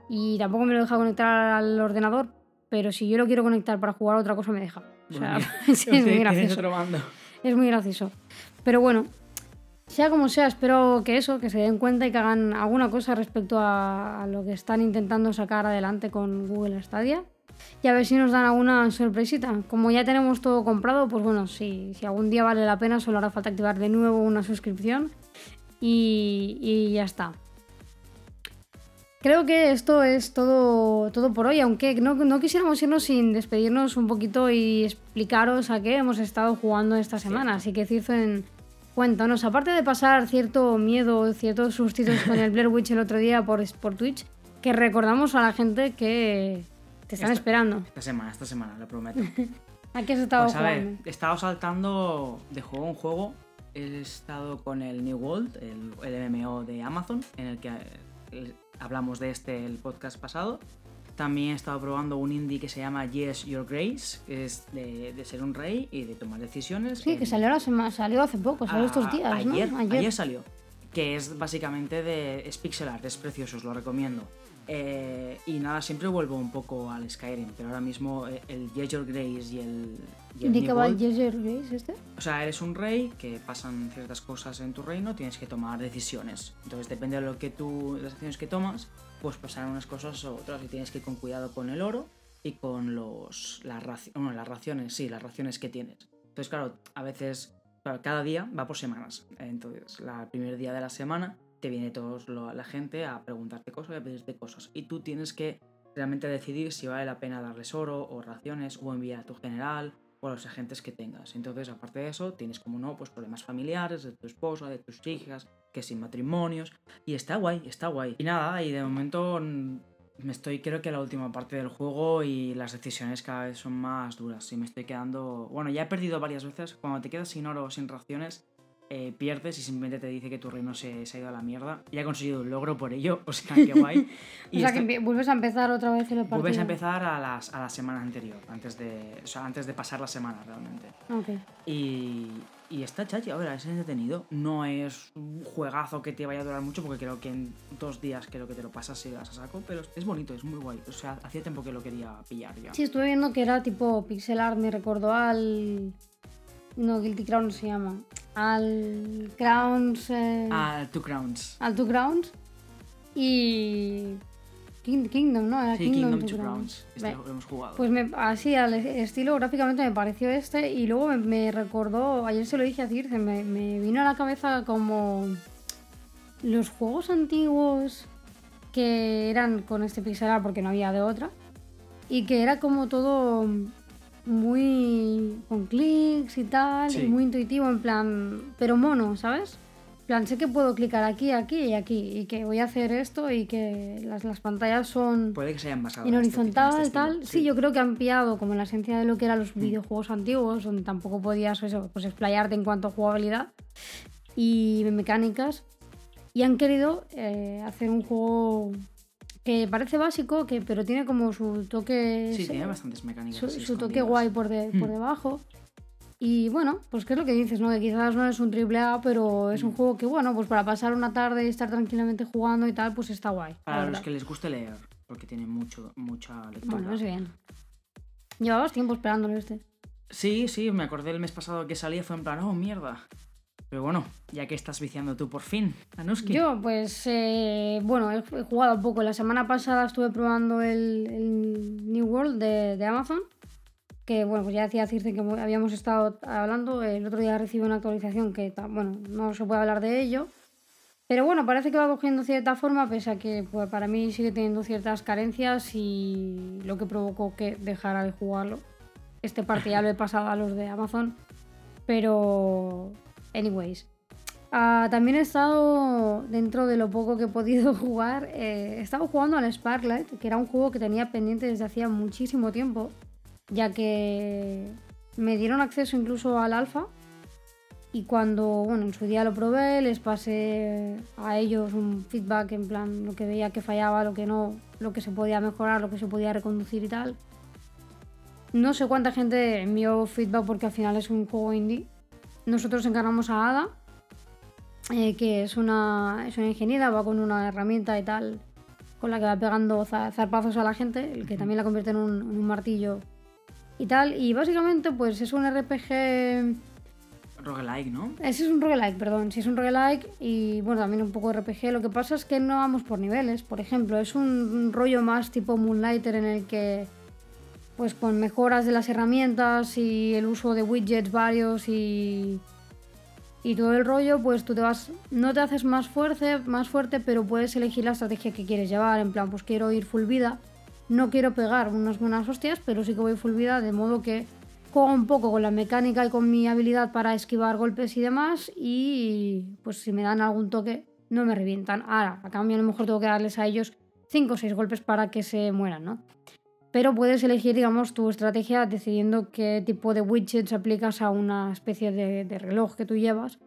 Y tampoco me lo deja conectar al ordenador, pero si yo lo quiero conectar para jugar otra cosa me deja. O sea, Bueno, sí, es muy gracioso. Es muy gracioso. Pero bueno, sea como sea, espero que eso, que se den cuenta y que hagan alguna cosa respecto a, a lo que están intentando sacar adelante con Google Stadia. Y a ver si nos dan alguna sorpresita. Como ya tenemos todo comprado, pues bueno, si, si algún día vale la pena, solo hará falta activar de nuevo una suscripción. Y, y ya está. Creo que esto es todo, todo por hoy, aunque no, no quisiéramos irnos sin despedirnos un poquito y explicaros a qué hemos estado jugando esta semana. Así que Cirfen, cuéntanos, aparte de pasar cierto miedo, ciertos sustitos con el Blair Witch el otro día por, por Twitch, que recordamos a la gente que te están Esta- esperando. Esta semana, esta semana, lo prometo. ¿A qué has estado Pues a ver, jugando? he estado saltando de juego en juego. He estado con el New World, el, el MMO de Amazon, en el que eh, hablamos de este el podcast pasado. También he estado probando un indie que se llama Yes Your Grace, que es de, de ser un rey y de tomar decisiones. Sí, en- que salió, sema- salió hace poco, salió estos a- días, ¿no? ayer, ayer salió. Que es básicamente de. Es pixel art, es precioso, os lo recomiendo. Eh, y nada, siempre vuelvo un poco al Skyrim, pero ahora mismo eh, el Yes Your Grace y el. y el ¿De qué va el Yes Your Grace este? o sea, eres un rey que pasan ciertas cosas en tu reino, tienes que tomar decisiones. Entonces, depende de lo que tú, las decisiones que tomas, pues pasarán unas cosas o otras y tienes que ir con cuidado con el oro y con los las, bueno, las raciones, sí, las raciones que tienes. Entonces, claro, a veces, claro, cada día va por semanas. Entonces, la- el primer día de la semana te viene toda la gente a preguntarte cosas y a pedirte cosas. Y tú tienes que realmente decidir si vale la pena darles oro o raciones o enviar a tu general o a los agentes que tengas. Entonces, aparte de eso, tienes como no, pues problemas familiares de tu esposa, de tus hijas, que sin matrimonios. Y está guay, está guay. Y nada, y de momento me estoy, creo que la última parte del juego y las decisiones cada vez son más duras. Y me estoy quedando. Bueno, ya he perdido varias veces. Cuando te quedas sin oro o sin raciones, eh, pierdes y simplemente te dice que tu reino se, se ha ido a la mierda. Y ha conseguido un logro por ello, o sea, qué guay. O sea, esto- que vuelves a empezar otra vez el partido. Vuelves a empezar a, las, a la semana anterior, antes de, o sea, antes de pasar la semana realmente. Ok. Y, y está chachi, a ver, es entretenido. No es un juegazo que te vaya a durar mucho, porque creo que en dos días creo que te lo pasas y vas a saco, pero es bonito, es muy guay. O sea, hacía tiempo que lo quería pillar ya. Sí, estuve viendo que era tipo pixel art, me recordó al... No, Guilty Crown se llama. Al Crowns... eh, Ah, Two Crowns. Al Two Crowns. Y... King- Kingdom, ¿no? Era Sí, Kingdom Two Two Crowns. Este lo hemos jugado. Pues me- así, al estilo gráficamente me pareció este y luego me, me recordó, ayer se lo dije a Circe, me, me vino a la cabeza como los juegos antiguos que eran con este pixel art porque no había de otra y que era como todo muy con clics y tal, Sí. y muy intuitivo en plan, pero mono, ¿sabes? Plan, sé que puedo clicar aquí, aquí y aquí y que voy a hacer esto y que las, las pantallas son Puede que se hayan basado en en este- horizontal este tal. estilo, Sí. yo creo que han pillado como la esencia de lo que eran los Mm. videojuegos antiguos, donde tampoco podías eso, pues explayarte en cuanto a jugabilidad y mecánicas. Y han querido eh, hacer un juego que parece básico, que, pero tiene como su toque. Sí, tiene bastantes mecánicas. su, su toque guay por, de- por Mm. debajo. Y bueno, pues qué es lo que dices, ¿no? Que quizás no es un triple A, pero es un Mm. juego que, bueno, pues para pasar una tarde y estar tranquilamente jugando y tal, pues está guay. Para los que les guste leer, porque tiene mucho, mucha lectura. Bueno, es bien. Llevabas tiempo esperándolo este. Sí, sí, me acordé el mes pasado que salía, fue en plan, oh, mierda. Pero bueno, ya que estás viciando tú por fin, Anuski. Yo, pues, eh, bueno, he, he jugado un poco. La semana pasada estuve probando el, el New World de, de Amazon. Que, bueno, pues ya decía Circe que habíamos estado hablando. El otro día recibí una actualización que, bueno, no se puede hablar de ello. Pero bueno, parece que va cogiendo cierta forma, pese a que pues, para mí sigue teniendo ciertas carencias y lo que provocó que dejara de jugarlo. Este parte ya lo he pasado a los de Amazon. Pero, anyways. Ah, también he estado, dentro de lo poco que he podido jugar, eh, he estado jugando al Sparklight, que era un juego que tenía pendiente desde hacía muchísimo tiempo, ya que me dieron acceso incluso al alfa. Y cuando, bueno, en su día lo probé, les pasé a ellos un feedback en plan lo que veía que fallaba, lo que no, lo que se podía mejorar, lo que se podía reconducir y tal. No sé cuánta gente envió feedback porque al final es un juego indie. Nosotros encargamos a Ada, eh, que es una, es una ingeniera, va con una herramienta y tal, con la que va pegando za- zarpazos a la gente, el que también la convierte en un, en un martillo y tal. Y básicamente, pues es un RPG. Roguelike, ¿no? Ese es un roguelike, perdón. Sí, es un roguelike y bueno, también un poco RPG. Lo que pasa es que no vamos por niveles. Por ejemplo, es un rollo más tipo Moonlighter en el que, pues con mejoras de las herramientas y el uso de widgets varios y, y todo el rollo, pues tú te vas, no te haces más fuerte, más fuerte, pero puedes elegir la estrategia que quieres llevar. En plan, pues quiero ir full vida. No quiero pegar unas buenas hostias, pero sí que voy full vida, de modo que juego un poco con la mecánica y con mi habilidad para esquivar golpes y demás y pues si me dan algún toque no me revientan. Ahora, a cambio a lo mejor tengo que darles a ellos 5 o 6 golpes para que se mueran, ¿no? Pero puedes elegir, digamos, tu estrategia decidiendo qué tipo de widgets aplicas a una especie de, de reloj que tú llevas,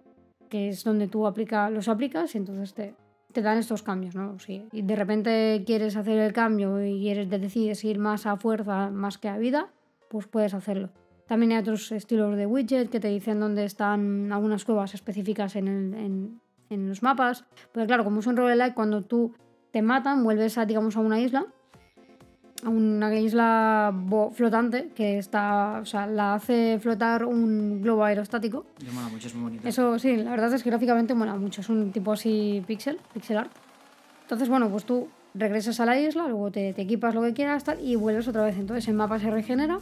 que es donde tú aplica, los aplicas y entonces te, te dan estos cambios, ¿no? Si de repente quieres hacer el cambio y quieres, decides ir más a fuerza más que a vida, pues puedes hacerlo. También hay otros estilos de widget que te dicen dónde están algunas cuevas específicas en, el- en- en los mapas. Porque claro, como es un roguelike, cuando tú te matan, vuelves a, digamos, a una isla. A una isla flotante que está, o sea, la hace flotar un globo aerostático. Mola mucho, es muy bonito. Eso sí, la verdad es que gráficamente mola mucho. Es un tipo así pixel, pixel art. Entonces, bueno, pues tú regresas a la isla, luego te, te equipas lo que quieras tal, y vuelves otra vez. Entonces el mapa se regenera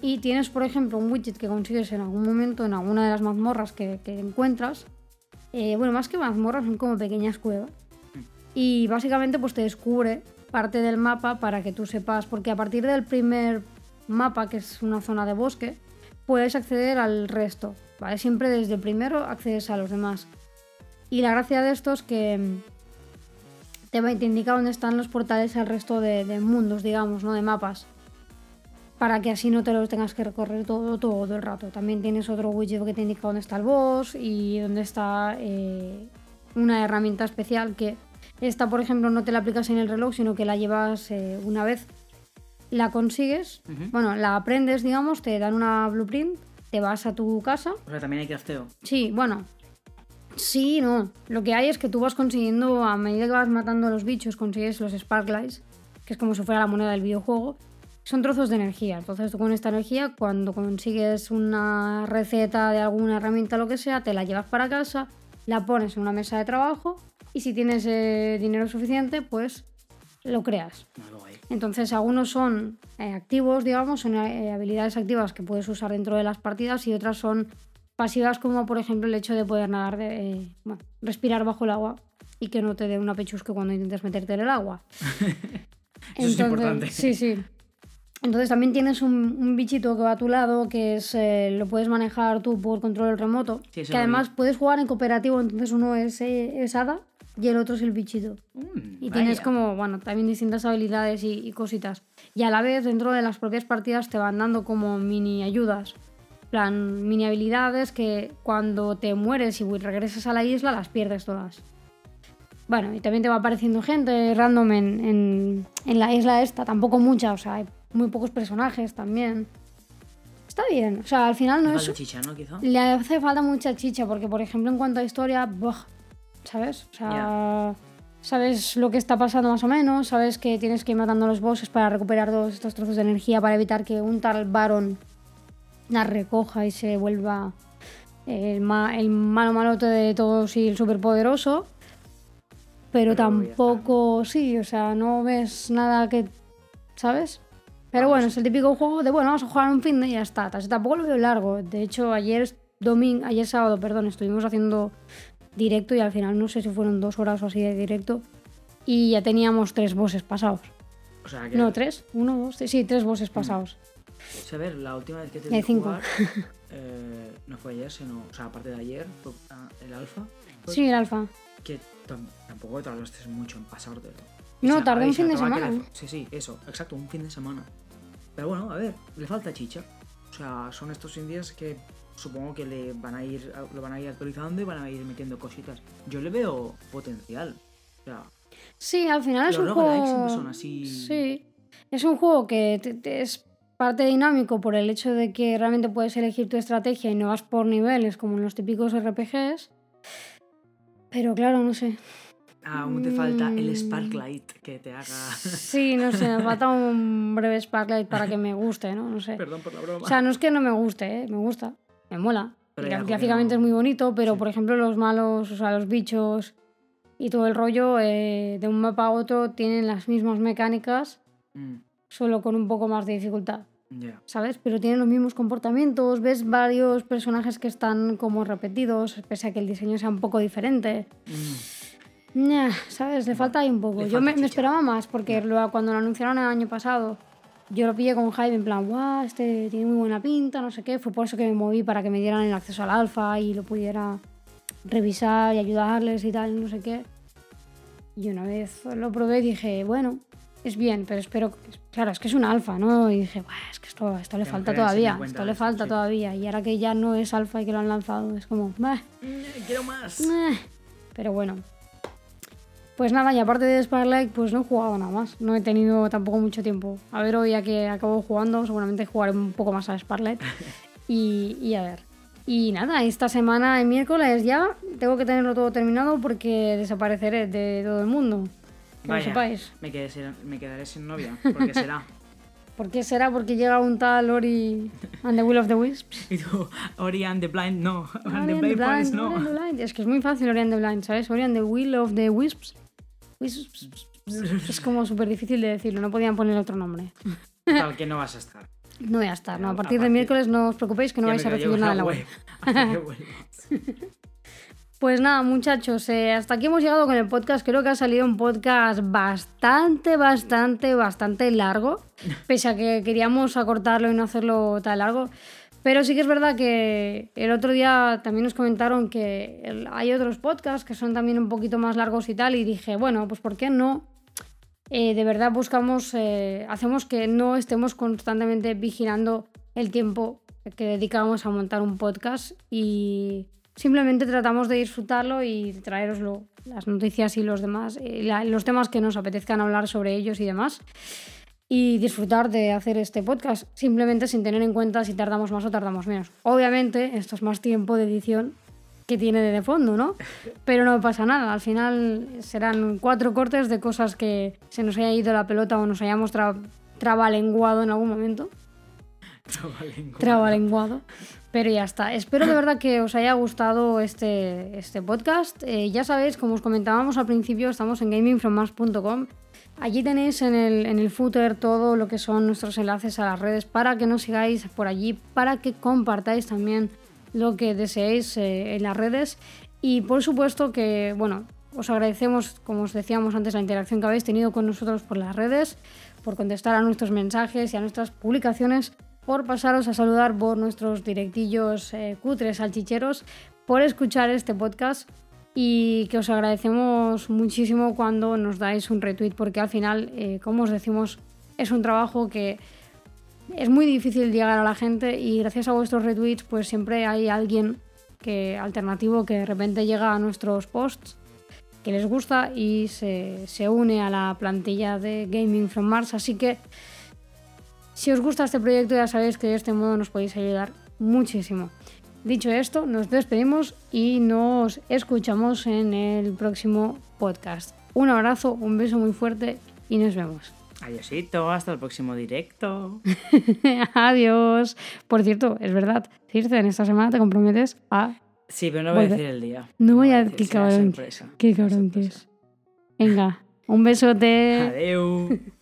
y tienes, por ejemplo, un widget que consigues en algún momento en alguna de las mazmorras que, que encuentras. Eh, bueno, más que mazmorras, son como pequeñas cuevas. Y básicamente pues te descubre parte del mapa para que tú sepas, porque a partir del primer mapa, que es una zona de bosque, puedes acceder al resto, ¿vale? Siempre desde el primero accedes a los demás. Y la gracia de esto es que mm, te, te indica dónde están los portales al resto de, de mundos, digamos, ¿no? De mapas. Para que así no te los tengas que recorrer todo, todo el rato. También tienes otro widget que te indica dónde está el boss y dónde está eh, una herramienta especial que esta, por ejemplo, no te la aplicas en el reloj, sino que la llevas eh, una vez la consigues, bueno, la aprendes, digamos, te dan una blueprint, te vas a tu casa. O sea, también hay crafteo. Sí, bueno. Sí, no. Lo que hay es que tú vas consiguiendo, a medida que vas matando a los bichos, consigues los Sparklights, que es como si fuera la moneda del videojuego. Son trozos de energía. Entonces tú con esta energía, cuando consigues una receta de alguna herramienta, lo que sea, te la llevas para casa, la pones en una mesa de trabajo y si tienes eh, dinero suficiente, pues lo creas. Guay. Entonces, algunos son eh, activos, digamos, son eh, habilidades activas que puedes usar dentro de las partidas y otras son pasivas, como por ejemplo el hecho de poder nadar, de, eh, bueno, respirar bajo el agua y que no te dé una pechusca cuando intentes meterte en el agua. Eso es importante. Sí, sí. Entonces también tienes un, un bichito que va a tu lado, que es eh, lo puedes manejar tú por control remoto. Sí, que además puedes jugar en cooperativo, entonces uno es, eh, es Hada y el otro es el bichito. Mm, Y tienes vaya. como, bueno, también distintas habilidades y, y cositas. Y a la vez, dentro de las propias partidas, te van dando como mini ayudas. Plan, mini habilidades que cuando te mueres y regresas a la isla, las pierdes todas. Bueno, y también te va apareciendo gente random en, en, en la isla esta. Tampoco mucha, o sea, hay muy pocos personajes también. Está bien, o sea, al final no es... chicha, ¿no? Quizá. Le hace falta mucha chicha, porque por ejemplo en cuanto a historia, ¿sabes? O sea, sabes lo que está pasando más o menos, sabes que tienes que ir matando a los bosses para recuperar todos estos trozos de energía para evitar que un tal Baron la recoja y se vuelva el, ma- el malo malote de todos y el superpoderoso. Pero, tampoco, sí, o sea, no ves nada que, ¿sabes? Pero bueno, es el típico juego de, bueno, vamos a jugar un fin de y ya está. Tampoco lo veo largo. De hecho, ayer domingo, ayer sábado, perdón, estuvimos haciendo directo y al final no sé si fueron dos horas o así de directo. Y ya teníamos tres bosses pasados. O sea, que. No, tres, uno, dos, tres, sí, tres bosses pasados. O sea, a ver, la última vez que te vi jugar. eh, no fue ayer, sino. O sea, aparte de ayer, fue ah, el alfa. Sí, el alfa. Que tam- tampoco tardaste mucho en pasártelo. No, tardé ahí un se fin de semana. le- Sí, sí, eso, exacto, un fin de semana. Pero bueno, a ver, le falta chicha. O sea, son estos indies que supongo que le van a ir, lo van a ir actualizando y van a ir metiendo cositas. Yo le veo potencial. O sea, Sí, al final es Los un juego. son así. Sí. Es un juego que te- te- es parte dinámico por el hecho de que realmente puedes elegir tu estrategia y no vas por niveles como en los típicos RPGs. Pero claro, no sé. aún te falta el Mm. Sparklight que te haga. Sí, no sé, me falta un breve Sparklight para que me guste, ¿no? No sé. Perdón por la broma. O sea, no es que no me guste, ¿eh? me gusta, me mola. Gráficamente no- es muy bonito, pero Sí. por ejemplo los malos, o sea, los bichos y todo el rollo, eh, de un mapa a otro tienen las mismas mecánicas, Mm, solo con un poco más de dificultad. ya. ¿Sabes? Pero tienen los mismos comportamientos, ves varios personajes que están como repetidos, pese a que el diseño sea un poco diferente. Mm, ¿Sabes? Le falta ahí un poco. Yo me, me esperaba más, porque lo- cuando lo anunciaron el año pasado, yo lo pillé con hype en plan, guau, este tiene muy buena pinta, no sé qué. Fue por eso que me moví para que me dieran el acceso al alfa y lo pudiera revisar y ayudarles y tal, no sé qué. Y una vez lo probé dije, bueno, es bien, pero espero... Claro, es que es un alfa, ¿no? Y dije, "Buah, es que esto, esto le falta todavía, esto le falta sí. todavía. Y ahora que ya no es alfa y que lo han lanzado, es como, "Bah". Mm, Quiero más. Eh, Pero bueno. Pues nada, y aparte de Sparlight, pues no he jugado nada más. No he tenido tampoco mucho tiempo. A ver, hoy ya que acabo jugando, seguramente jugaré un poco más a Sparlight. Y, y a ver. Y nada, esta semana, el miércoles ya, tengo que tenerlo todo terminado porque desapareceré de todo el mundo. Que lo Vaya, sepáis. Me, quedé sin- me quedaré sin novia. Porque será. ¿Por qué será? Porque llega un tal Ori and the Will of the Wisps. Y tú, Ori and the Blind, no. Ori And the Blind no. Ori and the Blind. Es que es muy fácil Ori and the Blind, ¿sabes? Ori and the Will of the Wisps. Wisps. Es como súper difícil de decirlo, no podían poner otro nombre. Tal que no vas a estar. No voy a estar, no. A A partir partir- miércoles no os preocupéis que no Ya vais a recibir nada en la web. Vuelvas. Pues nada, muchachos, eh, hasta aquí hemos llegado con el podcast. Creo que ha salido un podcast bastante, bastante, bastante largo. Pese a que queríamos acortarlo y no hacerlo tan largo. Pero sí que es verdad que el otro día también nos comentaron que hay otros podcasts que son también un poquito más largos y tal. Y dije, bueno, pues ¿por qué no? Eh, de verdad buscamos, eh, hacemos que no estemos constantemente vigilando el tiempo que dedicamos a montar un podcast y simplemente tratamos de disfrutarlo y traeroslo, las noticias y los demás, eh, la- los temas que nos apetezcan hablar sobre ellos y demás. Y disfrutar de hacer este podcast, simplemente sin tener en cuenta si tardamos más o tardamos menos. Obviamente, esto es más tiempo de edición que tiene de fondo, ¿no? Pero no pasa nada, al final serán cuatro cortes de cosas que se nos haya ido la pelota o nos hayamos tra- trabalenguado en algún momento. Trabalenguado. Trabalenguado. Pero ya está. Espero de verdad que os haya gustado este, este podcast. Eh, ya sabéis, como os comentábamos al principio, estamos en gamingfrommars.com. Allí tenéis en el, en el footer todo lo que son nuestros enlaces a las redes para que nos sigáis por allí, para que compartáis también lo que deseéis eh, en las redes. Y por supuesto que, bueno, os agradecemos, como os decíamos antes, la interacción que habéis tenido con nosotros por las redes, por contestar a nuestros mensajes y a nuestras publicaciones, por pasaros a saludar por nuestros directillos eh, cutres salchicheros, por escuchar este podcast. Y que os agradecemos muchísimo cuando nos dais un retweet porque al final, eh, como os decimos, es un trabajo que es muy difícil llegar a la gente y gracias a vuestros retweets pues siempre hay alguien que alternativo que de repente llega a nuestros posts que les gusta y se, se une a la plantilla de Gaming from Mars. Así que si os gusta este proyecto ya sabéis que de este modo nos podéis ayudar muchísimo. Dicho esto, nos despedimos y nos escuchamos en el próximo podcast. Un abrazo, un beso muy fuerte y nos vemos. Adiósito, hasta el próximo directo. Adiós. Por cierto, es verdad, Circe, en esta semana te comprometes a. Sí, pero no voy a decir el día. No voy a decir, qué cabrón. Qué cabrón que es. Venga, un besote. Adiós.